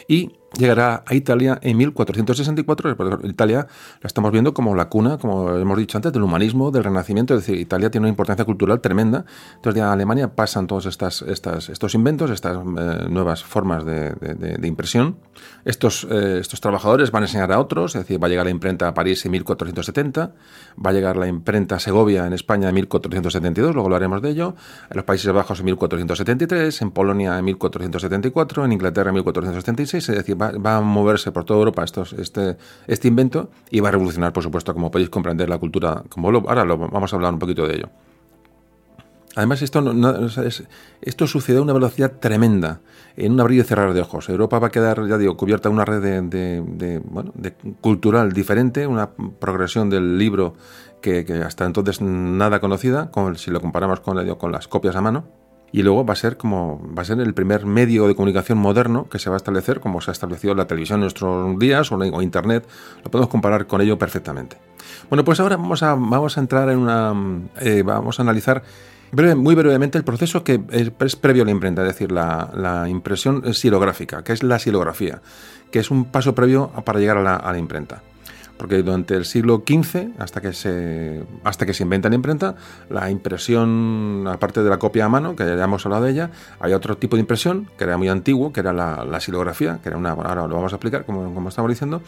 y llegará a Italia en 1464. Italia la estamos viendo como la cuna, como hemos dicho antes, del humanismo, del renacimiento. Es decir, Italia tiene una importancia cultural tremenda. Entonces, ya a Alemania pasan todos estas, estas, estos inventos, estas eh, nuevas formas de, impresión. Estos, eh, estos trabajadores van a enseñar a otros, es decir, va a llegar la imprenta a París en 1470, va a llegar la imprenta a Segovia en España en 1472, luego lo haremos de ello, en los Países Bajos en 1473, en Polonia en 1474, en Inglaterra en 1476 es decir, va, a moverse por toda Europa estos, este, este invento y va a revolucionar, por supuesto, como podéis comprender, la cultura, como ahora lo, vamos a hablar un poquito de ello. Además, esto, esto sucede a una velocidad tremenda, en un abrir y cerrar de ojos. Europa va a quedar, ya digo, cubierta una red de, bueno, cultural diferente, una progresión del libro que, hasta entonces nada conocida, si lo comparamos con, con las copias a mano y luego va a ser como va a ser el primer medio de comunicación moderno que se va a establecer como se ha establecido la televisión en nuestros días o, internet. Lo podemos comparar con ello perfectamente. Bueno pues ahora vamos a vamos a entrar en una eh, vamos a analizar muy brevemente el proceso que es, previo a la imprenta es decir la, impresión silográfica que es la silografía que es un paso previo para llegar a la imprenta porque durante el siglo XV, hasta que se, hasta que se inventa la imprenta, la impresión, aparte de la copia a mano, que ya hemos hablado de ella, hay otro tipo de impresión, que era muy antiguo, que era la, la silografía, que era una, ahora lo vamos a explicar, como, como estamos diciendo,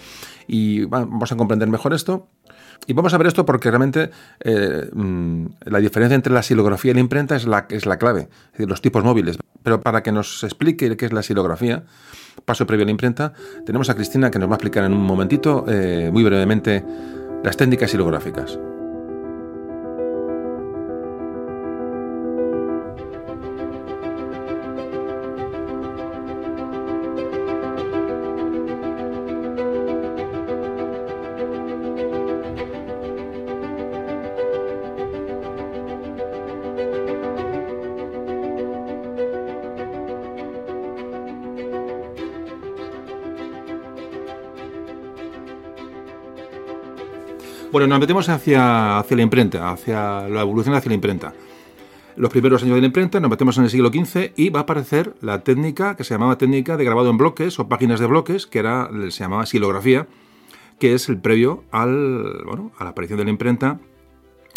y vamos a comprender mejor esto. Y vamos a ver esto porque realmente eh, mm, la diferencia entre la silografía y la imprenta es la, es la clave, es decir, los tipos móviles. Pero para que nos explique qué es la silografía, paso previo a la imprenta, tenemos a Cristina que nos va a explicar en un momentito, eh, muy brevemente, las técnicas silográficas. Bueno, nos metemos hacia, hacia la imprenta, hacia la evolución hacia la imprenta. los primeros años de la imprenta, nos metemos en el siglo XV y va a aparecer la técnica que se llamaba técnica de grabado en bloques o páginas de bloques, que era, se llamaba silografía, que es el previo al, bueno, a la aparición de la imprenta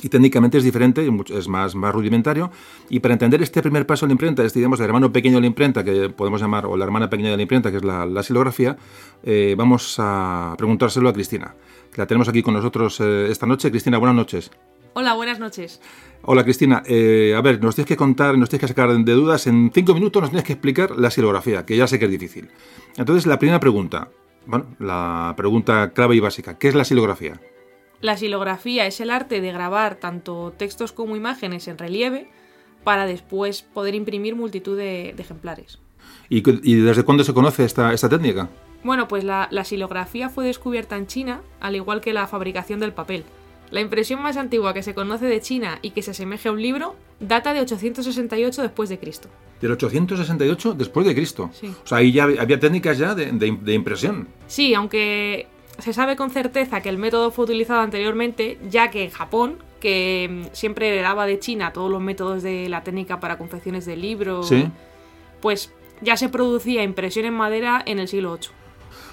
y técnicamente es diferente, es más, más rudimentario. Y para entender este primer paso de la imprenta, este digamos el hermano pequeño de la imprenta, que podemos llamar, o la hermana pequeña de la imprenta, que es la, la silografía, eh, vamos a preguntárselo a Cristina, que la tenemos aquí con nosotros eh, esta noche. Cristina, buenas noches. Hola, buenas noches. Hola Cristina, eh, a ver, nos tienes que contar, nos tienes que sacar de dudas, en cinco minutos nos tienes que explicar la silografía, que ya sé que es difícil. Entonces, la primera pregunta, bueno, la pregunta clave y básica, ¿qué es la silografía? La silografía es el arte de grabar tanto textos como imágenes en relieve para después poder imprimir multitud de, ejemplares. ¿Y, desde cuándo se conoce esta, esta técnica? Bueno, pues la, la, silografía fue descubierta en China, al igual que la fabricación del papel. La impresión más antigua que se conoce de China y que se asemeja a un libro data de 868 después de Cristo. ¿Del 868 después de Cristo? Sí. O sea, ahí ya había técnicas ya de, de impresión. Sí, aunque se sabe con certeza que el método fue utilizado anteriormente, ya que en Japón, que mm, siempre heredaba de China todos los métodos de la técnica para confecciones de libros, pues ya se producía impresión en madera en el siglo VIII.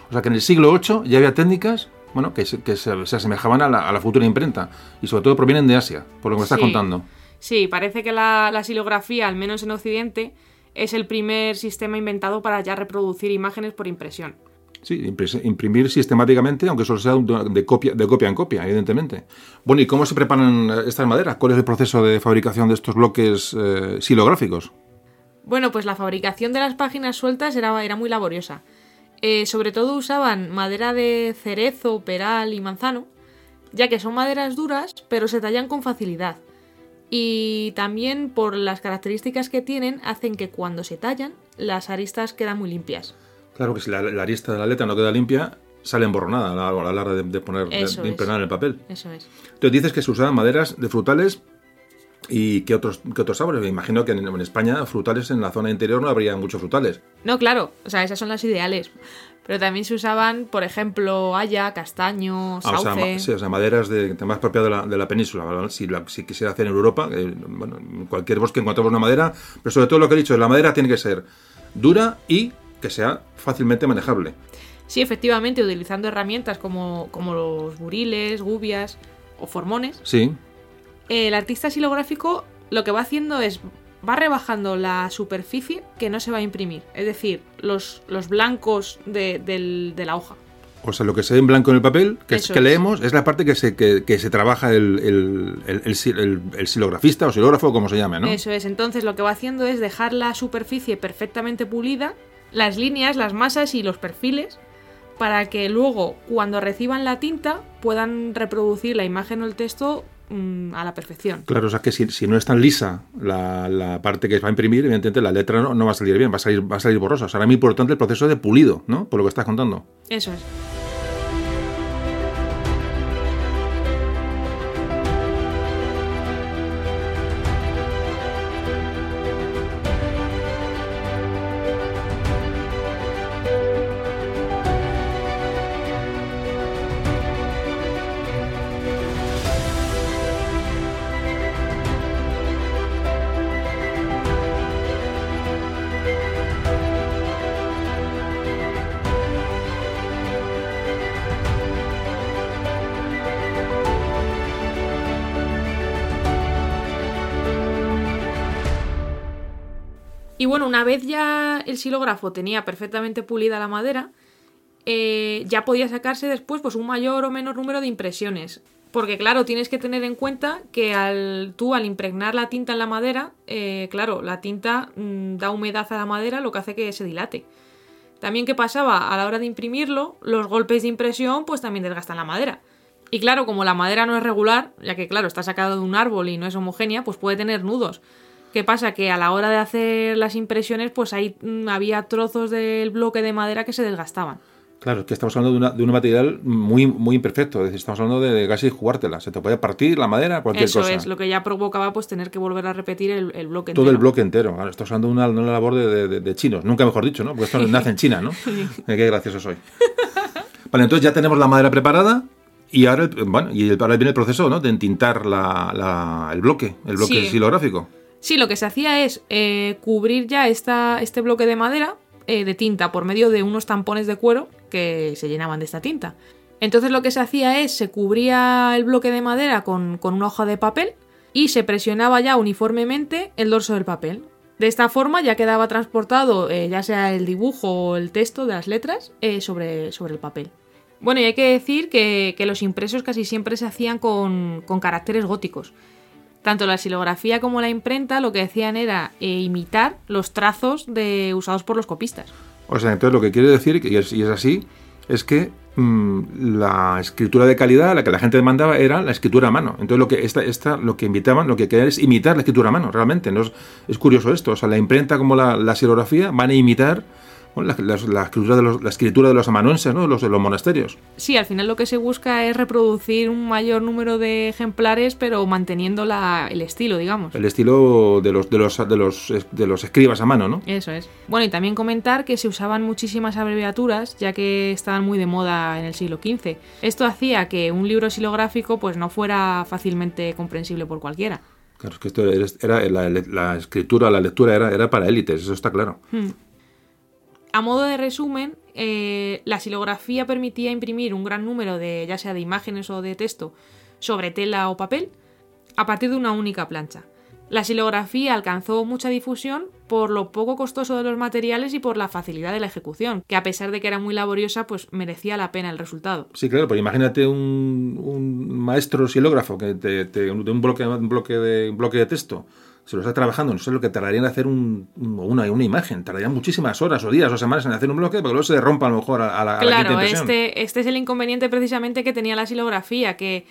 O sea que en el siglo VIII ya había técnicas bueno, que, se, asemejaban a la, futura imprenta y sobre todo provienen de Asia, por lo que me estás contando. Sí, parece que la, la silografía, al menos en Occidente, es el primer sistema inventado para ya reproducir imágenes por impresión. Sí, imprimir sistemáticamente, aunque solo sea de copia, de copia en copia, evidentemente. Bueno, ¿y cómo se preparan estas maderas? ¿Cuál es el proceso de fabricación de estos bloques eh, silográficos? Bueno, pues la fabricación de las páginas sueltas era, era muy laboriosa. Eh, sobre todo usaban madera de cerezo, peral y manzano, ya que son maderas duras, pero se tallan con facilidad. Y también por las características que tienen, hacen que cuando se tallan, las aristas quedan muy limpias. Claro que si la, arista de la letra no queda limpia, sale emborronada a la, hora de, poner, de, impregnar el papel. Eso es. Entonces dices que se usaban maderas de frutales ¿Y qué otros, qué otros sabores? Me imagino que en, España frutales en la zona interior no habría muchos frutales. No, claro, o sea, esas son las ideales. Pero también se usaban, por ejemplo, haya, castaño, sauce... Ah, o sea, sí, o sea, maderas de, más propias de la, de la península. Si, si, quisiera hacer en Europa, eh, bueno, en cualquier bosque encontramos una madera, pero sobre todo lo que he dicho, la madera tiene que ser dura y que sea fácilmente manejable. Sí, efectivamente, utilizando herramientas como, como los buriles, gubias o formones. Sí. El artista silográfico lo que va haciendo es va rebajando la superficie que no se va a imprimir, es decir, los, los blancos de, la hoja. O sea, lo que se ve en blanco en el papel, que, es, que leemos, es la parte que se, que, se trabaja el, el, el, silografista o silógrafo, como se llame, ¿no? Eso es, entonces lo que va haciendo es dejar la superficie perfectamente pulida, las líneas, las masas y los perfiles, para que luego, cuando reciban la tinta, puedan reproducir la imagen o el texto Mm, a la perfección. Claro, o sea que si, no es tan lisa la, parte que va a imprimir, evidentemente la letra no, no, va a salir bien, va a salir, va a salir borrosa. O sea, muy importante el proceso de pulido, ¿no? Por lo que estás contando. Eso es. Vez ya el silógrafo tenía perfectamente pulida la madera, eh, ya podía sacarse después pues, un mayor o menor número de impresiones. Porque claro, tienes que tener en cuenta que al, tú al impregnar la tinta en la madera, eh, claro, la tinta mm, da humedad a la madera, lo que hace que se dilate. También qué pasaba a la hora de imprimirlo, los golpes de impresión pues también desgastan la madera. Y claro, como la madera no es regular, ya que claro, está sacado de un árbol y no es homogénea, pues puede tener nudos. ¿Qué pasa? Que a la hora de hacer las impresiones, pues ahí mm, había trozos del bloque de madera que se desgastaban. Claro, es que estamos hablando de, un material muy, muy imperfecto, es decir, estamos hablando de casi jugártela, se te puede partir la madera, cualquier Eso cosa. Eso es, lo que ya provocaba pues tener que volver a repetir el, bloque entero. Todo el bloque entero, claro, estamos hablando de una, labor de, chinos, nunca mejor dicho, ¿no? Porque esto nace en China, ¿no? Eh, qué gracioso soy. vale, entonces ya tenemos la madera preparada, y ahora, bueno, y ahora viene el proceso ¿no? de entintar la, el bloque, el bloque silográfico. Sí, lo que se hacía es eh, cubrir ya esta, este bloque de madera eh, de tinta por medio de unos tampones de cuero que se llenaban de esta tinta. Entonces lo que se hacía es se cubría el bloque de madera con, con una hoja de papel y se presionaba ya uniformemente el dorso del papel. De esta forma ya quedaba transportado eh, ya sea el dibujo o el texto de las letras sobre, sobre, el papel. Bueno, y hay que decir que, que los impresos casi siempre se hacían con, con, caracteres góticos. Tanto la silografía como la imprenta lo que hacían era eh, imitar los trazos de, usados por los copistas. O sea, entonces lo que quiere decir, y es, así, es que mmm, la escritura de calidad, la que la gente demandaba, era la escritura a mano. Entonces lo que esta, esta, lo que invitaban, lo que querían es imitar la escritura a mano, realmente. ¿no? Es, curioso esto. O sea, la imprenta como la, la silografía van a imitar la, la, la, escritura de los, la escritura de los amanuenses, ¿no? los de los monasterios. Sí, al final lo que se busca es reproducir un mayor número de ejemplares, pero manteniendo la, el estilo, digamos. El estilo de los, de, los, de, los, de los escribas a mano, ¿no? Eso es. Bueno, y también comentar que se usaban muchísimas abreviaturas, ya que estaban muy de moda en el siglo XV. Esto hacía que un libro silográfico pues, no fuera fácilmente comprensible por cualquiera. Claro, es que esto era, era la, la, escritura, la lectura era, era para élites, eso está claro. Hmm. A modo de resumen, eh, la silografía permitía imprimir un gran número de, ya sea de imágenes o de texto, sobre tela o papel, a partir de una única plancha. La silografía alcanzó mucha difusión por lo poco costoso de los materiales y por la facilidad de la ejecución, que a pesar de que era muy laboriosa, pues merecía la pena el resultado. Sí, claro, pero imagínate un, maestro silógrafo que te, te, un bloque de, un bloque de texto se lo está trabajando, no sé lo que tardaría en hacer un, una, una imagen, tardaría muchísimas horas o días o semanas en hacer un bloque, porque luego se rompa a lo mejor a, a la, claro, a la este, este es el inconveniente precisamente que tenía la silografía, que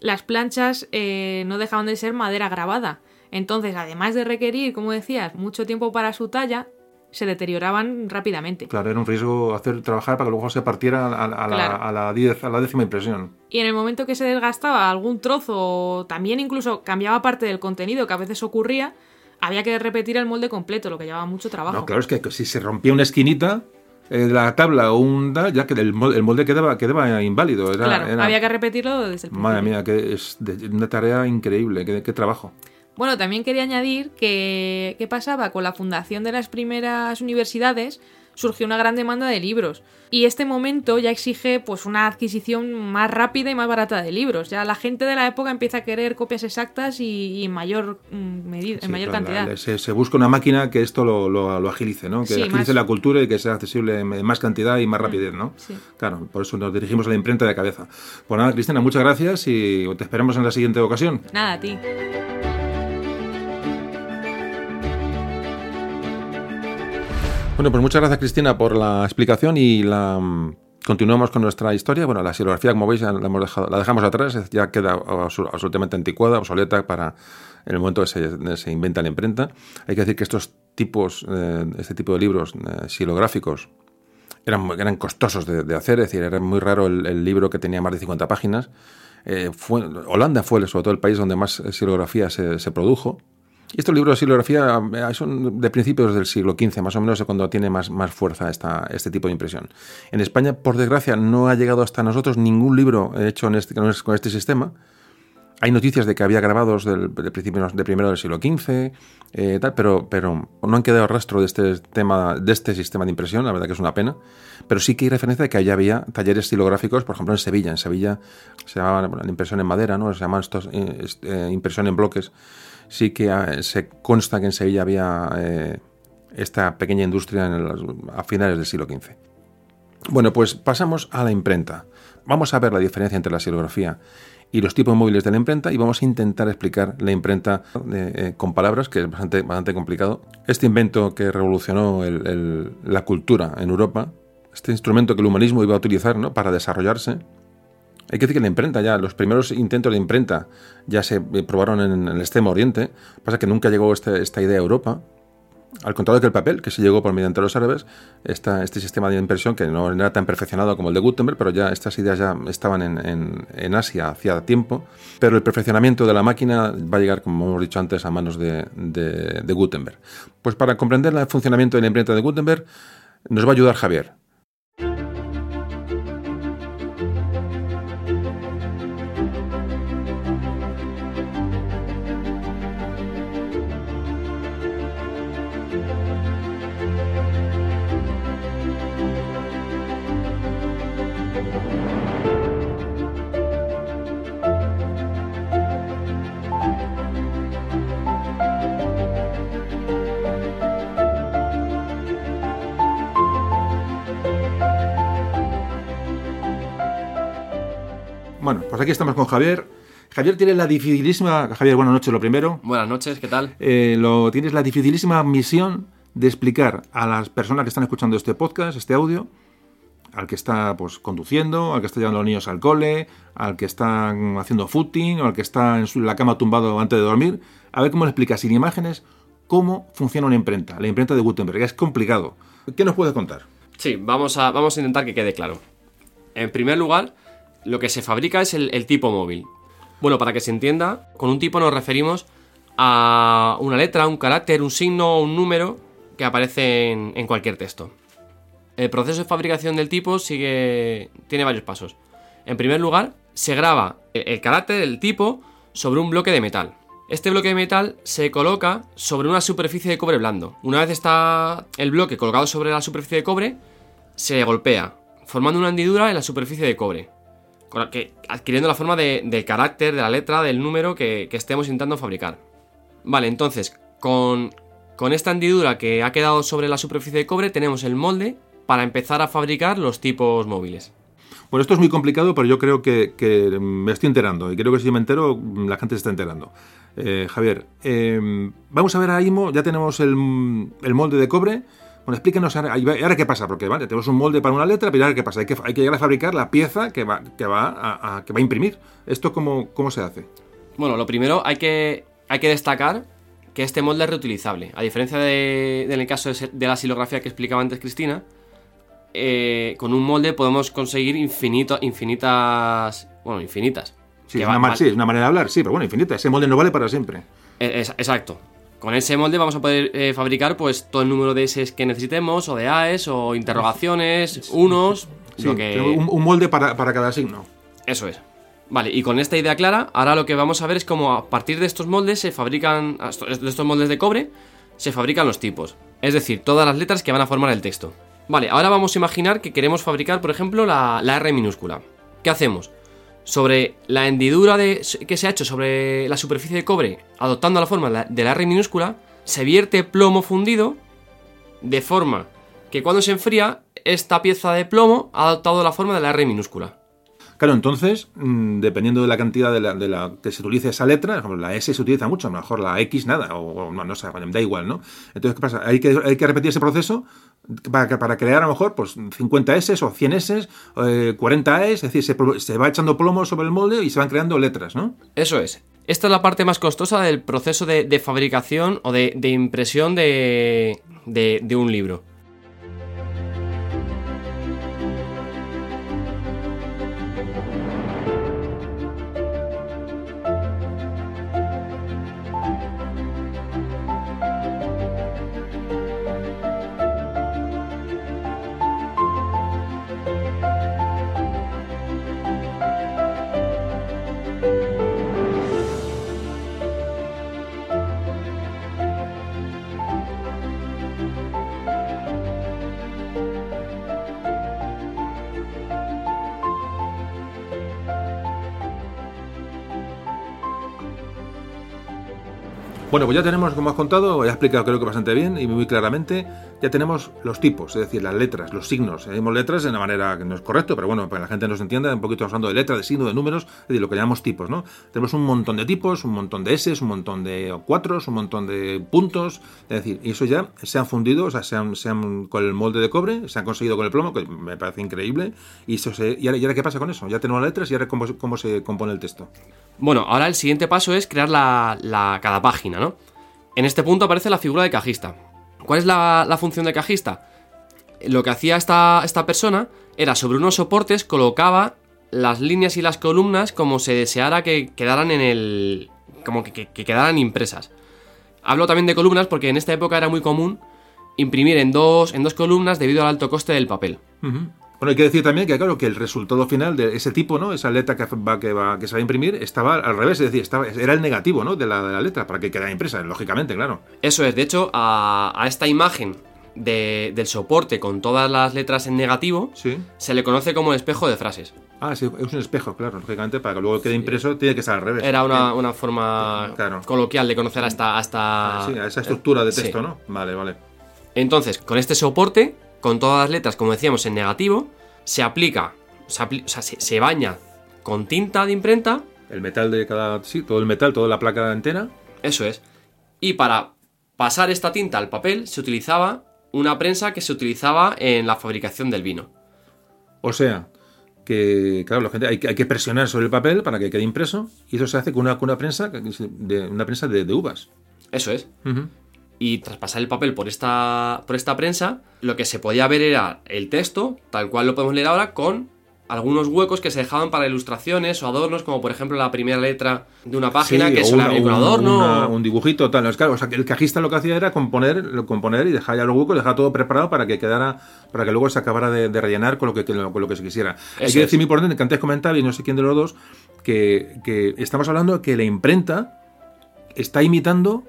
las planchas eh, no dejaban de ser madera grabada. Entonces, además de requerir, como decías, mucho tiempo para su talla, se deterioraban rápidamente. Claro, era un riesgo hacer trabajar para que luego se partiera a, a, claro. la, a, la, diez, a la décima impresión. Y en el momento que se desgastaba algún trozo, también incluso cambiaba parte del contenido, que a veces ocurría, había que repetir el molde completo, lo que llevaba mucho trabajo. No, claro, es que si se rompía una esquinita, de la tabla o un ya que el molde, el molde quedaba, quedaba inválido. Era, claro, era... había que repetirlo desde el principio. Madre mía, que es una tarea increíble, qué, qué trabajo. Bueno, también quería añadir que qué pasaba con la fundación de las primeras universidades surgió una gran demanda de libros y este momento ya exige pues una adquisición más rápida y más barata de libros. Ya la gente de la época empieza a querer copias exactas y, y en mayor mm, medida, sí, en mayor claro, cantidad. Se, se, busca una máquina que esto lo, lo, lo agilice, ¿no? Que sí, agilice más... la cultura y que sea accesible en más cantidad y más rapidez, ¿no? Sí. Claro, por eso nos dirigimos a la imprenta de cabeza. Pues nada, Cristina, muchas gracias y te esperamos en la siguiente ocasión. Nada, a ti. Bueno, pues muchas gracias Cristina por la explicación y la continuamos con nuestra historia. Bueno, la silografía, como veis, la, hemos dejado, la dejamos atrás, ya queda absolutamente anticuada, obsoleta para el momento que se, inventa la imprenta. Hay que decir que estos tipos, eh, este tipo de libros eh, silográficos eran, eran costosos de, hacer, es decir, era muy raro el, libro que tenía más de 50 páginas. Eh, Holanda fue sobre todo el país donde más silografía se, se produjo, estos libros de silografía eh, son de principios del siglo XV, más o menos, cuando tiene más, más fuerza esta, este tipo de impresión. En España, por desgracia, no ha llegado hasta nosotros ningún libro hecho en este, con este sistema. Hay noticias de que había grabados del, de, principios, de primero del siglo XV, eh, tal, pero, pero no han quedado rastro de este, tema, de este sistema de impresión, la verdad que es una pena. Pero sí que hay referencia de que allá había talleres estilográficos, por ejemplo en Sevilla. En Sevilla se llamaba la impresión en madera, ¿no? se llamaban estos, eh, impresión en bloques sí que ah, se consta que en Sevilla había eh, esta pequeña industria a finales del siglo XV. Bueno, pues pasamos a la imprenta. Vamos a ver la diferencia entre la silografía y los tipos móviles de la imprenta y vamos a intentar explicar la imprenta eh, eh, con palabras, que es bastante, complicado. Este invento que revolucionó la cultura en Europa, este instrumento que el humanismo iba a utilizar para desarrollarse, hay que decir que la imprenta ya, los primeros intentos de imprenta ya se probaron en, el extremo oriente, pasa que nunca llegó este, esta idea a Europa, al contrario que el papel, que se llegó por mediante los árabes, este sistema de impresión que no era tan perfeccionado como el de Gutenberg, pero ya estas ideas ya estaban en, Asia hacía tiempo, pero el perfeccionamiento de la máquina va a llegar, como hemos dicho antes, a manos de, de Gutenberg. Pues para comprender el funcionamiento de la imprenta de Gutenberg, nos va a ayudar Javier. Aquí estamos con Javier. Javier tiene la dificilísima. Javier, buenas noches, lo primero. Buenas noches, ¿qué tal? Eh, lo, tienes la dificilísima misión de explicar a las personas que están escuchando este podcast, este audio, al que está pues conduciendo, al que está llevando a los niños al cole, al que está haciendo footing, o al que está en, su- en la cama tumbado antes de dormir, a ver cómo le explicas sin imágenes cómo funciona una imprenta, la imprenta de Gutenberg. Es complicado. ¿Qué nos puedes contar? Sí, vamos a, vamos a intentar que quede claro. En primer lugar, lo que se fabrica es el, tipo móvil. Bueno, para que se entienda, con un tipo nos referimos a una letra, un carácter, un signo o un número que aparece en, cualquier texto. El proceso de fabricación del tipo sigue. tiene varios pasos. En primer lugar, se graba el, el carácter, el tipo, sobre un bloque de metal. Este bloque de metal se coloca sobre una superficie de cobre blando. Una vez está el bloque colocado sobre la superficie de cobre, se golpea, formando una hendidura en la superficie de cobre, adquiriendo la forma de- del carácter, de la letra, del número que, estemos intentando fabricar. Vale, entonces, con, con esta hendidura que ha quedado sobre la superficie de cobre, tenemos el molde para empezar a fabricar los tipos móviles. Bueno, esto es muy complicado, pero yo creo que, me estoy enterando. Y creo que si me entero, la gente se está enterando. Eh, Javier, eh, vamos a ver ahora mismo, ya tenemos el, el molde de cobre. Bueno, explíquenos ahora, ¿y ahora qué pasa? Porque vale, tenemos un molde para una letra, pero ahora qué pasa? Hay que, hay que llegar a fabricar la pieza que va, que va, a, a- que va a imprimir. ¿Esto cómo, cómo se hace? Bueno, lo primero hay que, hay que destacar que este molde es reutilizable. A diferencia de, del caso de, la silografía que explicaba antes Cristina, eh, con un molde podemos conseguir infinito, infinitas... Bueno, infinitas. Sí, es va- una, ma- va- sí, es una manera de hablar, sí, pero bueno, infinita. Ese molde no vale para siempre. Es- exacto. Con ese molde vamos a poder eh, fabricar pues todo el número de S que necesitemos, o de AES, o interrogaciones, unos, Sí, lo que... un molde para, para cada signo. Eso es. Vale, y con esta idea clara, ahora lo que vamos a ver es cómo a partir de estos moldes se fabrican, de estos moldes de cobre, se fabrican los tipos. Es decir, todas las letras que van a formar el texto. Vale, ahora vamos a imaginar que queremos fabricar, por ejemplo, la, la R minúscula. ¿Qué hacemos? Sobre la hendidura que se ha hecho sobre la superficie de cobre, adoptando la forma de la R minúscula, se vierte plomo fundido de forma que cuando se enfría, esta pieza de plomo ha adoptado la forma de la R minúscula. Claro, entonces, mm, dependiendo de la cantidad de la, de la que se utilice esa letra, la S se utiliza mucho, a lo mejor la X nada, o, no, no sé, da igual, ¿no? Entonces, ¿qué pasa? Hay que, repetir ese proceso para, crear a lo mejor pues 50 S o 100 S, eh, 40 S, es decir, se, va echando plomo sobre el molde y se van creando letras, ¿no? Eso es. Esta es la parte más costosa del proceso de, fabricación o de, de impresión de- de un libro. Bueno, pues ya tenemos, como has contado, he explicado creo que bastante bien y muy claramente, ya tenemos los tipos, es decir, las letras, los signos. Tenemos letras de una manera que no es correcto, pero bueno, para que la gente nos entienda, un poquito hablando de letras, de signos, de números, es decir, lo que llamamos tipos, ¿no? Tenemos un montón de tipos, un montón de S, un montón de cuatros, un montón de puntos, es decir, y eso ya se han fundido, o sea, se han, se han- con el molde de cobre, se han conseguido con el plomo, que me parece increíble, y eso se, y ahora, qué pasa con eso? Ya tenemos las letras y ahora cómo, cómo se compone el texto. Bueno, ahora el siguiente paso es crear la, la- cada página, ¿no? En este punto aparece la figura de cajista. ¿Cuál es la, función de cajista? Lo que hacía esta, esta persona era sobre unos soportes colocaba las líneas y las columnas como se deseara que quedaran en el. como que, que- que quedaran impresas. Hablo también de columnas porque en esta época era muy común imprimir en dos, en dos columnas debido al alto coste del papel. Bueno, hay que decir también que, claro, que el resultado final de ese tipo, ¿no? Esa letra que, va, que, va, que se va a imprimir estaba al revés, es decir, estaba, era el negativo, ¿no? De la, de la letra, para que quedara impresa, lógicamente, claro. Eso es, de hecho, a, a esta imagen de- del soporte con todas las letras en negativo Sí. se le conoce como el espejo de frases. Ah, sí, es un espejo, claro, lógicamente, para que luego quede impreso tiene que estar al revés. Era una, una forma Claro. coloquial de conocer hasta... hasta Sí, a esa estructura de texto, ¿no? Vale, vale. Entonces, con este soporte, con todas las letras, como decíamos, en negativo, se aplica, se, apli- o sea, se, se baña con tinta de imprenta, El metal de cada. Sí, todo el metal, toda la placa entera. eso es. Y para pasar esta tinta al papel se utilizaba una prensa que se utilizaba en la fabricación del vino. O sea, que, claro, la gente, hay, que- hay que presionar sobre el papel para que quede impreso. Y eso se hace con una, con una prensa, de, una prensa de, de uvas. Eso es. Y tras pasar el papel por esta, por esta prensa, lo que se podía ver era el texto, tal cual lo podemos leer ahora, con algunos huecos que se dejaban para ilustraciones o adornos, como por ejemplo la primera letra de una página Sí, que suele una- con un- adorno. una- un dibujito, tal. Es claro, o sea, que el cajista lo que hacía era componer, componer y dejar ya los huecos, dejar todo preparado para que quedara, para que luego se acabara de, de rellenar con lo que, con lo que se quisiera. Hay Eso que es. decir muy importante que antes comentaba, y no sé quién de los dos, que, que estamos hablando que la imprenta está imitando,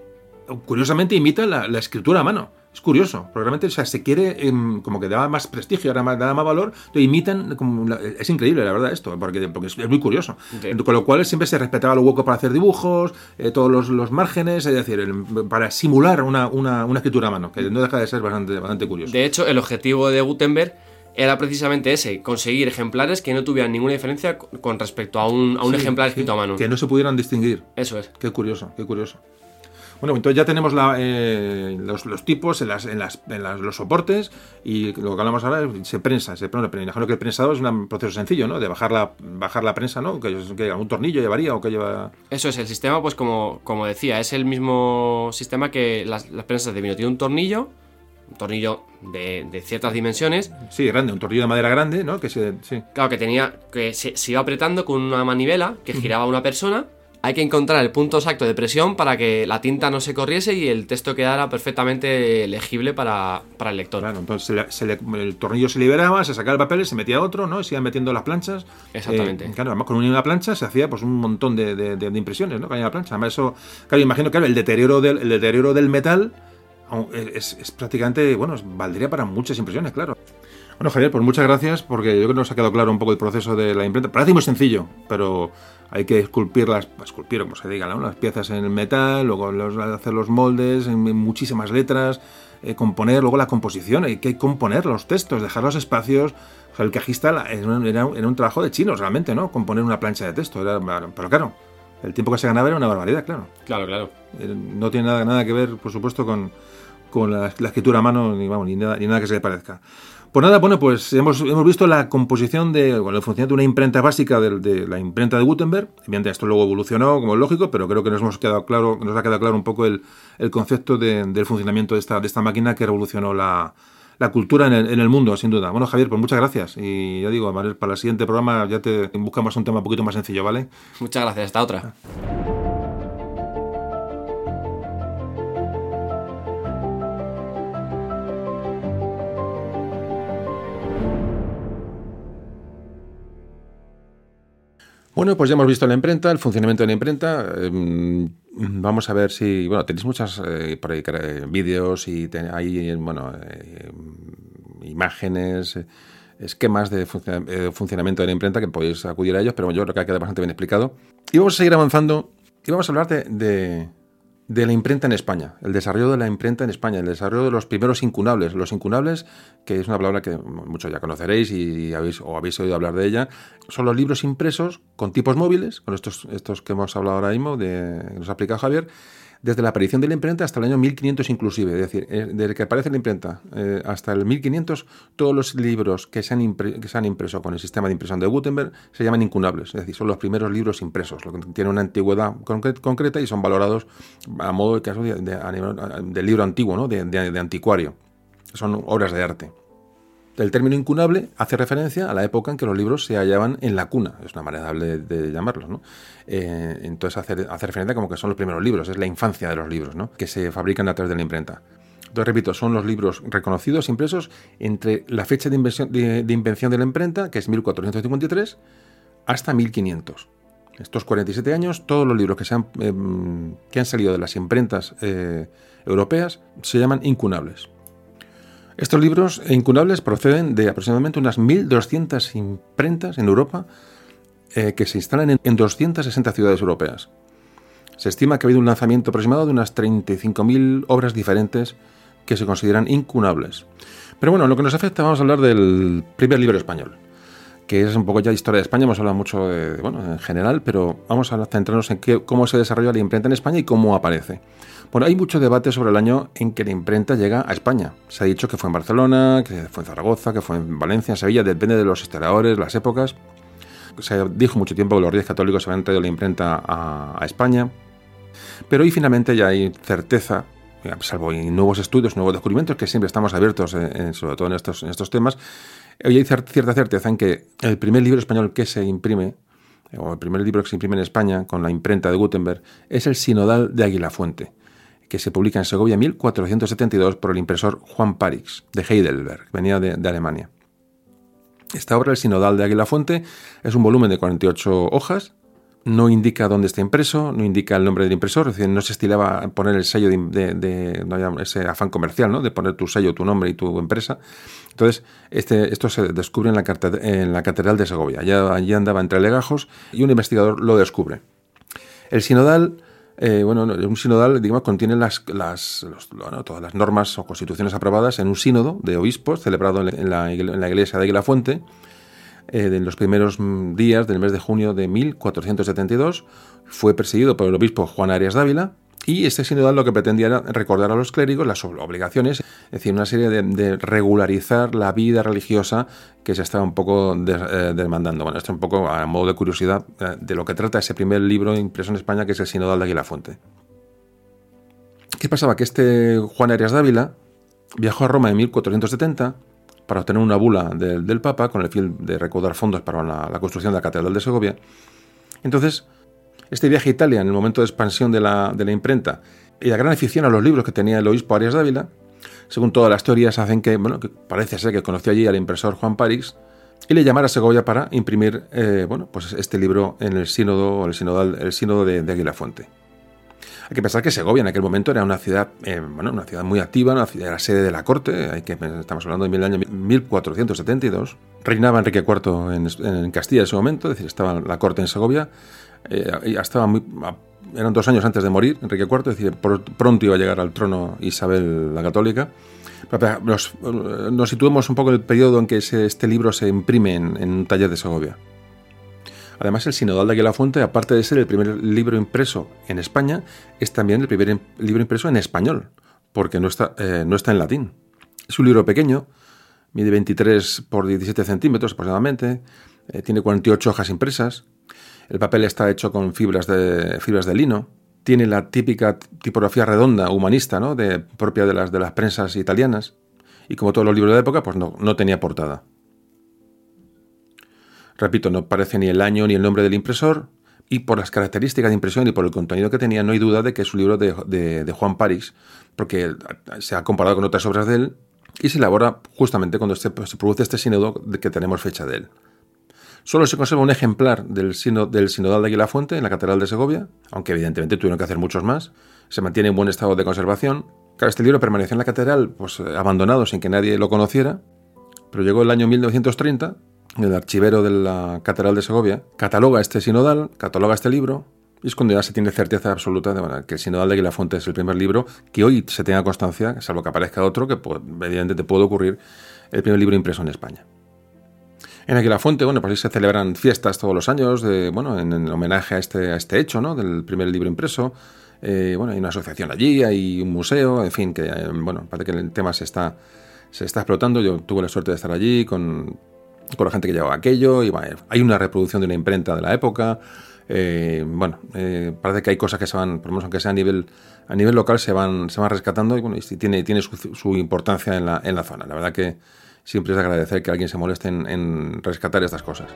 curiosamente imita la, la escritura a mano. Es curioso, porque realmente o sea, se quiere em, como que da más prestigio, da más, da más valor, imitan, como es increíble la verdad esto, porque, porque es, es muy curioso. Con lo cual siempre se respetaba los huecos para hacer dibujos, eh, todos los, los márgenes, es decir, el- para simular una, una- una escritura a mano, que no deja de ser bastante, bastante curioso. De hecho, el objetivo de Gutenberg era precisamente ese, conseguir ejemplares que no tuvieran ninguna diferencia con- respecto a un, a un Sí, ejemplar sí, escrito a mano. Que no se pudieran distinguir. Eso es. Qué curioso, qué curioso. Bueno, entonces ya tenemos la, eh, los, los tipos en, las, en, las, en las- los soportes y lo que hablamos ahora es- se prensa, se imagino que el prensado es un proceso sencillo, ¿no? De bajar la, bajar la prensa, ¿no? Que, que algún tornillo llevaría o que lleva... Eso es, el sistema, pues como, como decía, es el mismo sistema que las, las prensas de vino. Tiene un tornillo, un tornillo de, de ciertas dimensiones, Sí, grande, un tornillo de madera grande, ¿no? Que se, sí. claro que tenía, que se, se iba apretando con una manivela que giraba una persona. Hay que encontrar el punto exacto de presión para que la tinta no se corriese y el texto quedara perfectamente legible para, para el lector. Claro, entonces se le- se le- el tornillo se liberaba, se sacaba el papel, se metía otro, ¿no? Y se iban metiendo las planchas. Exactamente. Eh, claro, además con una plancha se hacía pues un montón de, de- de- de impresiones, ¿no? En la plancha. Además eso, claro, imagino que el deterioro del, el deterioro del metal es, es prácticamente, bueno, valdría para muchas impresiones, claro. Bueno, Javier, pues muchas gracias porque yo creo que nos ha quedado claro un poco el proceso de la imprenta. Parece muy sencillo, pero hay que esculpir las, esculpir, como se diga, ¿no? las piezas en el metal, luego los- hacer los moldes en, muchísimas letras, eh, componer, luego la composición, hay que componer los textos, dejar los espacios. O sea, el cajista la- era un, era un- era un trabajo de chinos realmente, ¿no? Componer una plancha de texto. era- pero claro, el tiempo que se ganaba era una barbaridad, claro. Claro, claro. Eh, No tiene nada, nada que ver, por supuesto, con, con la, la escritura a mano, ni, vamos, ni, nada, ni nada que se le parezca. Pues nada, bueno, pues hemos, hemos visto la composición de, bueno, el funcionamiento de una imprenta básica de, la imprenta de Gutenberg. Evidentemente esto luego evolucionó, como es lógico, pero creo que nos hemos quedado claro, nos ha quedado claro un poco el, el concepto de- del funcionamiento de esta, de esta máquina que revolucionó la, la cultura en el, en el mundo, sin duda. Bueno, Javier, pues muchas gracias. Y ya digo, para el siguiente programa ya te buscamos un tema un poquito más sencillo, ¿vale? Muchas gracias. Hasta otra. Bueno, pues ya hemos visto la imprenta, el funcionamiento de la imprenta. Eh, vamos a ver si. Bueno, tenéis muchas eh, vídeos y te- hay, bueno, eh, imágenes, esquemas de eh, funcionamiento de la imprenta que podéis acudir a ellos, pero yo creo que ha quedado bastante bien explicado. Y vamos a seguir avanzando y vamos a hablar de- de la imprenta en España, el desarrollo de la imprenta en España, el desarrollo de los primeros incunables. Los incunables, que es una palabra que muchos ya conoceréis y habéis, o habéis oído hablar de ella, son los libros impresos con tipos móviles, con estos, estos que hemos hablado ahora mismo, de, que nos ha explicado Javier, desde la aparición de la imprenta hasta el año 1500 inclusive. Es decir, eh, desde que aparece la imprenta eh, hasta el 1500, todos los libros que se, han que se han impreso con el sistema de impresión de Gutenberg se llaman incunables. Es decir, son los primeros libros impresos, lo que tienen una antigüedad concre- concreta y son valorados a modo de libro antiguo, ¿no? de anticuario. Son obras de arte. El término incunable hace referencia a la época en que los libros se hallaban en la cuna, es una manera de, llamarlos, ¿no? Eh, entonces hace, hace referencia como que son los primeros libros, es la infancia de los libros, ¿no? Que se fabrican a través de la imprenta. Entonces, repito, son los libros reconocidos, impresos, entre la fecha de, invención de, invención de la imprenta, que es 1453, hasta 1500. Estos 47 años, todos los libros que, se han, eh, que han salido de las imprentas eh, europeas se llaman incunables. Estos libros incunables proceden de aproximadamente unas 1.200 imprentas en Europa eh, que se instalan en, en 260 ciudades europeas. Se estima que ha habido un lanzamiento aproximado de unas 35.000 obras diferentes que se consideran incunables. Pero bueno, en lo que nos afecta vamos a hablar del primer libro español, que es un poco ya historia de España, hemos hablado mucho de, bueno, en general, pero vamos a centrarnos en qué, cómo se desarrolla la imprenta en España y cómo aparece. Bueno, hay mucho debate sobre el año en que la imprenta llega a España. Se ha dicho que fue en Barcelona, que fue en Zaragoza, que fue en Valencia, en Sevilla, depende de los historiadores, las épocas. Se dijo mucho tiempo que los reyes católicos habían traído la imprenta a, España. Pero hoy finalmente ya hay certeza, eh, salvo nuevos estudios, nuevos descubrimientos, que siempre estamos abiertos, en, sobre todo en estos temas, hoy hay cierta certeza en que el primer libro español que se imprime, o el primer libro que se imprime en España con la imprenta de Gutenberg, es el Sinodal de Águila Fuente, que se publica en Segovia en 1472 por el impresor Juan Parix, de Heidelberg, venía de, Alemania. Esta obra, el Sinodal de Águila Fuente, es un volumen de 48 hojas, no indica dónde está impreso, no indica el nombre del impresor, es decir, no se estilaba poner el sello de, ese afán comercial, ¿no? De poner tu sello, tu nombre y tu empresa. Entonces, este, esto se descubre en la, Catedral de Segovia. Allí andaba entre legajos y un investigador lo descubre. El sinodal, eh, bueno, un sinodal, digamos, contiene las, las bueno, todas las normas o constituciones aprobadas en un sínodo de obispos celebrado en la, iglesia de Aguila Fuente eh, en los primeros mm, días del mes de junio de 1472. Fue perseguido por el obispo Juan Arias Dávila. Y este sinodal lo que pretendía era recordar a los clérigos las obligaciones, es decir, una serie de, regularizar la vida religiosa que se estaba un poco eh, demandando. Bueno, esto es un poco a modo de curiosidad eh, de lo que trata ese primer libro impreso en España, que es el Sinodal de Aguila Fuente. ¿Qué pasaba? Que este Juan Arias Dávila viajó a Roma en 1470 para obtener una bula del Papa con el fin de recaudar fondos para la, construcción de la Catedral de Segovia. Entonces, este viaje a Italia, en el momento de expansión de la, imprenta, y la gran afición a los libros que tenía el obispo Arias Dávila, según todas las teorías hacen que, bueno, que parece ser que conoció allí al impresor Juan París y le llamara a Segovia para imprimir, eh, bueno, pues este libro en el sínodo, el el sínodo de, de Aguila Fuente. Hay que pensar que Segovia en aquel momento era una ciudad, eh, bueno, una ciudad muy activa, una ciudad, era sede de la corte, hay que, estamos hablando del año 1472. Reinaba Enrique IV en, Castilla en ese momento, es decir, estaba la corte en Segovia. Eh, eran dos años antes de morir Enrique IV, es decir, pronto iba a llegar al trono Isabel la Católica. Nos, nos situemos un poco en el periodo en que este libro se imprime en, un taller de Segovia. Además, el Sinodal de Aguila Fuente, aparte de ser el primer libro impreso en España, es también el primer libro impreso en español, porque no está, eh, no está en latín. Es un libro pequeño, mide 23 por 17 centímetros aproximadamente, eh, tiene 48 hojas impresas, el papel está hecho con fibras de, fibras de lino, tiene la típica tipografía redonda, humanista, ¿no? de, propia de las, de las prensas italianas, y como todos los libros de época, pues no, no tenía portada. Repito, no aparece ni el año ni el nombre del impresor, y por las características de impresión y por el contenido que tenía, no hay duda de que es un libro de, Juan París, porque se ha comparado con otras obras de él y se elabora justamente cuando se, produce este sínodo de que tenemos fecha de él. Solo se conserva un ejemplar del, sinodal de Aguila Fuente en la Catedral de Segovia, aunque evidentemente tuvieron que hacer muchos más. Se mantiene en buen estado de conservación. Claro, este libro permaneció en la catedral pues, abandonado sin que nadie lo conociera, pero llegó el año 1930 el archivero de la Catedral de Segovia, cataloga este sinodal, cataloga este libro, y es cuando ya se tiene certeza absoluta de que el sinodal de Aguilafuente es el primer libro que hoy se tenga constancia, salvo que aparezca otro, que pues, evidentemente te puede ocurrir, el primer libro impreso en España. En Aguilafuente, bueno, pues ahí se celebran fiestas todos los años, de, bueno, en, homenaje a este, a este hecho, ¿no? Del primer libro impreso. Eh, bueno, hay una asociación allí, hay un museo, en fin, que, eh, bueno, parece que el tema se está, se está explotando. Yo tuve la suerte de estar allí con con la gente que llevaba aquello, y hay una reproducción de una imprenta de la época. Eh, bueno, parece que hay cosas que se van, por lo menos aunque sea a nivel, a nivel local, se van, se van rescatando y, bueno, y tiene, tiene su, importancia en la, en la, zona. La verdad que siempre es de agradecer que alguien se moleste en rescatar estas cosas.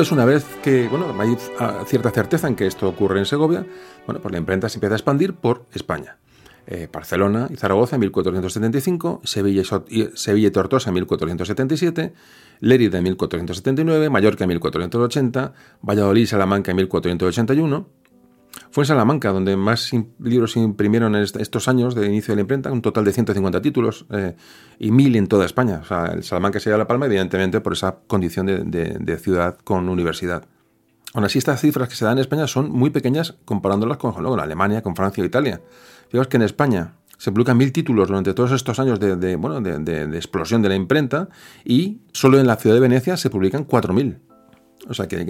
Entonces, una vez que bueno, hay cierta certeza en que esto ocurre en Segovia, bueno, pues la imprenta se empieza a expandir por España. Eh, Barcelona y Zaragoza en 1475, Sevilla y, Sevilla y Tortosa en 1477, Lérida en 1479, Mallorca en 1480, Valladolid y Salamanca en 1481. Fue en Salamanca donde más libros se imprimieron en estos años de inicio de la imprenta, un total de 150 títulos eh, y mil en toda España. O sea, el Salamanca se lleva la palma, evidentemente, por esa condición de, ciudad con universidad. Aún así, estas cifras que se dan en España son muy pequeñas comparándolas con, con Alemania, con Francia o Italia. Fijaos que en España se publican mil títulos durante todos estos años de, bueno, de, explosión de la imprenta y solo en la ciudad de Venecia se publican cuatro mil. O sea que,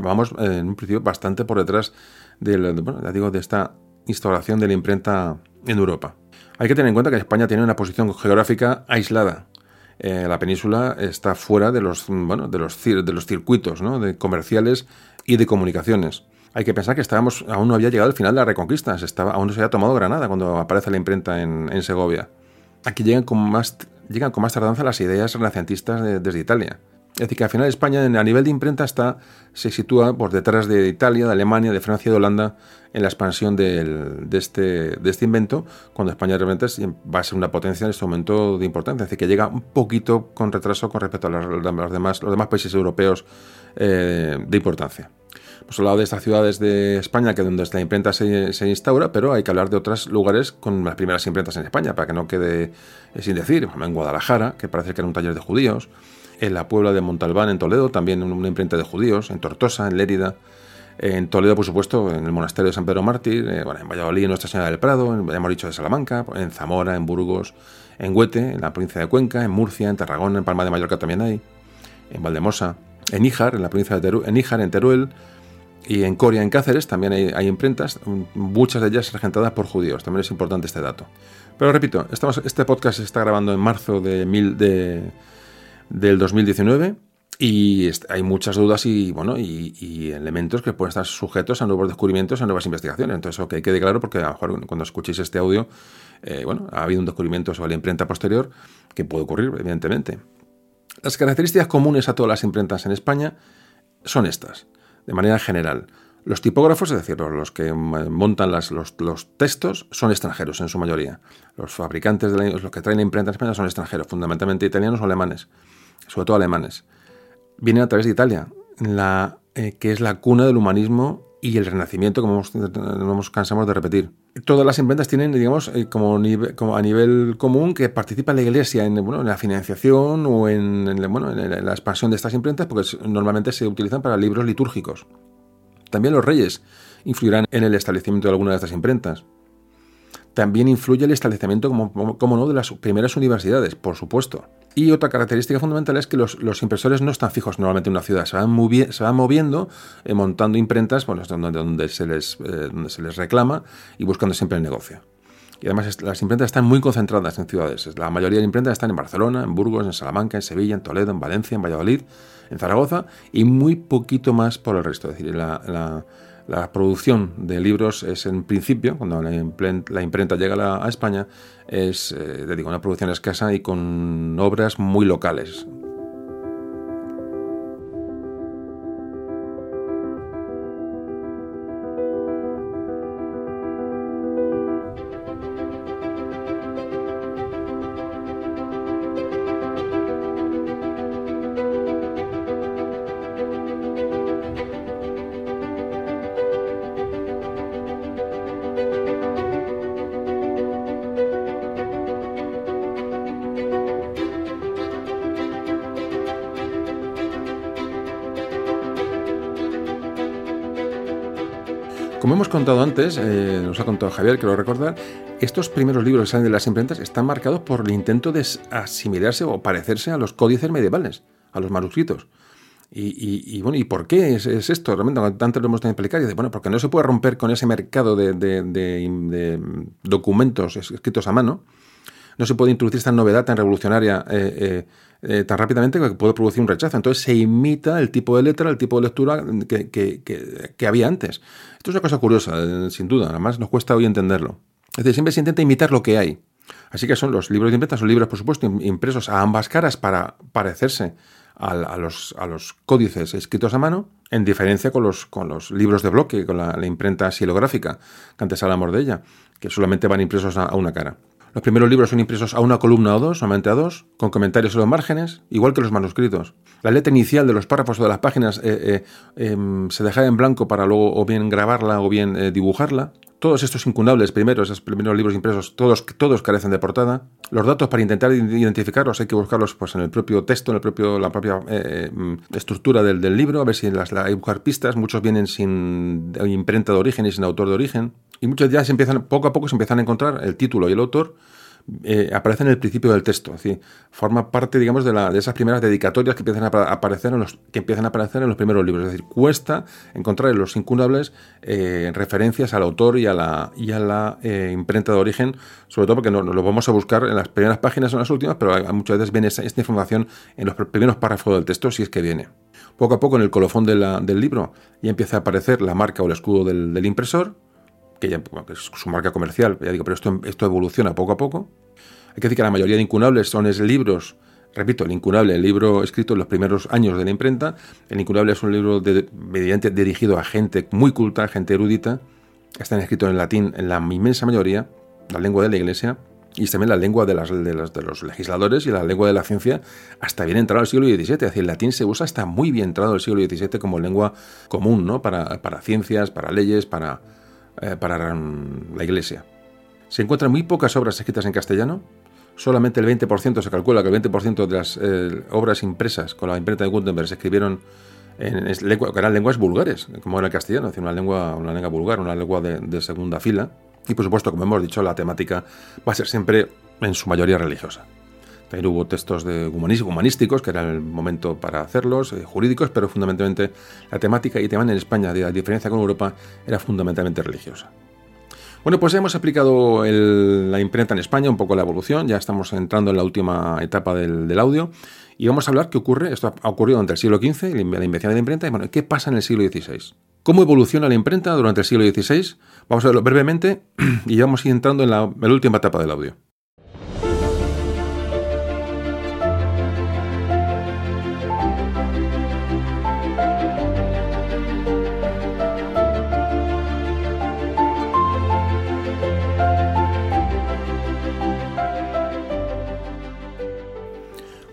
vamos en un principio bastante por detrás de, digo, de esta instauración de la imprenta en Europa. Hay que tener en cuenta que España tiene una posición geográfica aislada. Eh, la península está fuera de los, bueno, de los, de los circuitos de comerciales y de comunicaciones. Hay que pensar que estábamos, aún no había llegado el final de la Reconquista, se estaba, aún no se había tomado Granada cuando aparece la imprenta en, Segovia. Aquí llegan con, más, llegan con más tardanza las ideas renacentistas desde Italia. Es decir, que al final España a nivel de imprenta está, se sitúa por detrás de Italia, de Alemania, de Francia y de Holanda en la expansión de, este, de este invento, cuando España realmente va a ser una potencia en este momento de importancia. Es decir, que llega un poquito con retraso con respecto a los, demás, países europeos eh, de importancia. Hemos hablado de estas ciudades de España que donde la imprenta se, instaura, pero hay que hablar de otros lugares con las primeras imprentas en España, para que no quede eh, sin decir. En Guadalajara, que parece que era un taller de judíos. En la Puebla de Montalbán, en Toledo, también una imprenta de judíos. En Tortosa, en Lérida. En Toledo, por supuesto, en el monasterio de San Pedro Mártir. Eh, en Valladolid, en Nuestra Señora del Prado. En, hemos dicho de Salamanca. En Zamora, en Burgos. En Huete, en la provincia de Cuenca. En Murcia, en Tarragona, en Palma de Mallorca también hay. En Valdemosa. En Níjar, en la provincia de Teruel. En Níjar, en Teruel y en Coria, en Cáceres, también hay, imprentas, muchas de ellas regentadas por judíos. También es importante este dato. Pero repito, estamos, este podcast se está grabando en marzo de, mil, de del 2019 y hay muchas dudas y, bueno, y, elementos que pueden estar sujetos a nuevos descubrimientos, a nuevas investigaciones. Entonces, eso que quede claro porque a lo mejor cuando escuchéis este audio, eh, bueno, ha habido un descubrimiento sobre la imprenta posterior que puede ocurrir, evidentemente. Las características comunes a todas las imprentas en España son estas de manera general. Los tipógrafos, es decir, los que montan los, textos, son extranjeros en su mayoría. Los fabricantes, de los que traen la imprenta en España son extranjeros, fundamentalmente italianos o alemanes, sobre todo alemanes. Vienen a través de Italia, la, eh, que es la cuna del humanismo y el renacimiento, como nos cansamos de repetir. Todas las imprentas tienen, digamos, eh, como, a nivel común que participa la Iglesia en, bueno, en la financiación o en, bueno, en, la expansión de estas imprentas, porque normalmente se utilizan para libros litúrgicos. También los reyes influirán en el establecimiento de alguna de estas imprentas. También influye el establecimiento, como, como no, de las primeras universidades, por supuesto. Y otra característica fundamental es que los, impresores no están fijos normalmente en una ciudad, se van, se van moviendo, eh, montando imprentas bueno, donde, donde, se les, eh, donde se les reclama y buscando siempre el negocio. Y además las imprentas están muy concentradas en ciudades. La mayoría de imprentas están en Barcelona, en Burgos, en Salamanca, en Sevilla, en Toledo, en Valencia, en Valladolid, en Zaragoza y muy poquito más por el resto. Es decir, la producción de libros es en principio, cuando la imprenta, llega a, España, es eh, digo, una producción escasa y con obras muy locales. Antes, eh, nos ha contado Javier, quiero recordar, estos primeros libros que salen de las imprentas están marcados por el intento de asimilarse o parecerse a los códices medievales, a los manuscritos. Y, bueno, ¿y por qué es, esto? Realmente, antes lo hemos tenido explicar. Y bueno, porque no se puede romper con ese mercado de, documentos escritos a mano. No se puede introducir esta novedad tan revolucionaria eh, eh, eh, tan rápidamente que puede producir un rechazo. Entonces se imita el tipo de letra, el tipo de lectura que, había antes. Esto es una cosa curiosa, sin duda, además nos cuesta hoy entenderlo. Es decir, siempre se intenta imitar lo que hay. Así que son los libros de imprenta, son libros, por supuesto, impresos a ambas caras para parecerse a, los, a, los, códices escritos a mano, en diferencia con los, con los libros de bloque, con la, imprenta silográfica, que antes hablamos de ella, que solamente van impresos a, una cara. Los primeros libros son impresos a una columna o dos, solamente a dos, con comentarios en los márgenes, igual que los manuscritos. La letra inicial de los párrafos o de las páginas eh, eh, em, se dejaba en blanco para luego o bien grabarla o bien eh, dibujarla. Todos estos incunables primeros, esos primeros libros impresos, todos, todos carecen de portada. Los datos para intentar identificarlos hay que buscarlos pues, en el propio texto, en el propio, la propia eh, mm, estructura del, libro, a ver si las, hay buscar pistas. Muchos vienen sin imprenta de origen y sin autor de origen. Y muchos ya se empiezan, poco a poco se empiezan a encontrar el título y el autor eh, aparece en el principio del texto, es decir, forma parte, digamos, de, la, de esas primeras dedicatorias que empiezan a aparecer en los que empiezan a aparecer en los primeros libros. Es decir, cuesta encontrar en los incunables eh, referencias al autor y a la, y a la eh, imprenta de origen, sobre todo porque no, lo vamos a buscar en las primeras páginas o en las últimas, pero muchas veces viene esta información en los primeros párrafos del texto, si es que viene. Poco a poco en el colofón del libro ya empieza a aparecer la marca o el escudo del impresor, que, ya, es su marca comercial, ya digo, pero esto, esto evoluciona poco a poco. Hay que decir que la mayoría de incunables son libros, repito, el incunable, el libro escrito en los primeros años de la imprenta, el incunable es un libro de, dirigido a gente muy culta, gente erudita, están escritos en latín en la inmensa mayoría, la lengua de la iglesia, y también la lengua de, las, de, los legisladores y la lengua de la ciencia hasta bien entrado el siglo XVII. Es decir, el latín se usa hasta muy bien entrado el siglo XVII como lengua común, ¿no? Para, para ciencias, para leyes, para, eh, para la Iglesia. Se encuentran muy pocas obras escritas en castellano, solamente el 20%, se calcula que el 20% de las eh, obras impresas con la imprenta de Gutenberg se escribieron en, lenguas vulgares, como era el castellano, es decir, una lengua, una lengua vulgar, una lengua de segunda fila. Y por supuesto, como hemos dicho, la temática va a ser siempre en su mayoría religiosa. También hubo textos humanísticos, que era el momento para hacerlos, eh, jurídicos, pero fundamentalmente la temática y tema en España, de la diferencia con Europa, era fundamentalmente religiosa. Bueno, pues hemos aplicado la imprenta en España, un poco la evolución, ya estamos entrando en la última etapa del, audio, y vamos a hablar qué ocurre, esto ha ocurrido durante el siglo XV, la invención de la imprenta, y bueno, ¿qué pasa en el siglo XVI? ¿Cómo evoluciona la imprenta durante el siglo XVI? Vamos a verlo brevemente y ya vamos a ir entrando en la última etapa del audio.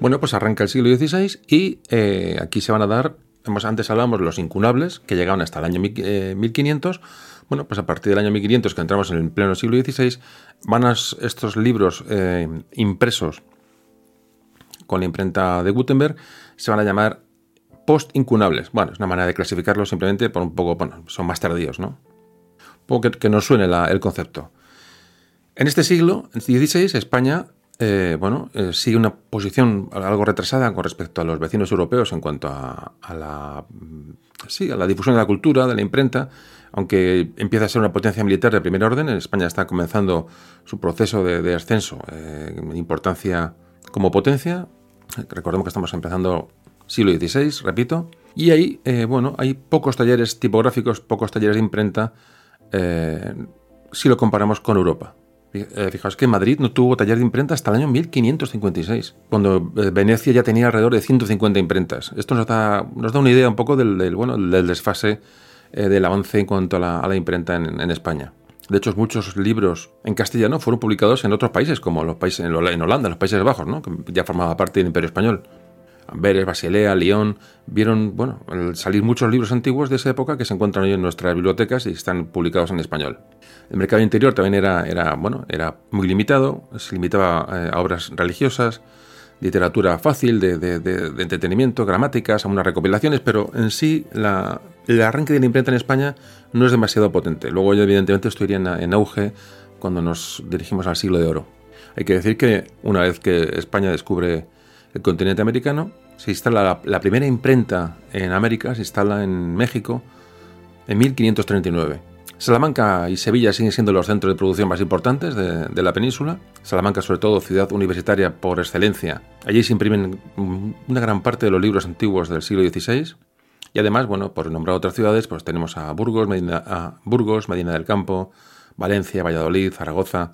Bueno, pues arranca el siglo XVI y eh, aquí se van a dar, antes hablamos de los incunables, que llegaban hasta el año 1500. Eh, bueno, pues a partir del año 1500, que entramos en el pleno siglo XVI, van a estos libros eh, impresos con la imprenta de Gutenberg, se van a llamar post-incunables. Bueno, es una manera de clasificarlos simplemente por un poco, bueno, son más tardíos, ¿no? Un poco que, nos suene el concepto. En este siglo, en XVI, España eh, bueno, eh, sigue una posición algo retrasada con respecto a los vecinos europeos en cuanto a, la, sí, a la difusión de la cultura, de la imprenta, aunque empieza a ser una potencia militar de primer orden, en España está comenzando su proceso de, ascenso eh, importancia como potencia. Recordemos que estamos empezando siglo XVI, repito, y ahí, bueno, hay pocos talleres tipográficos, pocos talleres de imprenta, si lo comparamos con Europa. Eh, fijaos que Madrid no tuvo taller de imprenta hasta el año 1556, cuando eh, Venecia ya tenía alrededor de 150 imprentas. Esto nos da, una idea un poco del, bueno, del desfase eh, del avance en cuanto a la, imprenta en, España. De hecho, muchos libros en castellano fueron publicados en otros países, como los países, en Holanda, en los Países Bajos, ¿no? que ya formaba parte del Imperio Español. Amberes, Basilea, Lyon, vieron bueno, salir muchos libros antiguos de esa época que se encuentran hoy en nuestras bibliotecas y están publicados en español. El mercado interior también era, bueno, era muy limitado, se limitaba eh, a obras religiosas, literatura fácil, de, entretenimiento, gramáticas, algunas recopilaciones, pero en sí el arranque de la imprenta en España no es demasiado potente. Luego, evidentemente, esto iría en auge cuando nos dirigimos al siglo de oro. Hay que decir que una vez que España descubre el continente americano, se instala la, primera imprenta en América, se instala en México en 1539. Salamanca y Sevilla siguen siendo los centros de producción más importantes de, la península. Salamanca, sobre todo, ciudad universitaria por excelencia. Allí se imprimen una gran parte de los libros antiguos del siglo XVI. Y además, bueno, por nombrar otras ciudades, pues tenemos a Burgos, Medina, Burgos, Medina del Campo, Valencia, Valladolid, Zaragoza,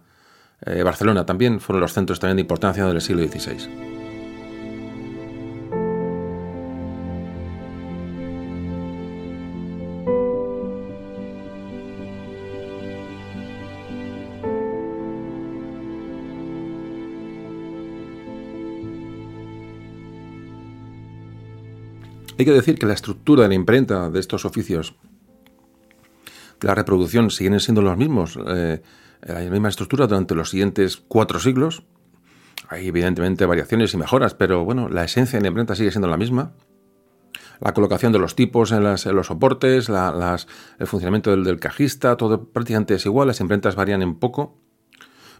eh, Barcelona también fueron los centros también de importancia del siglo XVI. Hay que decir que la estructura de la imprenta de estos oficios, de la reproducción, siguen siendo los mismos, eh, la misma estructura durante los siguientes cuatro siglos. Hay evidentemente variaciones y mejoras, pero bueno, la esencia de la imprenta sigue siendo la misma la colocación de los tipos en, los soportes, el funcionamiento del, cajista, todo prácticamente es igual, las imprentas varían en poco,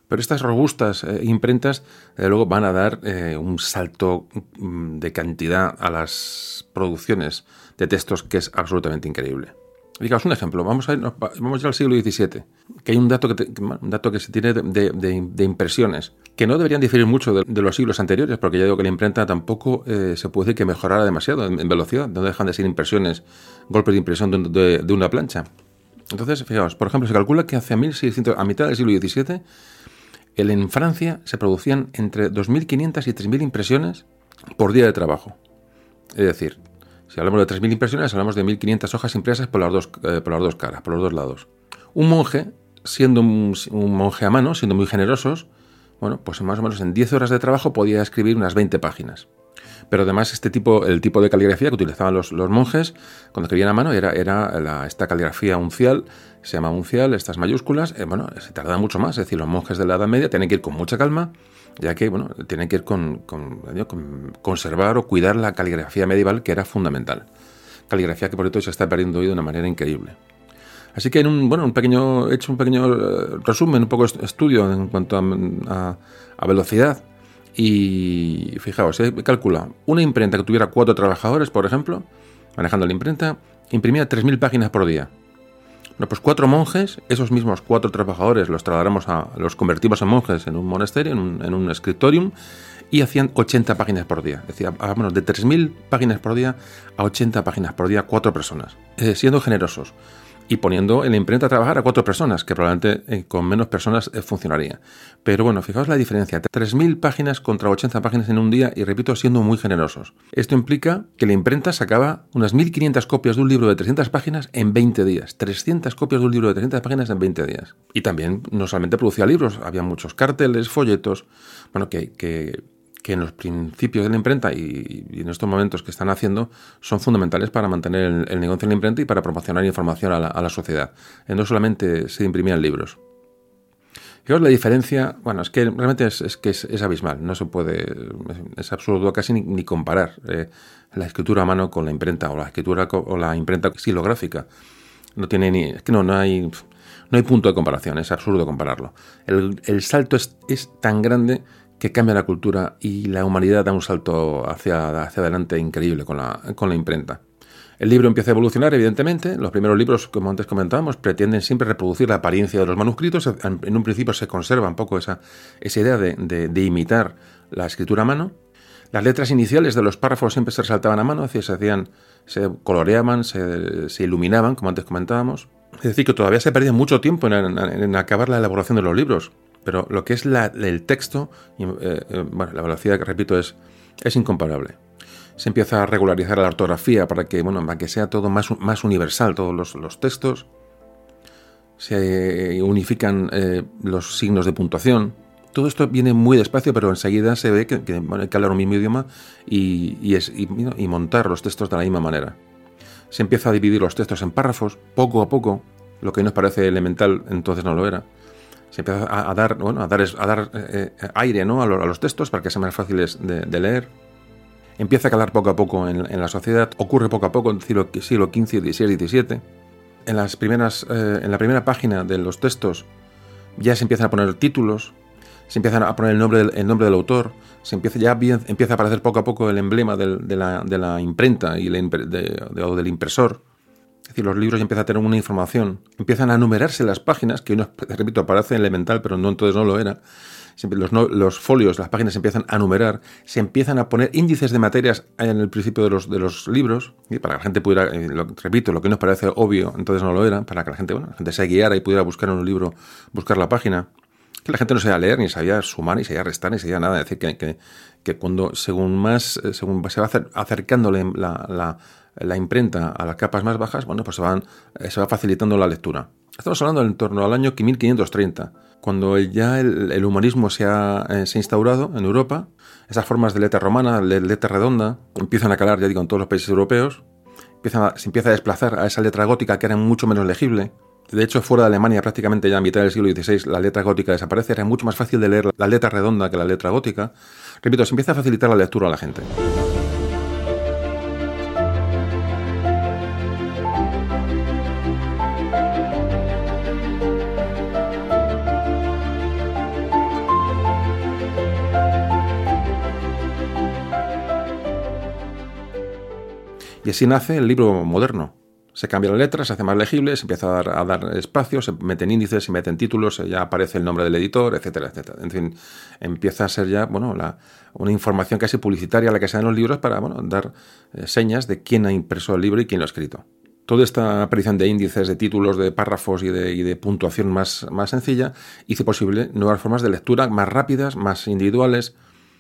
pero estas robustas eh, imprentas, luego, van a dar eh, un salto mm, de cantidad a las producciones de textos que es absolutamente increíble. Digamos un ejemplo, vamos a ir, vamos al siglo XVII, que hay un dato que, un dato que se tiene de, impresiones, que no deberían diferir mucho de, los siglos anteriores, porque ya digo que la imprenta tampoco eh, se puede decir que mejorara demasiado en, velocidad, no dejan de ser impresiones, golpes de impresión de, una plancha. Entonces, fijaos, por ejemplo, se calcula que hacia 1600, a mitad del siglo XVII, en Francia se producían entre 2.500 y 3.000 impresiones por día de trabajo. Es decir, si hablamos de 3.000 impresiones, hablamos de 1.500 hojas impresas por las, dos, eh, por las dos caras, por los dos lados. Un monje, siendo un, monje a mano, siendo muy generosos, bueno, pues más o menos en 10 horas de trabajo podía escribir unas 20 páginas. Pero además este tipo, el tipo de caligrafía que utilizaban los, monjes cuando escribían a mano era, era esta caligrafía uncial, se llama uncial, estas mayúsculas, eh, bueno, se tarda mucho más, es decir, los monjes de la Edad Media tienen que ir con mucha calma ya que bueno, tiene que ir con, conservar o cuidar la caligrafía medieval que era fundamental. Caligrafía que por cierto se está perdiendo hoy de una manera increíble. Así que en un, bueno, un pequeño, he hecho un pequeño eh, resumen, un poco estudio en cuanto a, velocidad. Y fijaos, se calcula una imprenta que tuviera cuatro trabajadores, por ejemplo, manejando la imprenta, imprimía 3.000 páginas por día. Bueno, pues cuatro monjes, esos mismos cuatro trabajadores los trasladamos a, los convertimos en monjes en un monasterio, en un, en un escritorium, y hacían 80 páginas por día. Decía, vámonos, de 3.000 páginas por día a 80 páginas por día, cuatro personas, eh, siendo generosos y poniendo en la imprenta a trabajar a cuatro personas, que probablemente eh, con menos personas eh, funcionaría. Pero bueno, fijaos la diferencia, 3.000 páginas contra 80 páginas en un día y repito, siendo muy generosos. Esto implica que la imprenta sacaba unas 1.500 copias de un libro de 300 páginas en 20 días, 300 copias de un libro de 300 páginas en 20 días. Y también no solamente producía libros, había muchos carteles, folletos, bueno, que, que que en los principios de la imprenta y, en estos momentos que están haciendo son fundamentales para mantener el, negocio de la imprenta y para promocionar información a la, sociedad. Eh, no solamente se imprimían libros. Fijaos la diferencia, bueno, es que realmente es, que es, abismal, no se puede, es, absurdo casi ni, comparar eh, la escritura a mano con la imprenta o la escritura o la imprenta silográfica. No tiene ni, es que no, no hay, no hay punto de comparación, es absurdo compararlo. El, el salto es, tan grande que cambia la cultura y la humanidad da un salto hacia, hacia adelante increíble con la, con la imprenta. El libro empieza a evolucionar, evidentemente. Los primeros libros, como antes comentábamos, pretenden siempre reproducir la apariencia de los manuscritos. En un principio se conserva un poco esa, esa idea de, imitar la escritura a mano. Las letras iniciales de los párrafos siempre se resaltaban a mano, se hacían, se coloreaban, se, se iluminaban, como antes comentábamos. Es decir, que todavía se perdía mucho tiempo en acabar la elaboración de los libros pero lo que es el texto, eh, eh, bueno, la velocidad que repito es, es incomparable. Se empieza a regularizar la ortografía para que, bueno, para que sea todo más, más universal, todos los, textos. Se unifican eh, los signos de puntuación. Todo esto viene muy despacio, pero enseguida se ve que, hay que hablar un mismo idioma y, y montar los textos de la misma manera. Se empieza a dividir los textos en párrafos, poco a poco, lo que nos parece elemental entonces no lo era se empieza a, dar, bueno, a dar, a dar eh, eh, aire ¿no? a, los textos para que sean más fáciles de, leer. Empieza a calar poco a poco en, la sociedad, ocurre poco a poco en el siglo, siglo XV, XVI, XVII. En, las primeras, eh, en la primera página de los textos ya se empiezan a poner títulos, se empiezan a poner el nombre del, el nombre del autor, se empieza, ya empieza a aparecer poco a poco el emblema de, la, de, la, imprenta y o del impresor. Es decir, los libros empiezan a tener una información, empiezan a numerarse las páginas, que uno, repito, parece elemental, pero no entonces no lo era. Los, los, folios, las páginas se empiezan a numerar, se empiezan a poner índices de materias en el principio de los, de los libros, y para que la gente pudiera, eh, repito, lo que nos parece obvio, entonces no lo era, para que la gente, bueno, la gente se guiara y pudiera buscar en un libro, buscar la página. Que la gente no sabía leer, ni sabía sumar, ni sabía restar, ni sabía nada. Es decir, que, que, cuando, según más, eh, según se va acercándole la la imprenta a las capas más bajas, bueno, pues se, van, eh, se va facilitando la lectura. Estamos hablando en torno al año 1530, cuando ya el, humanismo se ha, eh, se ha, instaurado en Europa. Esas formas de letra romana, de letra redonda, empiezan a calar, ya digo, en todos los países europeos. se empieza a desplazar a esa letra gótica que era mucho menos legible. De hecho, fuera de Alemania, prácticamente ya a mitad del siglo XVI, la letra gótica desaparece. Era mucho más fácil de leer la letra redonda que la letra gótica. Repito, se empieza a facilitar la lectura a la gente. Y así nace el libro moderno. Se cambia la letra, se hace más legible, se empieza a dar, espacio, se meten índices, se meten títulos, ya aparece el nombre del editor, etcétera, etcétera. En fin, empieza a ser ya bueno, una información casi publicitaria la que se da en los libros para bueno, dar eh, señas de quién ha impreso el libro y quién lo ha escrito. Toda esta aparición de índices, de títulos, de párrafos y de, puntuación más, más sencilla hizo posible nuevas formas de lectura más rápidas, más individuales.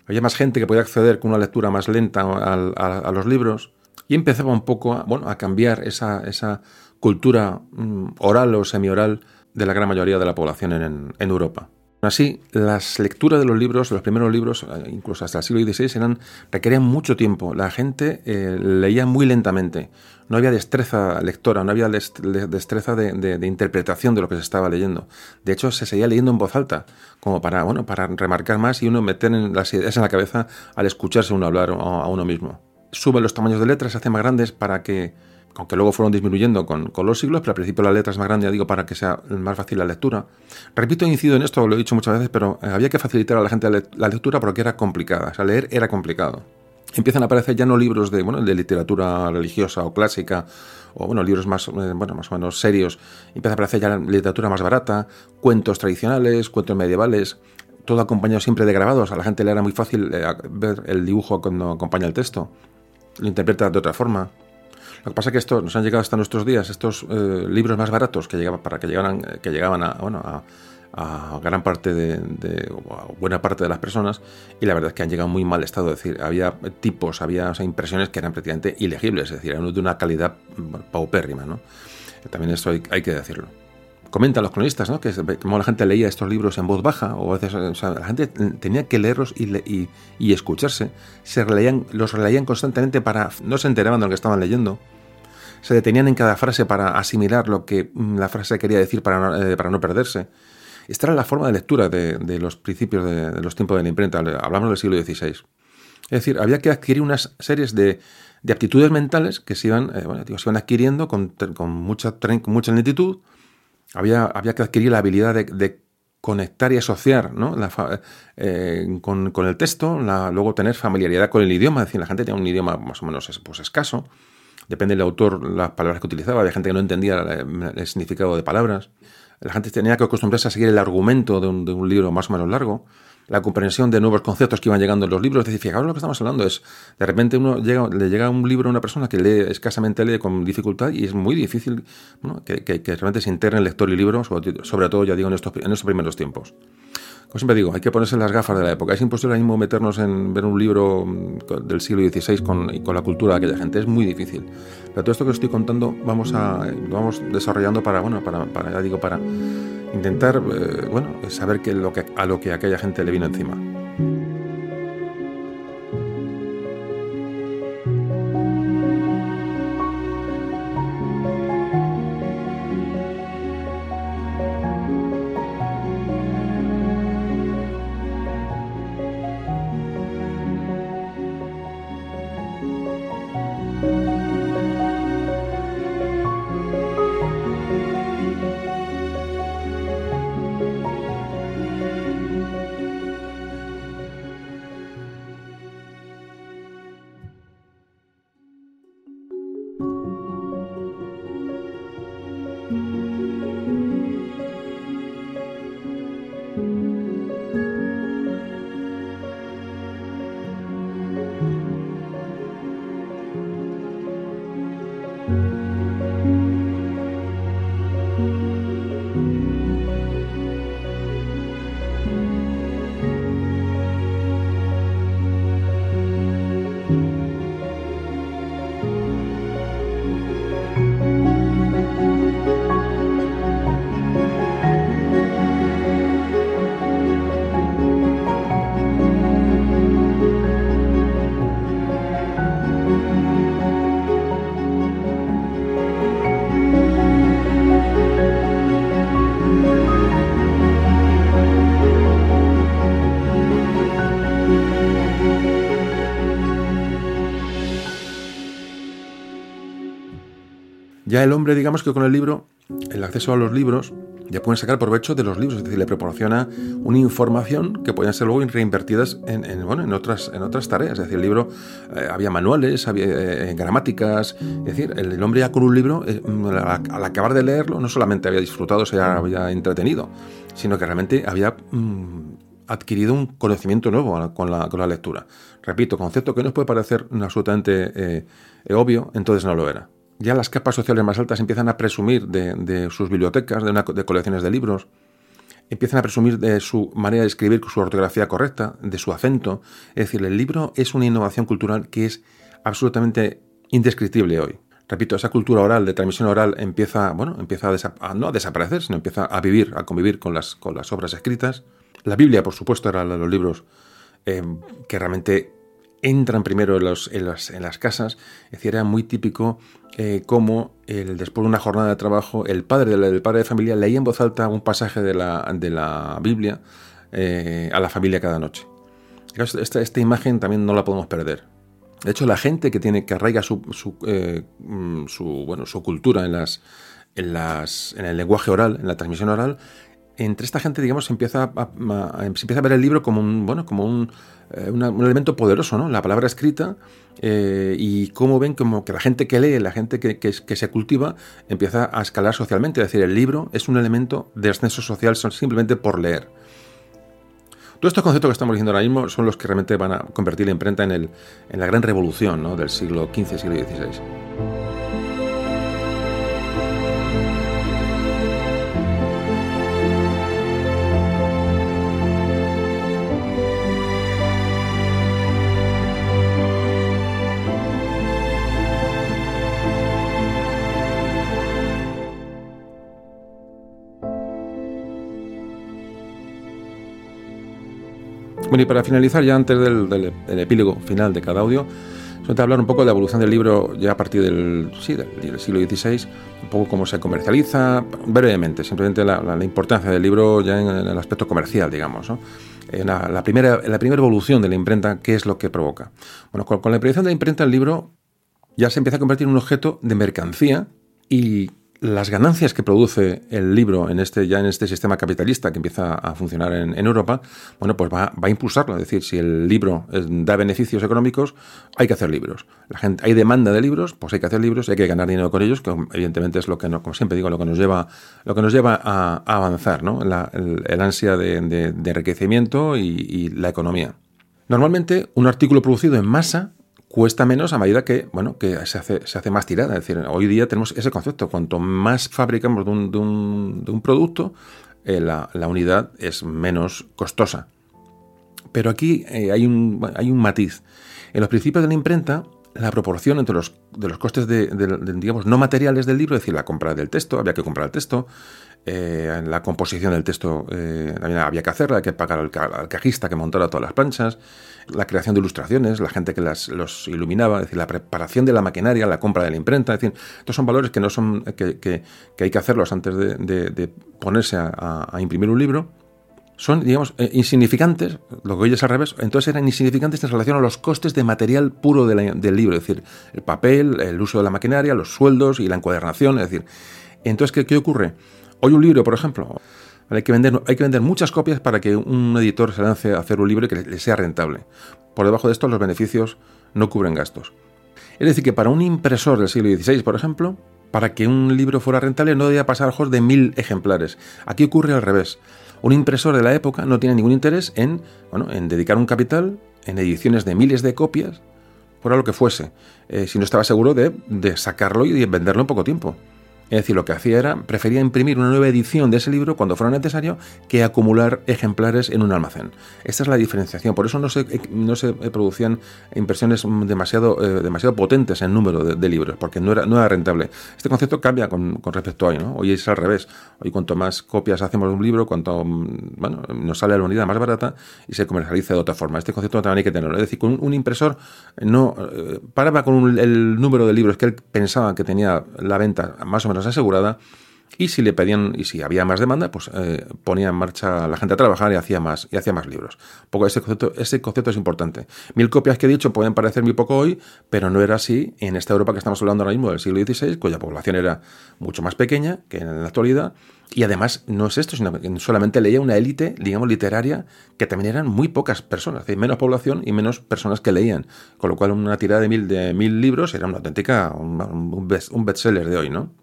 Había más gente que podía acceder con una lectura más lenta a los libros y empezaba un poco a, bueno, a cambiar esa, esa cultura mm, oral o semioral de la gran mayoría de la población en, Europa. Así, las lecturas de los libros, los primeros libros, eh, incluso hasta el siglo XVI, eran, requerían mucho tiempo. La gente eh, leía muy lentamente. No había destreza lectora, no había destreza de, de, interpretación de lo que se estaba leyendo. De hecho, se seguía leyendo en voz alta, como para, bueno, para remarcar más y uno meter en las ideas en la cabeza al escucharse uno hablar a uno mismo sube los tamaños de letras, se hacen más grandes para que, aunque luego fueron disminuyendo con, los siglos, pero al principio la letra es más grande, ya digo, para que sea más fácil la lectura. Repito, incido en esto, lo he dicho muchas veces, pero eh, había que facilitar a la gente la lectura porque era complicada, o sea, leer era complicado. Empiezan a aparecer ya no libros de, bueno, de literatura religiosa o clásica, o bueno, libros más, eh, bueno, más o menos serios. Empieza a aparecer ya literatura más barata, cuentos tradicionales, cuentos medievales, todo acompañado siempre de grabados. A la gente le era muy fácil eh, ver el dibujo cuando acompaña el texto lo interpreta de otra forma. Lo que pasa es que esto nos han llegado hasta nuestros días, estos eh, libros más baratos que llegaban, para que llegaran, que llegaban a, bueno, a, gran parte de, buena parte de las personas y la verdad es que han llegado en muy mal estado. Es decir, había tipos, había impresiones que eran prácticamente ilegibles, es decir, eran de una calidad paupérrima. ¿no? También esto hay que decirlo comentan los cronistas, ¿no? Que como la gente leía estos libros en voz baja, o a veces la gente tenía que leerlos y, y, escucharse. Se releían, los releían constantemente para. no se enteraban de lo que estaban leyendo. Se detenían en cada frase para asimilar lo que mm, la frase quería decir para no, eh, para no perderse. Esta era la forma de lectura de, los principios de, los tiempos de la imprenta. Hablamos del siglo XVI. Es decir, había que adquirir unas series de, de aptitudes mentales que se iban, eh, bueno, se iban adquiriendo con, con, mucha, con mucha lentitud había, había que adquirir la habilidad de, conectar y asociar ¿no? Eh, con, el texto, luego tener familiaridad con el idioma, decir, la gente tenía un idioma más o menos pues, escaso, depende del autor las palabras que utilizaba, había gente que no entendía el, significado de palabras, la gente tenía que acostumbrarse a seguir el argumento de un, de un libro más o menos largo, la comprensión de nuevos conceptos que iban llegando en los libros. Es decir, fijaos lo que estamos hablando. Es, de repente uno llega, le llega un libro a una persona que lee escasamente lee con dificultad y es muy difícil que, realmente se integre el lector y libro, sobre, todo, ya digo, en estos, primeros tiempos. Como siempre digo, hay que ponerse las gafas de la época. Es imposible mismo meternos en ver un libro mm, del siglo XVI con, con la cultura de aquella gente. Es muy difícil. Pero todo esto que os estoy contando vamos, a, vamos desarrollando para, bueno, para, para, ya digo, para intentar, eh, bueno, saber que lo que, a lo que aquella gente le vino encima. Hombre, digamos que con el libro, el acceso a los libros, ya pueden sacar provecho de los libros, es decir, le proporciona una información que pueden ser luego reinvertidas en, bueno, en, otras, en otras tareas. Es decir, el libro, eh, había manuales, había eh, gramáticas, es decir, el, hombre ya con un libro, eh, al, acabar de leerlo, no solamente había disfrutado, se había entretenido, sino que realmente había mm, adquirido un conocimiento nuevo con la, con la, lectura. Repito, concepto que nos puede parecer absolutamente obvio, entonces no lo era ya las capas sociales más altas empiezan a presumir de, sus bibliotecas, de, colecciones de libros, empiezan a presumir de su manera de escribir, su ortografía correcta, de su acento. Es decir, el libro es una innovación cultural que es absolutamente indescriptible hoy. Repito, esa cultura oral, de transmisión oral, empieza, bueno, empieza a, no desaparecer, sino empieza a vivir, a convivir con las, las obras escritas. La Biblia, por supuesto, era de los libros eh, que realmente entran primero en, las, casas. Es decir, era muy típico eh, como el, después de una jornada de trabajo, el padre del, padre de familia leía en voz alta un pasaje de la, de la Biblia eh, a la familia cada noche. Esta, esta, imagen también no la podemos perder. De hecho, la gente que tiene que arraiga su, su, eh, mm, bueno, su cultura en, las, en, las, en el lenguaje oral, en la transmisión oral, entre esta gente, digamos, se empieza a, se empieza a ver el libro como un, bueno, como un, eh, un elemento poderoso, ¿no? La palabra escrita eh, y cómo ven como que la gente que lee, la gente que, que, se cultiva, empieza a escalar socialmente. Es decir, el libro es un elemento de ascenso social simplemente por leer. Todos estos conceptos que estamos diciendo ahora mismo son los que realmente van a convertir la imprenta en, el, en la gran revolución ¿no? del siglo XV, siglo XVI. Bueno, y para finalizar, ya antes del, epílogo final de cada audio, solamente hablar un poco de la evolución del libro ya a partir del, sí, del, siglo XVI, un poco cómo se comercializa, brevemente, simplemente la, importancia del libro ya en, el aspecto comercial, digamos. ¿no? Eh, la, primera, la primera evolución de la imprenta, ¿qué es lo que provoca? Bueno, con, la aparición de la imprenta, el libro ya se empieza a convertir en un objeto de mercancía y las ganancias que produce el libro en este, ya en este sistema capitalista que empieza a funcionar en, Europa, bueno, pues va, a impulsarlo. Es decir, si el libro da beneficios económicos, hay que hacer libros. La gente, hay demanda de libros, pues hay que hacer libros, hay que ganar dinero con ellos, que evidentemente es lo que, no, como siempre digo, lo que nos lleva, lo que nos lleva a, avanzar, ¿no? El, ansia de, enriquecimiento y la economía. Normalmente, un artículo producido en masa cuesta menos a medida que, bueno, que se hace, se hace más tirada. Es decir, hoy día tenemos ese concepto. Cuanto más fabricamos de un, de un, de un producto, eh, la, la, unidad es menos costosa. Pero aquí eh, hay, un, hay un matiz. En los principios de la imprenta, la proporción entre los, de los costes de, digamos, no materiales del libro, es decir, la compra del texto, había que comprar el texto, eh, la composición del texto eh, había que hacerla, hay que pagar al, cajista que montara todas las planchas, la creación de ilustraciones, la gente que las, los iluminaba, es decir, la preparación de la maquinaria, la compra de la imprenta, es decir, estos son valores que no son que, que, hay que hacerlos antes de, ponerse a, imprimir un libro son, digamos, eh, insignificantes, lo que hoy es al revés, entonces eran insignificantes en relación a los costes de material puro del libro, es decir, el papel, el uso de la maquinaria, los sueldos y la encuadernación, es decir, entonces, ¿qué, qué ocurre? Hoy un libro, por ejemplo, hay que, vender, muchas copias para que un editor se lance a hacer un libro que le sea rentable. Por debajo de esto, los beneficios no cubren gastos. Es decir, que para un impresor del siglo XVI, por ejemplo, para que un libro fuera rentable no debía pasar de mil ejemplares. Aquí ocurre al revés. Un impresor de la época no tiene ningún interés en, bueno, en dedicar un capital en ediciones de miles de copias, por lo que fuese, eh, si no estaba seguro de, de sacarlo y de venderlo en poco tiempo. Es decir, lo que hacía era, prefería imprimir una nueva edición de ese libro cuando fuera necesario que acumular ejemplares en un almacén. Esta es la diferenciación. Por eso no se, no se producían impresiones demasiado, eh, demasiado potentes en número de, libros, porque no era, no era rentable. Este concepto cambia con, respecto a hoy. ¿no? Hoy es al revés. Hoy cuanto más copias hacemos de un libro, cuanto bueno, nos sale la unidad más barata y se comercializa de otra forma. Este concepto también hay que tenerlo. Es decir, con un, impresor no eh, paraba con el número de libros que él pensaba que tenía la venta más o menos asegurada y si le pedían y si había más demanda, pues eh, ponía en marcha la gente a trabajar y hacía más y hacía más libros. poco ese concepto, ese concepto es importante. Mil copias que he dicho pueden parecer muy poco hoy, pero no era así en esta Europa que estamos hablando ahora mismo del siglo XVI, cuya población era mucho más pequeña que en la actualidad. Y además no es esto, sino que solamente leía una élite, digamos, literaria, que también eran muy pocas personas, es menos población y menos personas que leían. Con lo cual una tirada de mil, de mil libros era una auténtica, un, un bestseller de hoy, ¿no?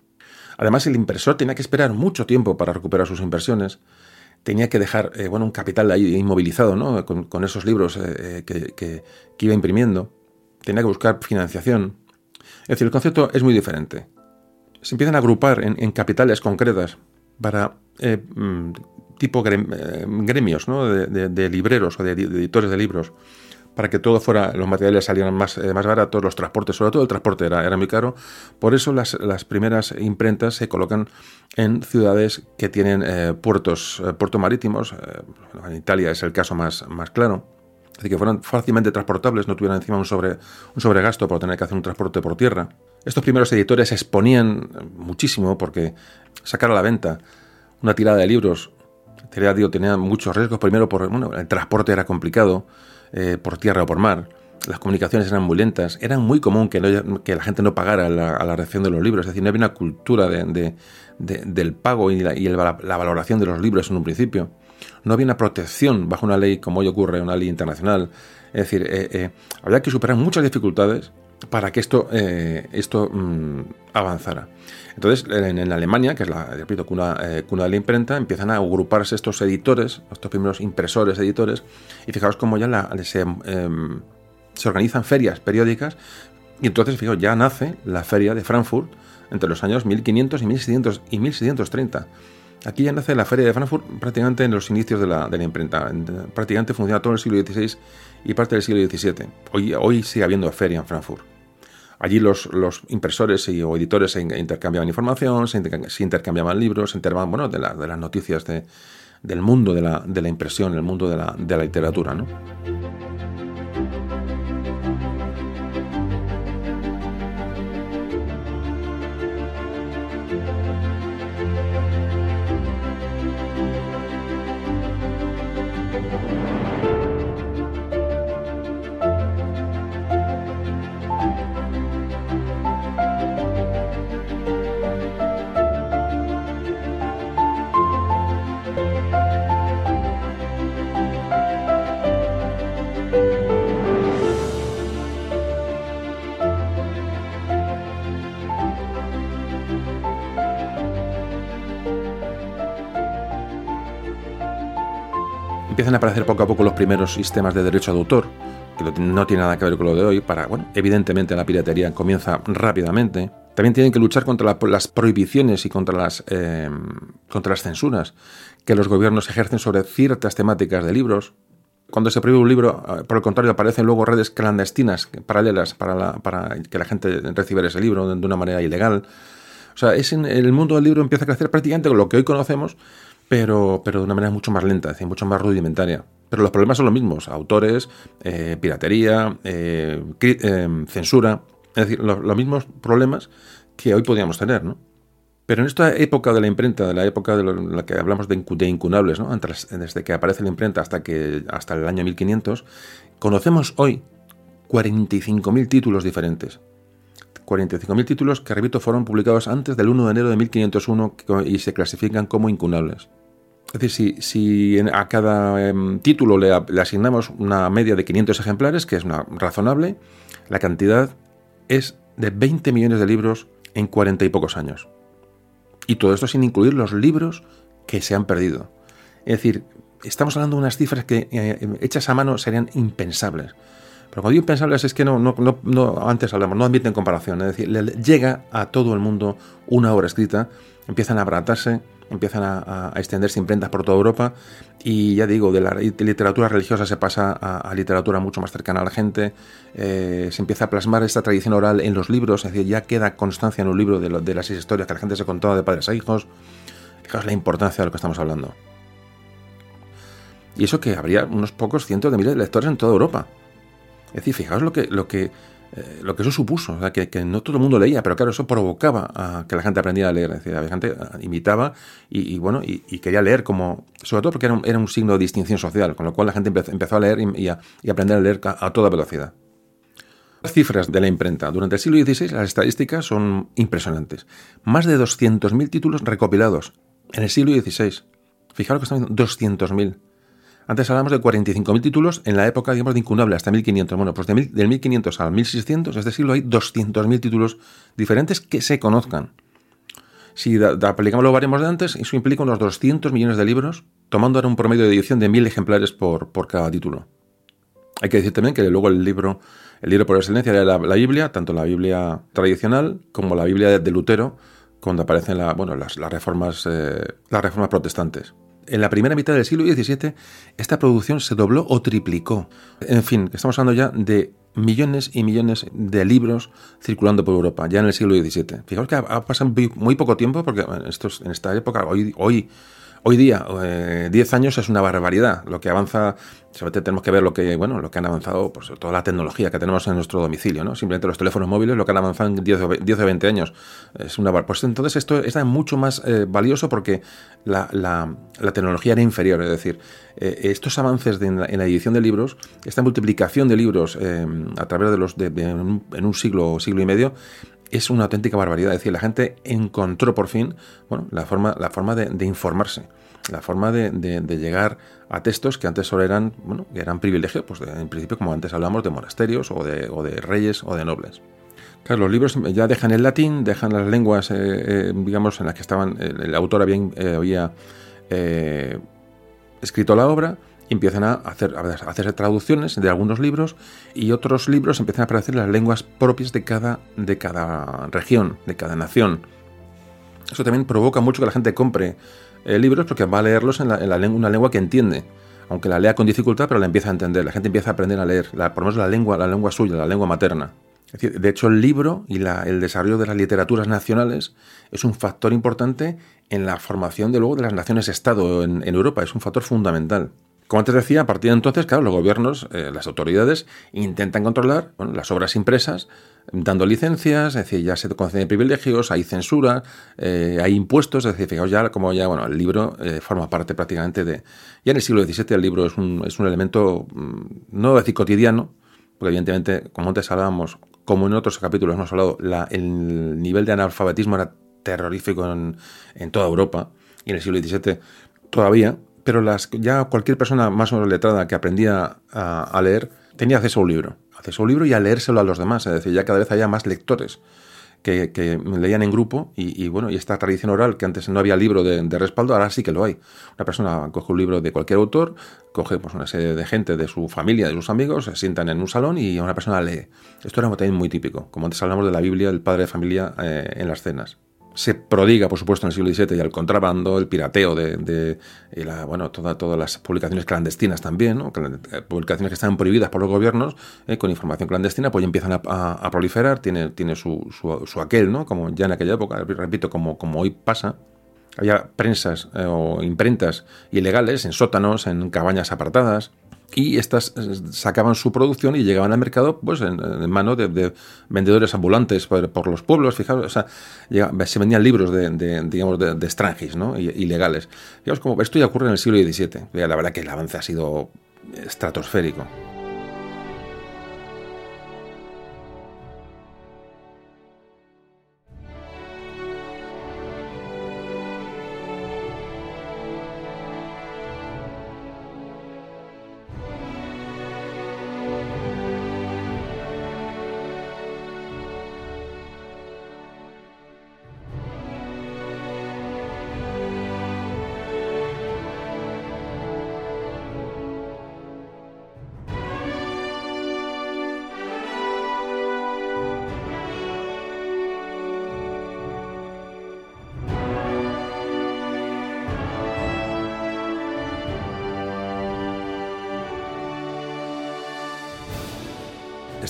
Además, el impresor tenía que esperar mucho tiempo para recuperar sus inversiones. Tenía que dejar eh, bueno, un capital ahí inmovilizado ¿no? con, esos libros eh, eh, que, iba imprimiendo. Tenía que buscar financiación. Es decir, el concepto es muy diferente. Se empiezan a agrupar en, capitales concretas para mm, tipo gremios ¿no? de, libreros o de editores de libros para que todo fuera, los materiales salieran más, eh, más baratos, los transportes, sobre todo el transporte era, era muy caro. Por eso las, las, primeras imprentas se colocan en ciudades que tienen eh, puertos, eh, puertos marítimos. en Italia es el caso más, más claro. Decir, que fueran fácilmente transportables, no tuvieran encima un, sobre, un sobregasto por tener que hacer un transporte por tierra. Estos primeros editores exponían muchísimo porque sacar a la venta una tirada de libros tenía, digo, tenía muchos riesgos. Primero, por, bueno, el transporte era complicado. Eh, por tierra o por mar. Las comunicaciones eran muy lentas. Era muy común que, la gente no pagara la, a la recepción de los libros. Es decir, no había una cultura del pago y, la, valoración de los libros en un principio. No había una protección bajo una ley como hoy ocurre, una ley internacional. Es decir, eh, eh, había que superar muchas dificultades para que esto, esto mm, avanzara. Entonces, en, Alemania, que es la, repito, cuna, eh, cuna, de la imprenta, empiezan a agruparse estos editores, estos primeros impresores, editores, y fijaos cómo ya em, se, organizan ferias periódicas, y entonces, fijaos, ya nace la feria de Frankfurt entre los años 1500 y, 1600, y 1630. Aquí ya nace la feria de Frankfurt prácticamente en los inicios de la, de la imprenta. Prácticamente funciona todo el siglo XVI y parte del siglo XVII. Hoy sigue habiendo feria en Frankfurt. Allí los, impresores y, o editores se intercambiaban información, se, intercambiaban libros, se enteraban bueno, de, de las noticias del mundo de la, de la impresión, el mundo de la, de la literatura. ¿no? Empiezan a aparecer poco a poco los primeros sistemas de derecho de autor, que no tiene nada que ver con lo de hoy, para, bueno, evidentemente la piratería comienza rápidamente. También tienen que luchar contra las prohibiciones y contra las, eh, contra las censuras que los gobiernos ejercen sobre ciertas temáticas de libros. Cuando se prohíbe un libro, eh, por el contrario, aparecen luego redes clandestinas, paralelas, para, para que la gente reciba ese libro de una manera ilegal. O sea, es en, el mundo del libro empieza a crecer prácticamente con lo que hoy conocemos, pero, pero de una manera mucho más lenta, es decir, mucho más rudimentaria. Pero los problemas son los mismos, autores, eh, piratería, eh, eh, censura, es decir, los, mismos problemas que hoy podríamos tener, ¿no? Pero en esta época de la imprenta, de la época de, la que hablamos de, incunables, ¿no? desde que aparece la imprenta hasta, que, hasta el año 1500, conocemos hoy 45.000 títulos diferentes. 45.000 títulos que, repito, fueron publicados antes del 1 de enero de 1501 y se clasifican como incunables. Es decir, si, a cada em, título le, asignamos una media de 500 ejemplares, que es razonable, la cantidad es de 20 millones de libros en 40 y pocos años. Y todo esto sin incluir los libros que se han perdido. Es decir, estamos hablando de unas cifras que eh, hechas a mano serían impensables. Pero cuando digo impensables es que no, no, no, antes hablamos, no admiten comparación. Es decir, llega a todo el mundo una obra escrita, empiezan a abaratarse, empiezan a, extenderse imprentas por toda Europa y ya digo, de la literatura religiosa se pasa a, literatura mucho más cercana a la gente, eh, se empieza a plasmar esta tradición oral en los libros, es decir, ya queda constancia en un libro de, de las historias que la gente se contaba de padres a hijos. Fijaos la importancia de lo que estamos hablando. Y eso que habría unos pocos cientos de miles de lectores en toda Europa. Es decir, fijaos lo que, lo que eh, lo que eso supuso, que, no todo el mundo leía, pero claro, eso provocaba a que la gente aprendiera a leer, la gente imitaba y, bueno, y, quería leer como, sobre todo porque era un, signo de distinción social, con lo cual la gente empezó, a leer y, a, aprender a leer a, toda velocidad. Las cifras de la imprenta. Durante el siglo XVI las estadísticas son impresionantes. Más de 200.000 títulos recopilados en el siglo XVI. Fijaros que están diciendo 200.000. Antes hablamos de 45.000 títulos en la época, digamos, de incunable, hasta 1500. Bueno, pues de del 1500 al 1600, este siglo, hay 200.000 títulos diferentes que se conozcan. Si aplicamos los baremos de antes, eso implica unos 200 millones de libros, tomando ahora un promedio de edición de 1000 ejemplares por, por cada título. Hay que decir también que luego el libro, el libro por excelencia era la, Biblia, tanto la Biblia tradicional como la Biblia de, Lutero, cuando aparecen bueno, las, reformas, eh, las reformas protestantes en la primera mitad del siglo XVII esta producción se dobló o triplicó. En fin, estamos hablando ya de millones y millones de libros circulando por Europa, ya en el siglo XVII. Fijaos que ha, pasado muy poco tiempo, porque en, esta época, hoy, hoy Hoy día, 10 eh, años es una barbaridad. Lo que avanza, solamente tenemos que ver lo que, bueno, lo que han avanzado, pues toda la tecnología que tenemos en nuestro domicilio, ¿no? Simplemente los teléfonos móviles, lo que han avanzado en 10 o 20 años. Es una Pues entonces esto está mucho más eh, valioso porque la, tecnología era inferior. Es decir, eh, estos avances en, la, edición de libros, esta multiplicación de libros a través de los de, en un siglo, siglo y medio, es una auténtica barbaridad. Es decir, la gente encontró por fin bueno, la forma, la forma de, informarse, la forma de, llegar a textos que antes solo eran, bueno, eran privilegios, pues en principio, como antes hablamos, de monasterios o de, o de reyes o de nobles. Claro, los libros ya dejan el latín, dejan las lenguas, eh, eh, digamos, en las que estaban, el, autor había, eh, había escrito la obra, empiezan a hacer, a hacer traducciones de algunos libros y otros libros empiezan a aparecer las lenguas propias de cada, de cada región, de cada nación. Eso también provoca mucho que la gente compre eh, libros porque va a leerlos en, la, lengua, una lengua que entiende. Aunque la lea con dificultad, pero la empieza a entender. La gente empieza a aprender a leer, la, por lo menos la lengua, la lengua suya, la lengua materna. de hecho, el libro y el desarrollo de las literaturas nacionales es un factor importante en la formación de luego de las naciones-estado en Europa. Es un factor fundamental. Como antes decía, a partir de entonces, claro, los gobiernos, eh, las autoridades, intentan controlar las obras impresas, dando licencias, es decir, ya se conceden privilegios, hay censura, eh, hay impuestos, es decir, fijaos ya como ya, bueno, el libro eh, forma parte prácticamente de... Ya en el siglo XVII el libro es un, es un elemento, mm, no decir cotidiano, porque evidentemente, como antes hablábamos, como en otros capítulos hemos hablado, la, el nivel de analfabetismo era terrorífico en, en toda Europa, y en el siglo XVII todavía, pero las, ya cualquier persona más o menos letrada que aprendía a, leer tenía acceso a un libro, acceso a un libro y a leérselo a los demás, es decir, ya cada vez había más lectores. Que, leían en grupo y, bueno, y esta tradición oral que antes no había libro de, respaldo, ahora sí que lo hay. Una persona coge un libro de cualquier autor, coge pues, una serie de gente de su familia, de sus amigos, se sientan en un salón y una persona lee. Esto era muy típico, como antes hablamos de la Biblia, el padre de familia eh, en las cenas se prodiga, por supuesto, en el siglo XVII y el contrabando, el pirateo de, la, bueno, toda, todas las publicaciones clandestinas también, eh, publicaciones que están prohibidas por los gobiernos eh, con información clandestina, pues ya empiezan a, proliferar, tiene, tiene su, su, aquel, ¿no? como ya en aquella época, repito, como, como hoy pasa. Había prensas eh, o imprentas ilegales en sótanos, en cabañas apartadas, y estas eh, sacaban su producción y llegaban al mercado pues en, manos de, vendedores ambulantes por, los pueblos fijaos o sea, se vendían libros de, digamos de, extranjis ¿no? ilegales. Digamos como esto ya ocurre en el siglo XVII la verdad que el avance ha sido estratosférico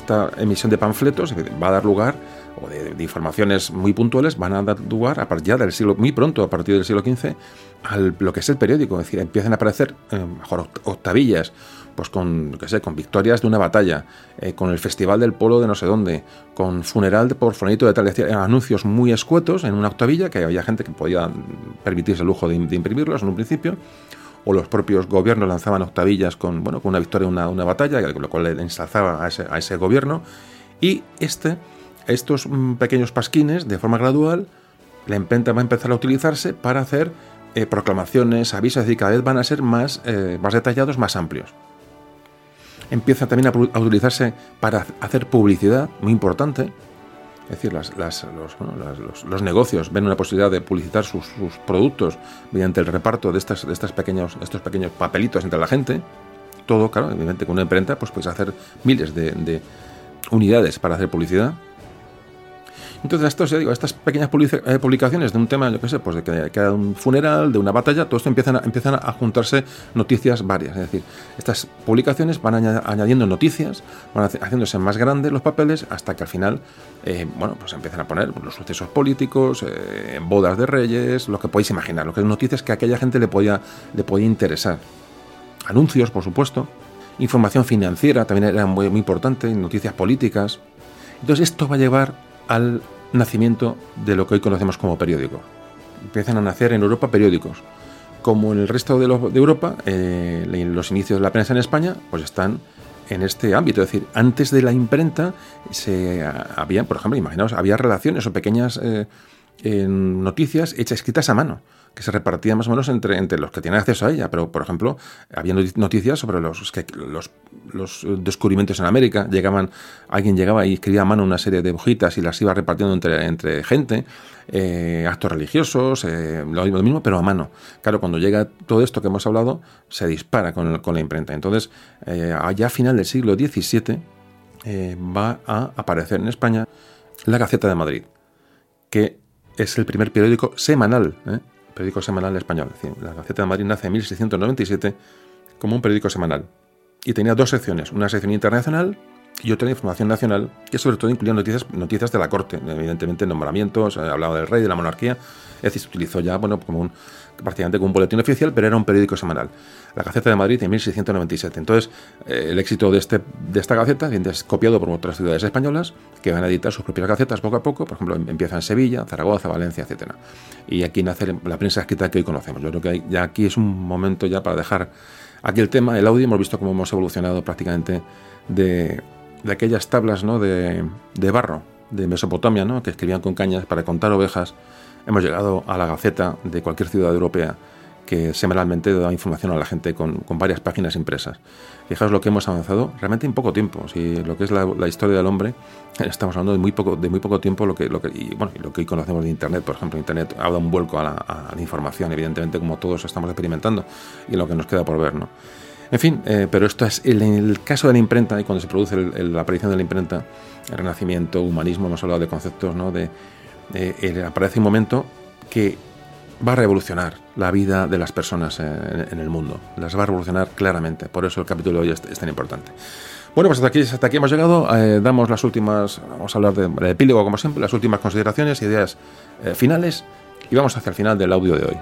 esta emisión de panfletos va a dar lugar, o de, informaciones muy puntuales, van a dar lugar a partir ya del siglo, muy pronto, a partir del siglo XV, a lo que es el periódico. Es decir, empiezan a aparecer eh, mejor octavillas, pues con, qué sé, con victorias de una batalla, eh, con el festival del polo de no sé dónde, con funeral por fulanito de tal, anuncios muy escuetos en una octavilla, que había gente que podía permitirse el lujo de, imprimirlos en un principio, o los propios gobiernos lanzaban octavillas con, bueno, con una victoria, una, una batalla, lo cual le ensalzaba a ese, a ese gobierno, y este, estos mm, pequeños pasquines, de forma gradual, la imprenta va a empezar a utilizarse para hacer eh, proclamaciones, avisos, decir, cada vez van a ser más, eh, más detallados, más amplios empieza también a, utilizarse para hacer publicidad, muy importante. Es decir, los, negocios ven una posibilidad de publicitar sus, productos mediante el reparto de, estas, de estas pequeños, estos pequeños papelitos entre la gente. Todo, claro, evidentemente con una imprenta pues puedes hacer miles de unidades para hacer publicidad. Entonces, esto, digo, estas pequeñas eh, publicaciones de un tema, yo qué sé, pues de que queda un funeral, de una batalla, todo esto empiezan a, empiezan a juntarse noticias varias. Es decir, estas publicaciones van añadiendo noticias, van haciéndose más grandes los papeles, hasta que al final, eh, bueno, pues empiezan a poner los sucesos políticos, eh, bodas de reyes, lo que podéis imaginar, lo que es noticias que a aquella gente le podía, le podía interesar. Anuncios, por supuesto. Información financiera también era muy, muy importante, noticias políticas. Entonces esto va a llevar al nacimiento de lo que hoy conocemos como periódico. Empiezan a nacer en Europa periódicos. Como en el resto de, Europa, eh, los inicios de la prensa en España pues están en este ámbito. Es decir, antes de la imprenta se había, por ejemplo, imaginaos, había relaciones o pequeñas eh, noticias hechas escritas a mano que se repartían más o menos entre, entre los que tienen acceso a ella. Pero, por ejemplo, había noticias sobre los, que, los, descubrimientos en América. Llegaban, alguien llegaba y escribía a mano una serie de hojitas y las iba repartiendo entre, entre gente. Eh, actos religiosos, eh, lo, mismo, pero a mano. Claro, cuando llega todo esto que hemos hablado, se dispara con, con la imprenta. Entonces, eh, allá a final del siglo XVII va a aparecer en España la Gaceta de Madrid, que es el primer periódico semanal periódico semanal español. La Gaceta de Madrid nace en 1697 como un periódico semanal. Y tenía dos secciones, una sección internacional y otra de información nacional, que sobre todo incluía noticias, noticias de la corte, evidentemente nombramientos, eh, hablaba del rey, de la monarquía, es decir, se utilizó ya bueno, como un, prácticamente como un boletín oficial, pero era un periódico semanal. La Gaceta de Madrid en 1697. Entonces, eh, el éxito de, este, de esta Gaceta es copiado por otras ciudades españolas que van a editar sus propias Gacetas poco a poco. Por ejemplo, em, empieza en Sevilla, Zaragoza, Valencia, etc. Y aquí nace la prensa escrita que hoy conocemos. Yo creo que ya aquí es un momento ya para dejar aquí el tema, el audio. Hemos visto cómo hemos evolucionado prácticamente de, de aquellas tablas ¿no? de, de barro de Mesopotamia, ¿no? que escribían con cañas para contar ovejas hemos llegado a la Gaceta de cualquier ciudad europea que semanalmente da información a la gente con, varias páginas impresas. Fijaos lo que hemos avanzado realmente en poco tiempo. Si lo que es la, historia del hombre, estamos hablando de muy poco, de muy poco tiempo, lo que, lo que, y, bueno, lo que hoy conocemos de Internet, por ejemplo, Internet ha dado un vuelco a la, información, evidentemente, como todos estamos experimentando, y lo que nos queda por ver. ¿no? En fin, eh, pero esto es en el caso de la imprenta y cuando se produce la aparición de la imprenta, el renacimiento, humanismo, hemos hablado de conceptos ¿no? de eh, aparece un momento que va a revolucionar la vida de las personas en, el mundo. Las va a revolucionar claramente. Por eso el capítulo de hoy es, tan importante. Bueno, pues hasta aquí, hasta aquí hemos llegado. Eh, damos las últimas, vamos a hablar de, epílogo como siempre, las últimas consideraciones, ideas eh, finales y vamos hacia el final del audio de hoy.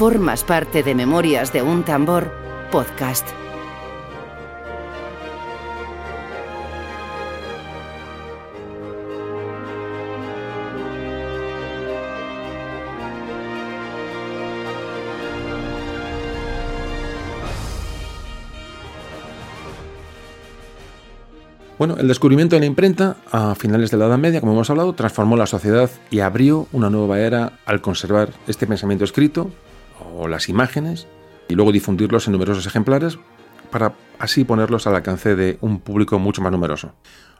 Formas parte de Memorias de un Tambor, podcast. Bueno, el descubrimiento de la imprenta a finales de la Edad Media, como hemos hablado, transformó la sociedad y abrió una nueva era al conservar este pensamiento escrito o las imágenes y luego difundirlos en numerosos ejemplares para así ponerlos al alcance de un público mucho más numeroso.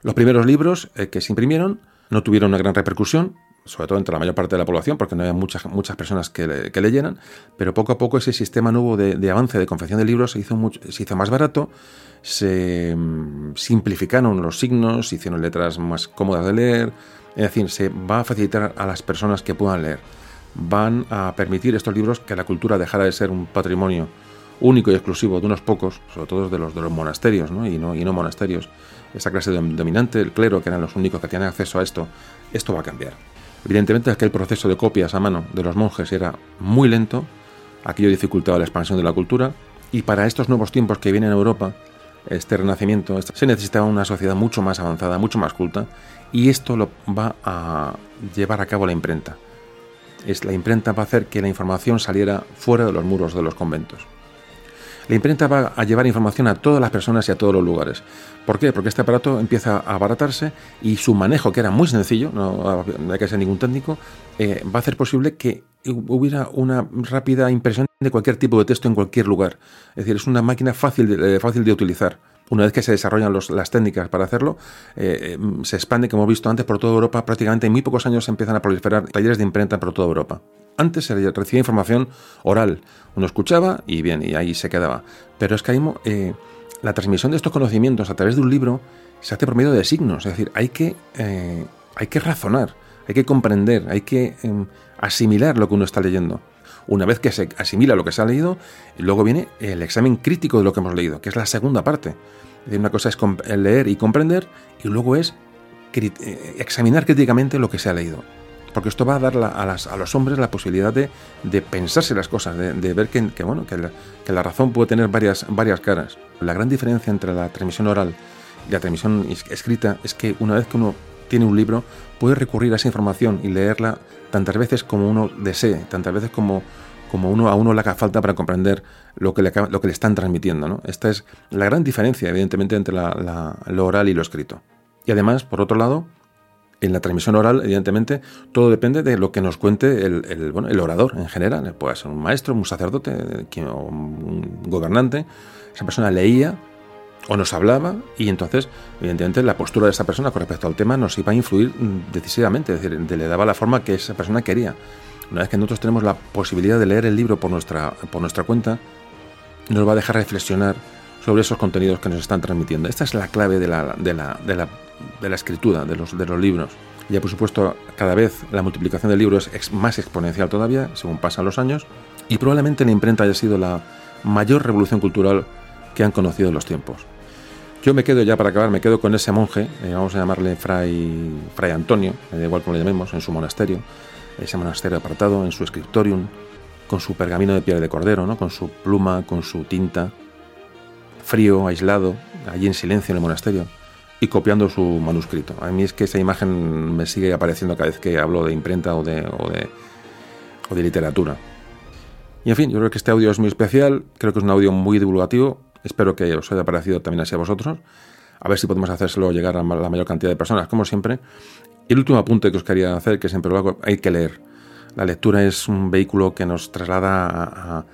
Los primeros libros eh, que se imprimieron no tuvieron una gran repercusión, sobre todo entre la mayor parte de la población, porque no había muchas, muchas personas que, leyeran, pero poco a poco ese sistema nuevo de, avance de confección de libros se hizo, se hizo más barato, se mm, simplificaron los signos, se hicieron letras más cómodas de leer, es decir, se va a facilitar a las personas que puedan leer. Van a permitir estos libros que la cultura dejara de ser un patrimonio único y exclusivo de unos pocos, sobre todo de los de los monasterios ¿no? Y, no, y no monasterios, esa clase dominante, el clero, que eran los únicos que tenían acceso a esto, esto va a cambiar. Evidentemente aquel proceso de copias a mano de los monjes era muy lento, aquello dificultaba la expansión de la cultura, y para estos nuevos tiempos que vienen a Europa, este renacimiento, se necesitaba una sociedad mucho más avanzada, mucho más culta, y esto lo va a llevar a cabo la imprenta. Es, la imprenta va a hacer que la información saliera fuera de los muros de los conventos. La imprenta va a llevar información a todas las personas y a todos los lugares. ¿Por qué? Porque este aparato empieza a abaratarse y su manejo, que era muy sencillo, no hay que ser ningún técnico, eh, va a hacer posible que hubiera una rápida impresión de cualquier tipo de texto en cualquier lugar. Es decir, es una máquina fácil de, eh, fácil de utilizar. Una vez que se desarrollan las técnicas para hacerlo, eh, se expande, como hemos visto antes, por toda Europa. Prácticamente en muy pocos años se empiezan a proliferar talleres de imprenta por toda Europa. Antes se recibía información oral, uno escuchaba y bien, y ahí se quedaba. Pero es que ahí, eh, la transmisión de estos conocimientos a través de un libro se hace por medio de signos, es decir, hay que, eh, hay que razonar, hay que comprender, hay que em, asimilar lo que uno está leyendo. Una vez que se asimila lo que se ha leído, luego viene el examen crítico de lo que hemos leído, que es la segunda parte. Una cosa es leer y comprender, y luego es eh, examinar críticamente lo que se ha leído porque esto va a dar a, los hombres la posibilidad de, pensarse las cosas, de, ver que, bueno, que la, razón puede tener varias caras. La gran diferencia entre la transmisión oral y la transmisión escrita es que una vez que uno tiene un libro, puede recurrir a esa información y leerla tantas veces como uno desee, tantas veces como, como uno, a uno le haga falta para comprender lo que le, lo que le están transmitiendo. Esta es la gran diferencia, evidentemente, entre lo oral y lo escrito. Y además, por otro lado, en la transmisión oral, evidentemente, todo depende de lo que nos cuente el, bueno, el orador en general. Puede ser un maestro, un sacerdote, o un gobernante. Esa persona leía o nos hablaba y entonces, evidentemente, la postura de esa persona con respecto al tema nos iba a influir decisivamente, es decir, le daba la forma que esa persona quería. Una vez que nosotros tenemos la posibilidad de leer el libro por nuestra, por nuestra cuenta, nos va a dejar reflexionar sobre esos contenidos que nos están transmitiendo. Esta es la clave de la, de la, de la, de la escritura, de los, de los libros. Ya por supuesto, cada vez la multiplicación del libro es más exponencial todavía, según pasan los años, y probablemente la imprenta haya sido la mayor revolución cultural que han conocido los tiempos. Yo me quedo ya para acabar, me quedo con ese monje, eh, vamos a llamarle Fray, Fray Antonio, igual como le llamemos, en su monasterio, ese monasterio apartado, en su scriptorium, con su pergamino de piel de cordero, ¿no? con su pluma, con su tinta, frío, aislado, allí en silencio en el monasterio y copiando su manuscrito. A mí es que esa imagen me sigue apareciendo cada vez que hablo de imprenta o de, o de, o de literatura. Y en fin, yo creo que este audio es muy especial, creo que es un audio muy divulgativo, espero que os haya parecido también así a vosotros, a ver si podemos hacérselo llegar a la mayor cantidad de personas, como siempre. Y el último apunte que os quería hacer, que siempre lo hago, hay que leer. La lectura es un vehículo que nos traslada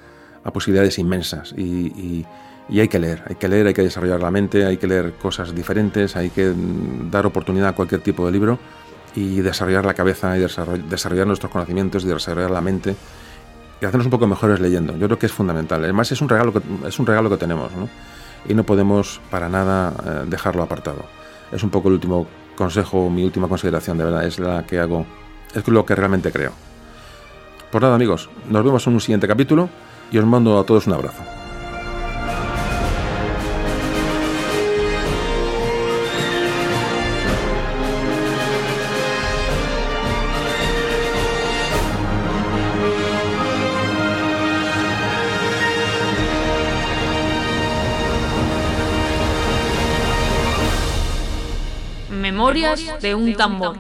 a, posibilidades inmensas y hay que leer, hay que leer, hay que desarrollar la mente, hay que leer cosas diferentes, hay que dar oportunidad a cualquier tipo de libro y desarrollar la cabeza y desarrollar nuestros conocimientos y desarrollar la mente y hacernos un poco mejores leyendo. Yo creo que es fundamental. Además es un regalo que, es un regalo que tenemos ¿no? y no podemos para nada eh, dejarlo apartado. Es un poco el último consejo, mi última consideración, de verdad, es la que hago, es lo que realmente creo. Por nada amigos, nos vemos en un siguiente capítulo y os mando a todos un abrazo. De un tambor.